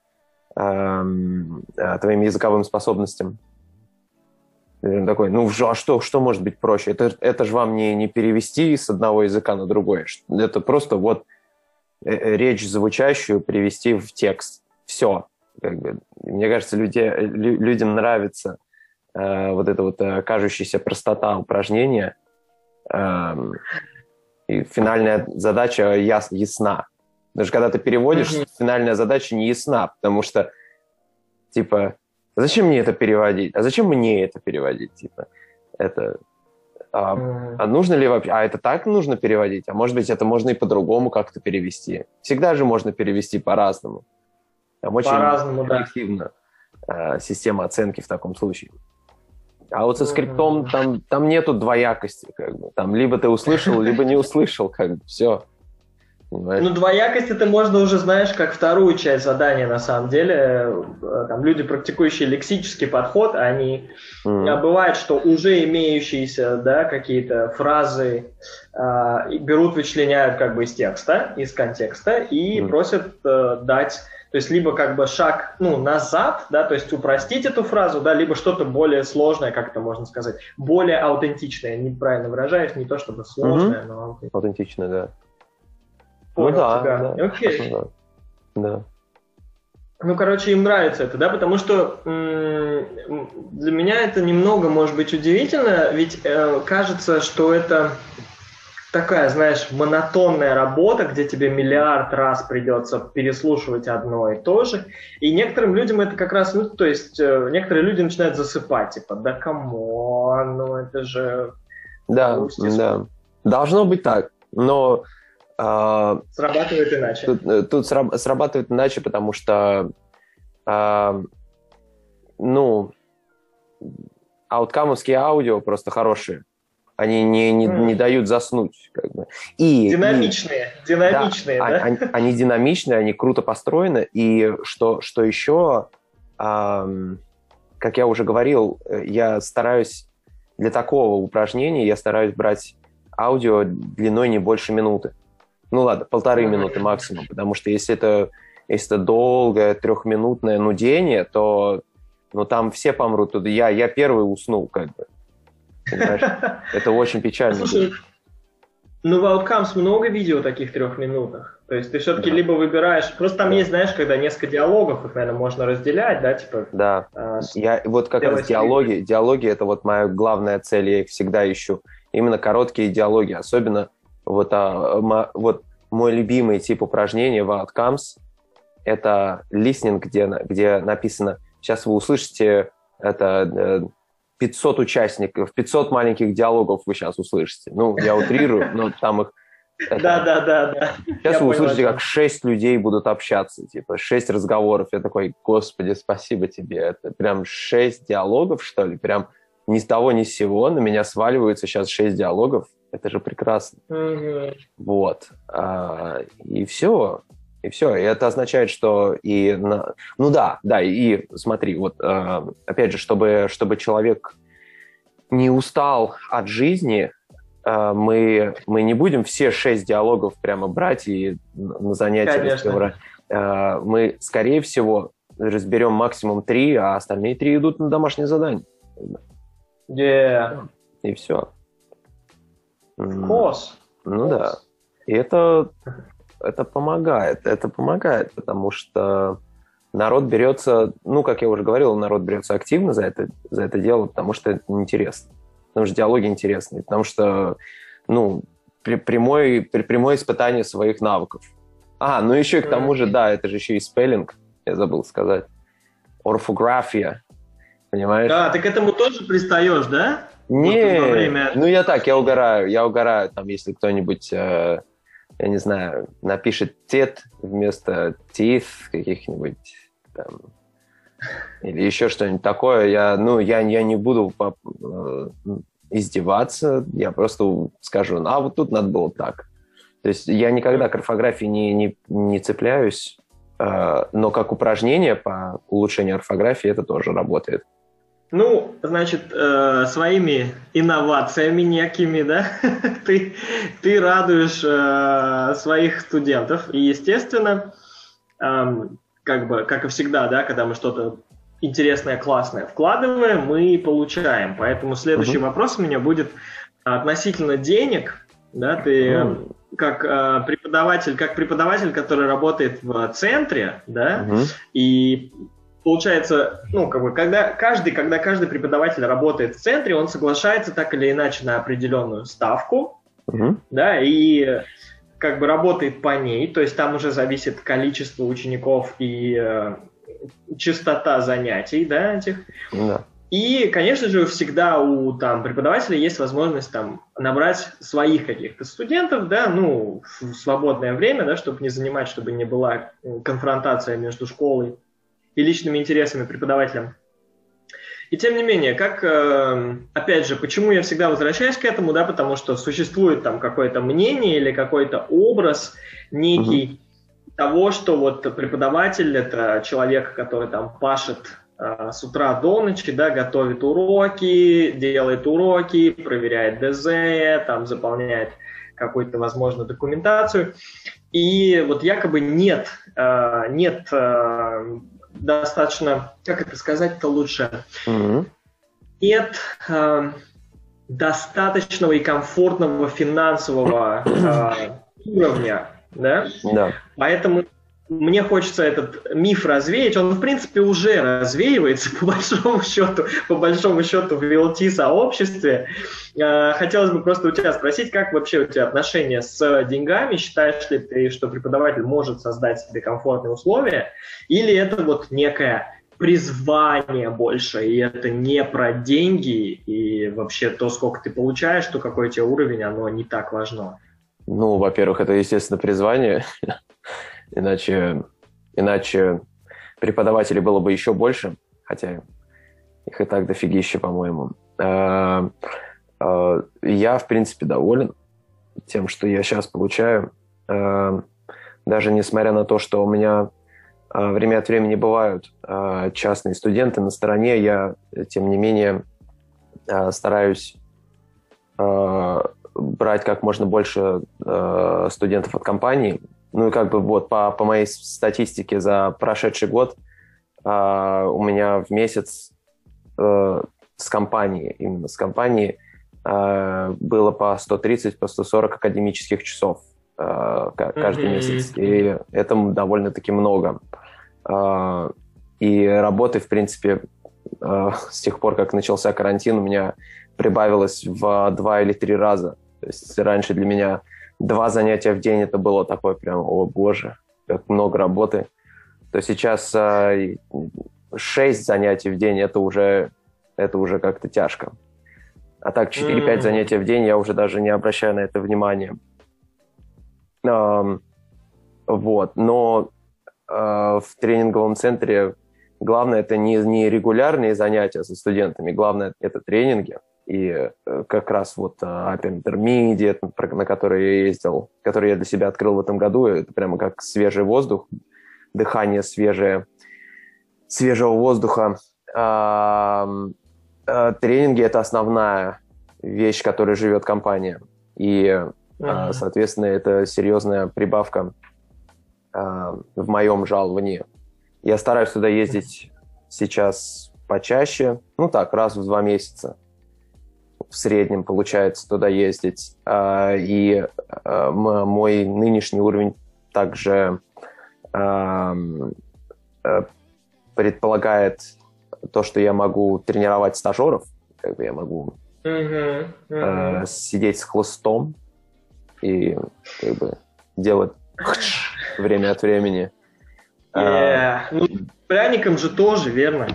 [SPEAKER 2] эм, э, твоим языковым способностям. такой, ну а что, что может быть проще? Это, это же вам не, не перевести с одного языка на другой. Это просто вот э, э, речь звучащую привести в текст. Все. Как бы, мне кажется, люди, лю, людям нравится э, вот эта вот э, кажущаяся простота упражнения. Э, и финальная задача яс, ясна. Даже когда ты переводишь, mm-hmm. финальная задача не ясна, потому что, типа, зачем мне это переводить? А зачем мне это переводить? Типа, это... А, mm-hmm. а нужно ли вообще... А это так нужно переводить? А может быть, это можно и по-другому как-то перевести? Всегда же можно перевести по-разному. Там очень объективно да. система оценки в таком случае. А вот со скриптом там, там нету двоякости, как бы. Там либо ты услышал, либо не услышал, как бы, все.
[SPEAKER 1] Понимаешь? Ну, двоякость это можно уже, знаешь, как вторую часть задания, на самом деле. Э, там люди, практикующие лексический подход, они mm. бывает, что уже имеющиеся, да, какие-то фразы э, берут, вычленяют как бы из текста, из контекста и mm. просят э, дать то есть либо как бы шаг ну, назад, да, то есть упростить эту фразу, да, либо что-то более сложное, как это можно сказать, более аутентичное. Неправильно выражаюсь, не то чтобы сложное, mm-hmm. но
[SPEAKER 2] аутентичное. да.
[SPEAKER 1] Понял ну, да, тебя. Да, Окей. Да. да. Ну, короче, им нравится это, да, потому что м- для меня это немного, может быть, удивительно, ведь э, кажется, что это такая, знаешь, монотонная работа, где тебе миллиард раз придется переслушивать одно и то же. И некоторым людям это как раз, ну, то есть, э, некоторые люди начинают засыпать, типа, да come on, ну это же...
[SPEAKER 2] Да, да. Должно быть так, но...
[SPEAKER 1] Э, срабатывает иначе.
[SPEAKER 2] Тут, э, тут срабатывает иначе, потому что, э, ну, ауткамовские аудио просто хорошие. Они не, не, не дают заснуть. Как бы.
[SPEAKER 1] и, динамичные, и, динамичные, да?
[SPEAKER 2] да? Они, они динамичные, они круто построены. И что, что еще, эм, как я уже говорил, я стараюсь для такого упражнения, я стараюсь брать аудио длиной не больше минуты. Ну ладно, полторы минуты максимум, потому что если это, если это долгое трехминутное нудение, то ну, там все помрут. Я, я первый уснул, как бы. Это очень печально. Слушай,
[SPEAKER 1] ну, в Outcomes много видео таких трех минутах. То есть ты все-таки да. либо выбираешь... Просто там да. есть, знаешь, когда несколько диалогов, их, наверное, можно разделять, да, типа...
[SPEAKER 2] Да. А, я вот как раз диалоги, диалоги — это вот моя главная цель, я их всегда ищу. Именно короткие диалоги, особенно вот, а, вот мой любимый тип упражнения в Outcomes — это listening, где, где написано... Сейчас вы услышите это э, 500 участников, 500 маленьких диалогов вы сейчас услышите. Ну, я утрирую, но там их...
[SPEAKER 1] Да, да, да, да.
[SPEAKER 2] Сейчас вы услышите, как 6 людей будут общаться, типа 6 разговоров. Я такой, господи, спасибо тебе. Это прям 6 диалогов, что ли? Прям ни с того, ни с сего на меня сваливаются сейчас 6 диалогов. Это же прекрасно. Вот. А, и все. И все. И это означает, что и... На... Ну да, да, и смотри, вот э, опять же, чтобы, чтобы человек не устал от жизни, э, мы, мы не будем все шесть диалогов прямо брать и на занятия разговаривать. Э, мы, скорее всего, разберем максимум три, а остальные три идут на домашнее задание.
[SPEAKER 1] Yeah.
[SPEAKER 2] И все.
[SPEAKER 1] Of course.
[SPEAKER 2] Ну да. И это это помогает. Это помогает, потому что народ берется, ну, как я уже говорил, народ берется активно за это, за это дело, потому что это интересно. Потому что диалоги интересные, потому что, ну, при, прямое, при, прямое испытание своих навыков. А, ну еще и к тому же, да, это же еще и спеллинг, я забыл сказать. Орфография, понимаешь?
[SPEAKER 1] Да, ты к этому тоже пристаешь, да?
[SPEAKER 2] Не, вот время... ну я так, я угораю, я угораю, там, если кто-нибудь, э, я не знаю, напишет тет вместо teeth каких-нибудь, там, или еще что-нибудь такое, я, ну, я, я не буду по, э, издеваться, я просто скажу, а вот тут надо было так. То есть я никогда к орфографии не, не, не цепляюсь, э, но как упражнение по улучшению орфографии это тоже работает.
[SPEAKER 1] Ну, значит, э, своими инновациями некими, да, ты, ты радуешь э, своих студентов. И, естественно, э, как бы, как и всегда, да, когда мы что-то интересное, классное вкладываем, мы получаем. Поэтому следующий uh-huh. вопрос у меня будет относительно денег. Да, ты uh-huh. как э, преподаватель, как преподаватель, который работает в центре, да, uh-huh. и получается, ну, как бы, когда каждый, когда каждый преподаватель работает в центре, он соглашается так или иначе на определенную ставку, uh-huh. да, и как бы работает по ней, то есть там уже зависит количество учеников и э, частота занятий, да, этих. Да. И, конечно же, всегда у там, преподавателя есть возможность там, набрать своих каких-то студентов, да, ну, в свободное время, да, чтобы не занимать, чтобы не была конфронтация между школой и личными интересами преподавателя. И тем не менее, как, э, опять же, почему я всегда возвращаюсь к этому, да, потому что существует там какое-то мнение или какой-то образ некий, того, что вот преподаватель это человек, который там пашет э, с утра до ночи, да, готовит уроки, делает уроки, проверяет ДЗ, там заполняет какую-то, возможно, документацию. И вот якобы нет, э, нет э, достаточно, как это сказать-то лучше, mm-hmm. нет э, достаточного и комфортного финансового э, уровня да? Да. Поэтому мне хочется этот миф развеять. Он, в принципе, уже развеивается, по большому счету, по большому счету в VLT-сообществе. А, хотелось бы просто у тебя спросить, как вообще у тебя отношения с деньгами? Считаешь ли ты, что преподаватель может создать себе комфортные условия? Или это вот некое призвание больше, и это не про деньги, и вообще то, сколько ты получаешь, то какой у тебя уровень, оно не так важно?
[SPEAKER 2] Ну, во-первых, это, естественно, призвание, иначе, иначе преподавателей было бы еще больше, хотя их и так дофигища, по-моему. А, а, я, в принципе, доволен тем, что я сейчас получаю. А, даже несмотря на то, что у меня время от времени бывают частные студенты на стороне, я, тем не менее, стараюсь брать как можно больше э, студентов от компании. Ну и как бы вот по, по моей статистике за прошедший год э, у меня в месяц э, с компании, именно с компании, э, было по 130, по 140 академических часов э, каждый mm-hmm. месяц. И это довольно-таки много. Э, и работы, в принципе, э, с тех пор, как начался карантин, у меня прибавилось в два или три раза. То есть раньше для меня два занятия в день это было такое прям, о боже, как много работы. То сейчас э, шесть занятий в день это уже, это уже как-то тяжко. А так 4-5 mm-hmm. занятий в день я уже даже не обращаю на это внимания. вот, но э, в тренинговом центре главное это не, не регулярные занятия со студентами, главное это тренинги и э, как раз вот э, Upper Intermediate, на который я ездил, который я для себя открыл в этом году, это прямо как свежий воздух, дыхание свежее, свежего воздуха. Э, тренинги – это основная вещь, которой живет компания. И, mm-hmm. соответственно, это серьезная прибавка в моем жаловании. Я стараюсь туда ездить сейчас почаще, ну так, раз в два месяца в среднем получается туда ездить. А, и а, мой нынешний уровень также а, предполагает то, что я могу тренировать стажеров, как бы я могу э, сидеть с хлыстом и как бы делать время от времени. Э,
[SPEAKER 1] Э, Ну, пряником же тоже, верно?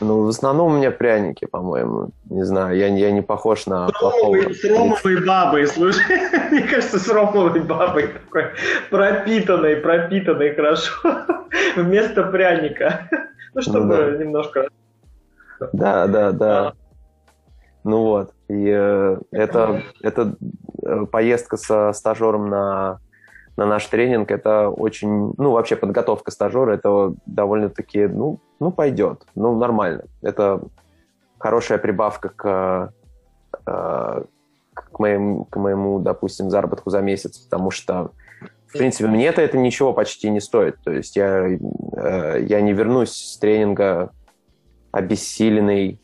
[SPEAKER 2] Ну, в основном у меня пряники, по-моему. Не знаю, я, я не похож на плохого.
[SPEAKER 1] С ромовой бабой, слушай. Мне кажется, с ромовой бабой такой пропитанной, пропитанной хорошо. Вместо пряника. Ну, чтобы
[SPEAKER 2] да.
[SPEAKER 1] немножко...
[SPEAKER 2] Да, да, да. Ну вот. И э, это, это э, поездка со стажером на, на наш тренинг, это очень, ну, вообще подготовка стажера, это довольно-таки, ну, ну, пойдет, ну, нормально. Это хорошая прибавка к, э, к, моему, к моему, допустим, заработку за месяц, потому что, в принципе, мне-то это ничего почти не стоит. То есть я, э, я не вернусь с тренинга обессиленный,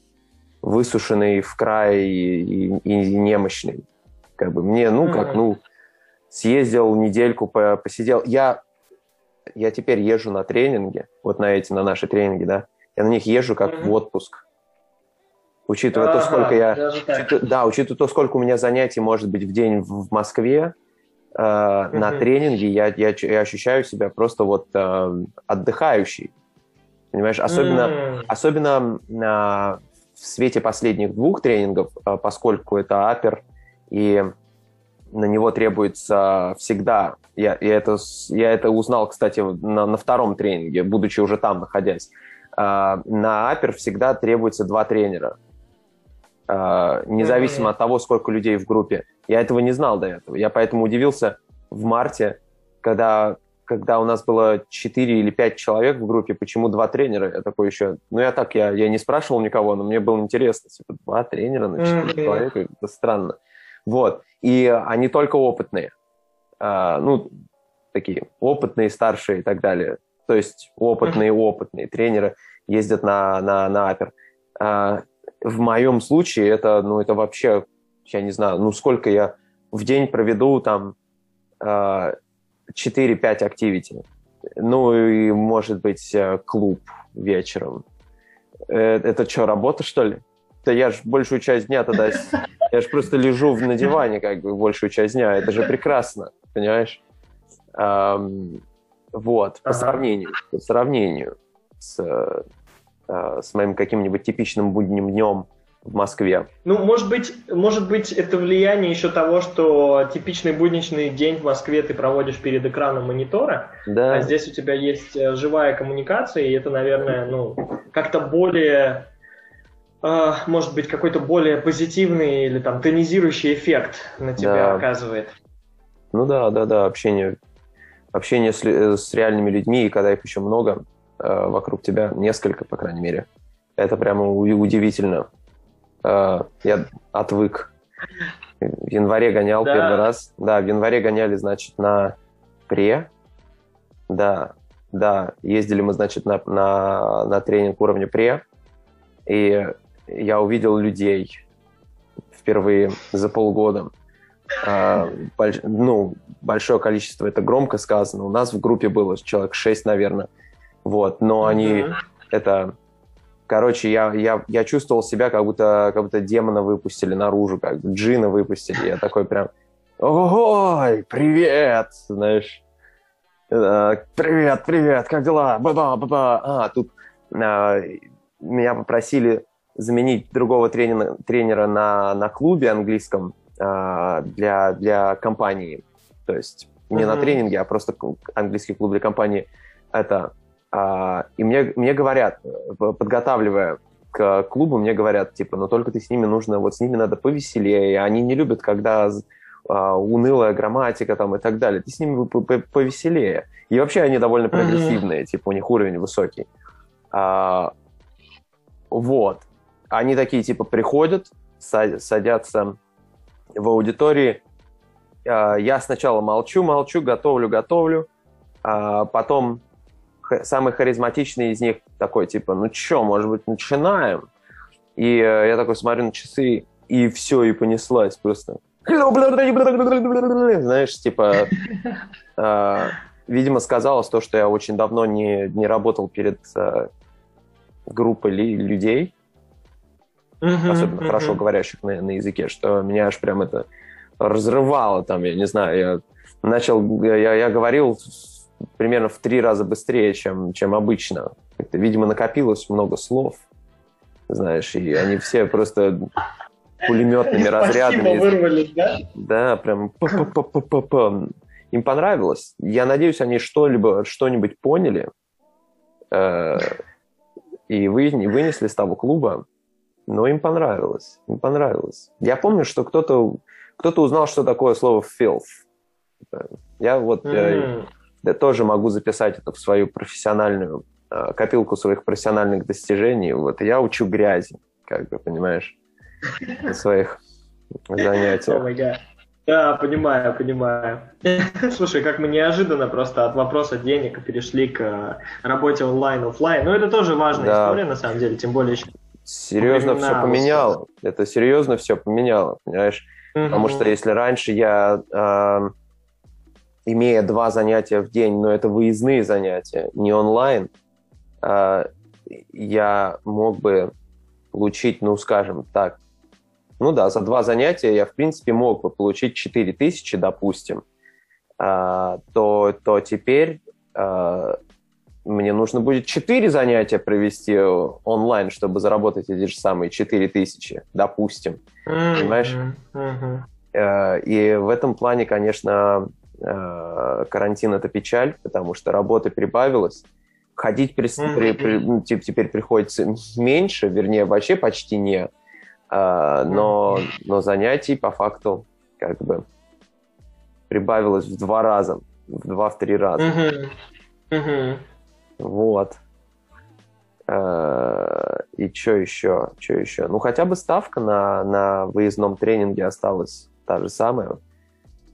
[SPEAKER 2] высушенный в край и, и- и немощный. Как бы мне, ну, как, ну, съездил недельку, по- посидел. Я, я теперь езжу на тренинги, вот на эти, на наши тренинги, да, я на них езжу как
[SPEAKER 1] Мгм.
[SPEAKER 2] в отпуск. Учитывая то,
[SPEAKER 1] Ага,
[SPEAKER 2] сколько я... да, учитывая то, сколько у меня занятий может быть в день в, Москве, э, на тренинге я, я, я ощущаю себя просто вот э, отдыхающий. Понимаешь, особенно... Особенно а, в свете последних двух тренингов, а, поскольку это апер, и на него требуется всегда, я, я, это, я это узнал, кстати, на, на втором тренинге, будучи уже там находясь, А, на апер всегда требуется два тренера, А, независимо от того, сколько людей в группе. Я этого не знал до этого. Я поэтому удивился в марте, когда когда у нас было 4 или 5 человек в группе, почему два тренера? Я такой еще... Ну, я так, я, я не спрашивал никого, но мне было интересно. Типа, два тренера на 4
[SPEAKER 1] Мгм.
[SPEAKER 2] человека? Это странно. Вот. И они только опытные. А, ну, такие опытные, старшие и так далее. То есть опытные, опытные тренеры ездят на, на, на апер. А, в моем случае это, ну, это вообще, я не знаю, ну, сколько я в день проведу там а, 4-5 активити. Ну и, может быть, э, клуб вечером. Э, Это что, работа, что ли? Да я же большую часть дня тогда... Я же просто лежу на диване как бы большую часть дня. Это же прекрасно, понимаешь? Вот, по сравнению, по сравнению с, э, э, с моим каким-нибудь типичным будним днем в Москве.
[SPEAKER 1] Ну, может быть, может быть, это влияние еще того, что типичный будничный день в Москве ты проводишь перед экраном монитора,
[SPEAKER 2] Да,
[SPEAKER 1] а здесь у тебя есть э, живая коммуникация, и это, наверное, ну, как-то более, может быть, какой-то более позитивный или там тонизирующий эффект на тебя
[SPEAKER 2] Да.
[SPEAKER 1] оказывает.
[SPEAKER 2] Ну да, да, да, общение, общение с, с реальными людьми, и когда их еще много э, вокруг тебя, несколько, по крайней мере, это прямо удивительно. Э, я отвык. В январе гонял
[SPEAKER 1] Да.
[SPEAKER 2] первый раз. Да, в январе гоняли, значит, на пре. Да, да, ездили мы, значит, на, на, на тренинг уровня пре. И я увидел людей впервые за полгода. А, больш- ну, большое количество, это громко сказано. У нас в группе было человек 6, наверное. Вот, но они,
[SPEAKER 1] Мгм.
[SPEAKER 2] это, короче, я, я, я чувствовал себя, как будто, как будто демона выпустили наружу, как джина выпустили. Я такой прям, ой, привет, знаешь. Э, Привет, привет, как дела? Ба-ба, ба-ба. А, тут а, меня попросили заменить другого тренера, тренера на, на клубе английском а, для, для компании. То есть не на
[SPEAKER 1] Мгм.
[SPEAKER 2] тренинге, а просто английский клуб для компании. Это, а, и мне, мне говорят, э, подготавливая к клубу, мне говорят, типа, ну только ты с ними нужно, вот с ними надо повеселее, они не любят, когда а, унылая грамматика там и так далее. Ты с ними по- по- повеселее. И вообще они довольно прогрессивные, типа у них уровень высокий. А, вот. Они такие типа приходят, са- садятся в аудитории. А, я сначала молчу, молчу, готовлю, готовлю. А потом самый харизматичный из них такой типа, ну чё, может быть, начинаем? И э, я такой смотрю на часы, и все, и понеслась просто. Знаешь, типа, э, видимо, сказалось то, что я очень давно не, не работал перед, э, группы ли, людей,
[SPEAKER 1] Мгм,
[SPEAKER 2] особенно
[SPEAKER 1] мгм.
[SPEAKER 2] хорошо говорящих на, на языке, что меня аж прям это разрывало там, я не знаю, я начал, я, я говорил примерно в три раза быстрее, чем, чем обычно. Это, видимо, накопилось много слов, знаешь, и они все просто пулеметными разрядами.
[SPEAKER 1] вырвались, да?
[SPEAKER 2] Да, прям. Им понравилось. Я надеюсь, они что-либо, что-нибудь поняли э, и вы, вынесли с того клуба, но им понравилось. Им понравилось. Я помню, что кто-то кто узнал, что такое слово filth. Я вот э,
[SPEAKER 1] М.
[SPEAKER 2] да, тоже могу записать это в свою профессиональную э, копилку своих профессиональных достижений. Вот я учу грязи, как бы, понимаешь, на своих занятиях.
[SPEAKER 1] гад. Да, понимаю, понимаю. Слушай, как мы неожиданно просто от вопроса денег перешли к э, работе онлайн, офлайн. Ну, это тоже важная
[SPEAKER 2] Да.
[SPEAKER 1] история, на самом деле, тем более...
[SPEAKER 2] Серьезно
[SPEAKER 1] Времена
[SPEAKER 2] все поменяло. Это серьезно все поменяло, понимаешь? Потому что если раньше я, э, имея два занятия в день, но это выездные занятия, не онлайн, э, я мог бы получить, ну, скажем так, ну да, за два занятия я, в принципе, мог бы получить 4 тысячи, допустим, а, то, то теперь а, мне нужно будет 4 занятия провести онлайн, чтобы заработать эти же самые 4 тысячи, допустим.
[SPEAKER 1] М,
[SPEAKER 2] понимаешь? Э, И в этом плане, конечно, э, карантин это печаль, потому что работы прибавилось. Ходить при- при- при- ну, теперь приходится меньше, вернее, вообще почти не. Но, но занятий по факту как бы прибавилось в два раза, в два-в три раза.
[SPEAKER 1] Мгм. Мгм.
[SPEAKER 2] Вот. Э, И что еще? Что еще? Ну, хотя бы ставка на, на выездном тренинге осталась та же самая,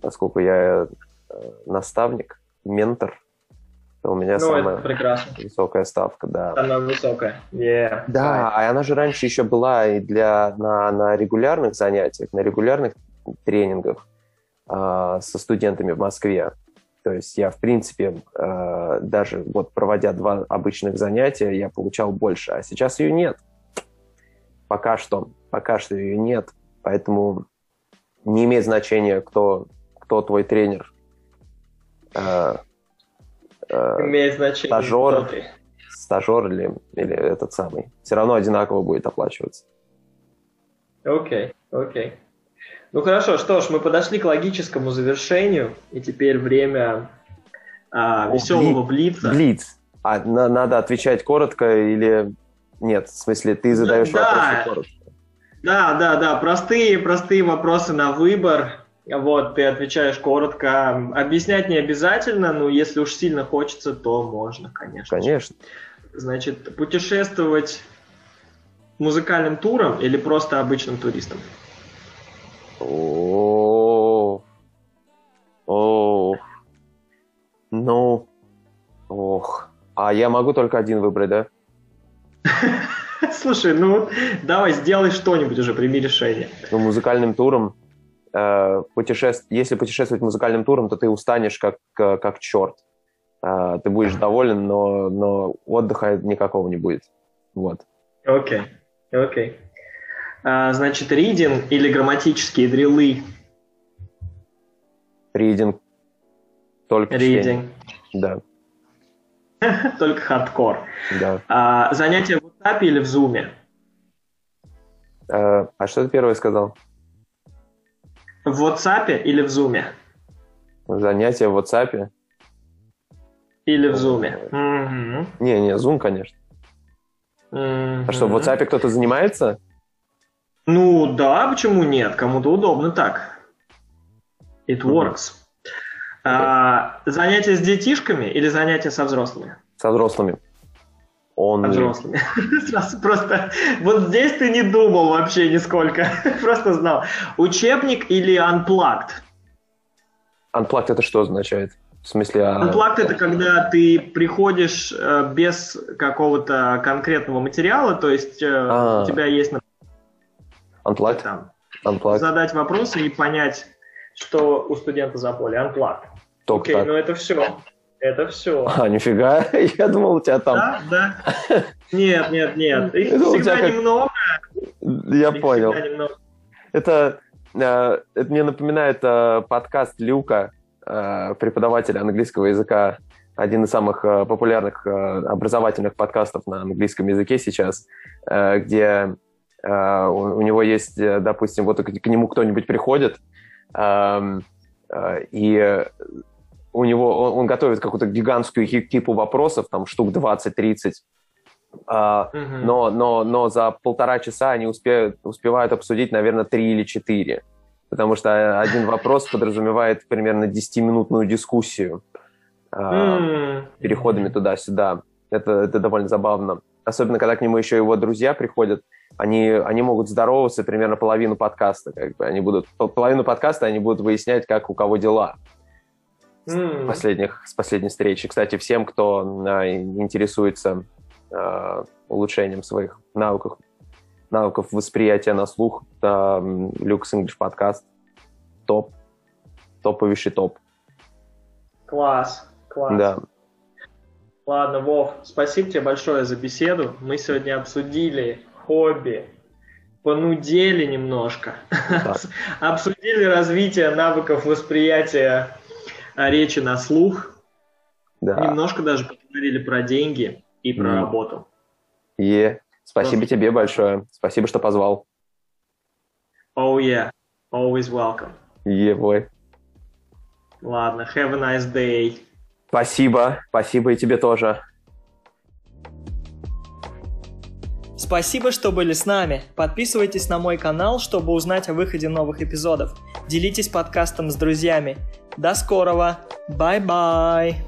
[SPEAKER 2] поскольку я э, наставник, ментор, то у меня
[SPEAKER 1] Ну,
[SPEAKER 2] самая высокая ставка, да.
[SPEAKER 1] Она высокая. Yeah.
[SPEAKER 2] Да, а она же раньше еще была и для на, на регулярных занятиях, на регулярных тренингах а, со студентами в Москве. То есть я, в принципе, а, даже вот проводя два обычных занятия, я получал больше, а сейчас ее нет. Пока что, пока что ее нет, поэтому не имеет значения, кто, кто твой тренер. А, а,
[SPEAKER 1] Имеет значение.
[SPEAKER 2] стажер.
[SPEAKER 1] кто ты.
[SPEAKER 2] стажер или, или этот самый. Все равно одинаково будет оплачиваться.
[SPEAKER 1] Окей, окей. Ну хорошо, что ж, мы подошли к логическому завершению, и теперь время а,
[SPEAKER 2] О,
[SPEAKER 1] веселого блица.
[SPEAKER 2] Блиц. А на- надо отвечать коротко или нет? В смысле, ты задаешь
[SPEAKER 1] Да.
[SPEAKER 2] вопросы коротко.
[SPEAKER 1] Да, да, да, простые, простые вопросы на выбор. Вот, ты отвечаешь коротко. Объяснять не обязательно, но если уж сильно хочется, то можно, конечно.
[SPEAKER 2] Конечно.
[SPEAKER 1] Значит, путешествовать музыкальным туром или просто обычным туристом?
[SPEAKER 2] А я могу только один выбрать, да?
[SPEAKER 1] Слушай, ну давай сделай что-нибудь уже, прими решение.
[SPEAKER 2] Ну, музыкальным туром. э, путешеств- Если путешествовать музыкальным туром, то ты устанешь как, как, как черт. Э, ты будешь доволен, но, но отдыха никакого не будет. Вот.
[SPEAKER 1] Окей, окей. А, значит, ридинг или грамматические дрелы?
[SPEAKER 2] Ридинг. Только чтение.
[SPEAKER 1] Ридинг.
[SPEAKER 2] Да,
[SPEAKER 1] Только хардкор.
[SPEAKER 2] да.
[SPEAKER 1] А, занятия в WhatsApp или в Zoom?
[SPEAKER 2] Э, а что ты первое сказал?
[SPEAKER 1] В WhatsApp или в Zoom?
[SPEAKER 2] Занятия в WhatsApp?
[SPEAKER 1] Или в Zoom?
[SPEAKER 2] Не, не, Zoom, конечно. А что, в. WhatsApp кто-то занимается?
[SPEAKER 1] Ну да, почему нет? Кому-то удобно так. It works. А, занятия с детишками или занятия со взрослыми?
[SPEAKER 2] Со взрослыми. Он
[SPEAKER 1] Со взрослыми. Сразу просто... Вот здесь ты не думал вообще нисколько. Просто знал. Учебник или unplugged?
[SPEAKER 2] Unplugged это что означает? В смысле, а...
[SPEAKER 1] Unplugged это когда ты приходишь э, без какого-то конкретного материала, то есть э,
[SPEAKER 2] А.
[SPEAKER 1] у тебя есть
[SPEAKER 2] Unplugged?
[SPEAKER 1] там,
[SPEAKER 2] Unplugged.
[SPEAKER 1] задать вопросы и понять, что у студента за поле. Unplugged.
[SPEAKER 2] Только
[SPEAKER 1] Окей,
[SPEAKER 2] так.
[SPEAKER 1] ну это все. Это все.
[SPEAKER 2] А, нифига, я думал, у тебя там...
[SPEAKER 1] Да, да. Нет, нет, нет. Их всегда немного.
[SPEAKER 2] Я понял. Это, э, это мне напоминает э, подкаст Люка, э, преподавателя английского языка, один из самых популярных образовательных подкастов на английском языке сейчас, где у него есть, допустим, вот к нему кто-нибудь приходит, эм, и у него, он, он готовит какую-то гигантскую типу вопросов, там штук 20-30, Uh, uh-huh. но, но, но за полтора часа они успеют, успевают обсудить, наверное, три или четыре. Потому что один вопрос подразумевает примерно 10-минутную дискуссию uh, mm-hmm. переходами туда-сюда. Это, это довольно забавно. Особенно, когда к нему еще его друзья приходят, они, они могут здороваться примерно половину подкаста. Как бы. Они будут, половину подкаста они будут выяснять, как у кого дела mm. последних, с последней встречи. Кстати, всем, кто а, интересуется а, улучшением своих навыков, навыков восприятия на слух, это Люкс English подкаст. Топ. Топовейший топ.
[SPEAKER 1] Класс, класс.
[SPEAKER 2] Да.
[SPEAKER 1] Ладно, Вов, спасибо тебе большое за беседу. Мы сегодня обсудили хобби, понудели немножко, обсудили развитие навыков восприятия а, речи на слух. Да. Немножко даже поговорили про деньги и про mm. работу.
[SPEAKER 2] Е, спасибо Просто... тебе большое. Спасибо, что позвал.
[SPEAKER 1] Oh yeah, always welcome.
[SPEAKER 2] Yeah, boy.
[SPEAKER 1] Ладно, have a nice day.
[SPEAKER 2] Спасибо, спасибо и тебе тоже.
[SPEAKER 1] Спасибо, что были с нами. Подписывайтесь на мой канал, чтобы узнать о выходе новых эпизодов. Делитесь подкастом с друзьями. До скорого. Bye-bye.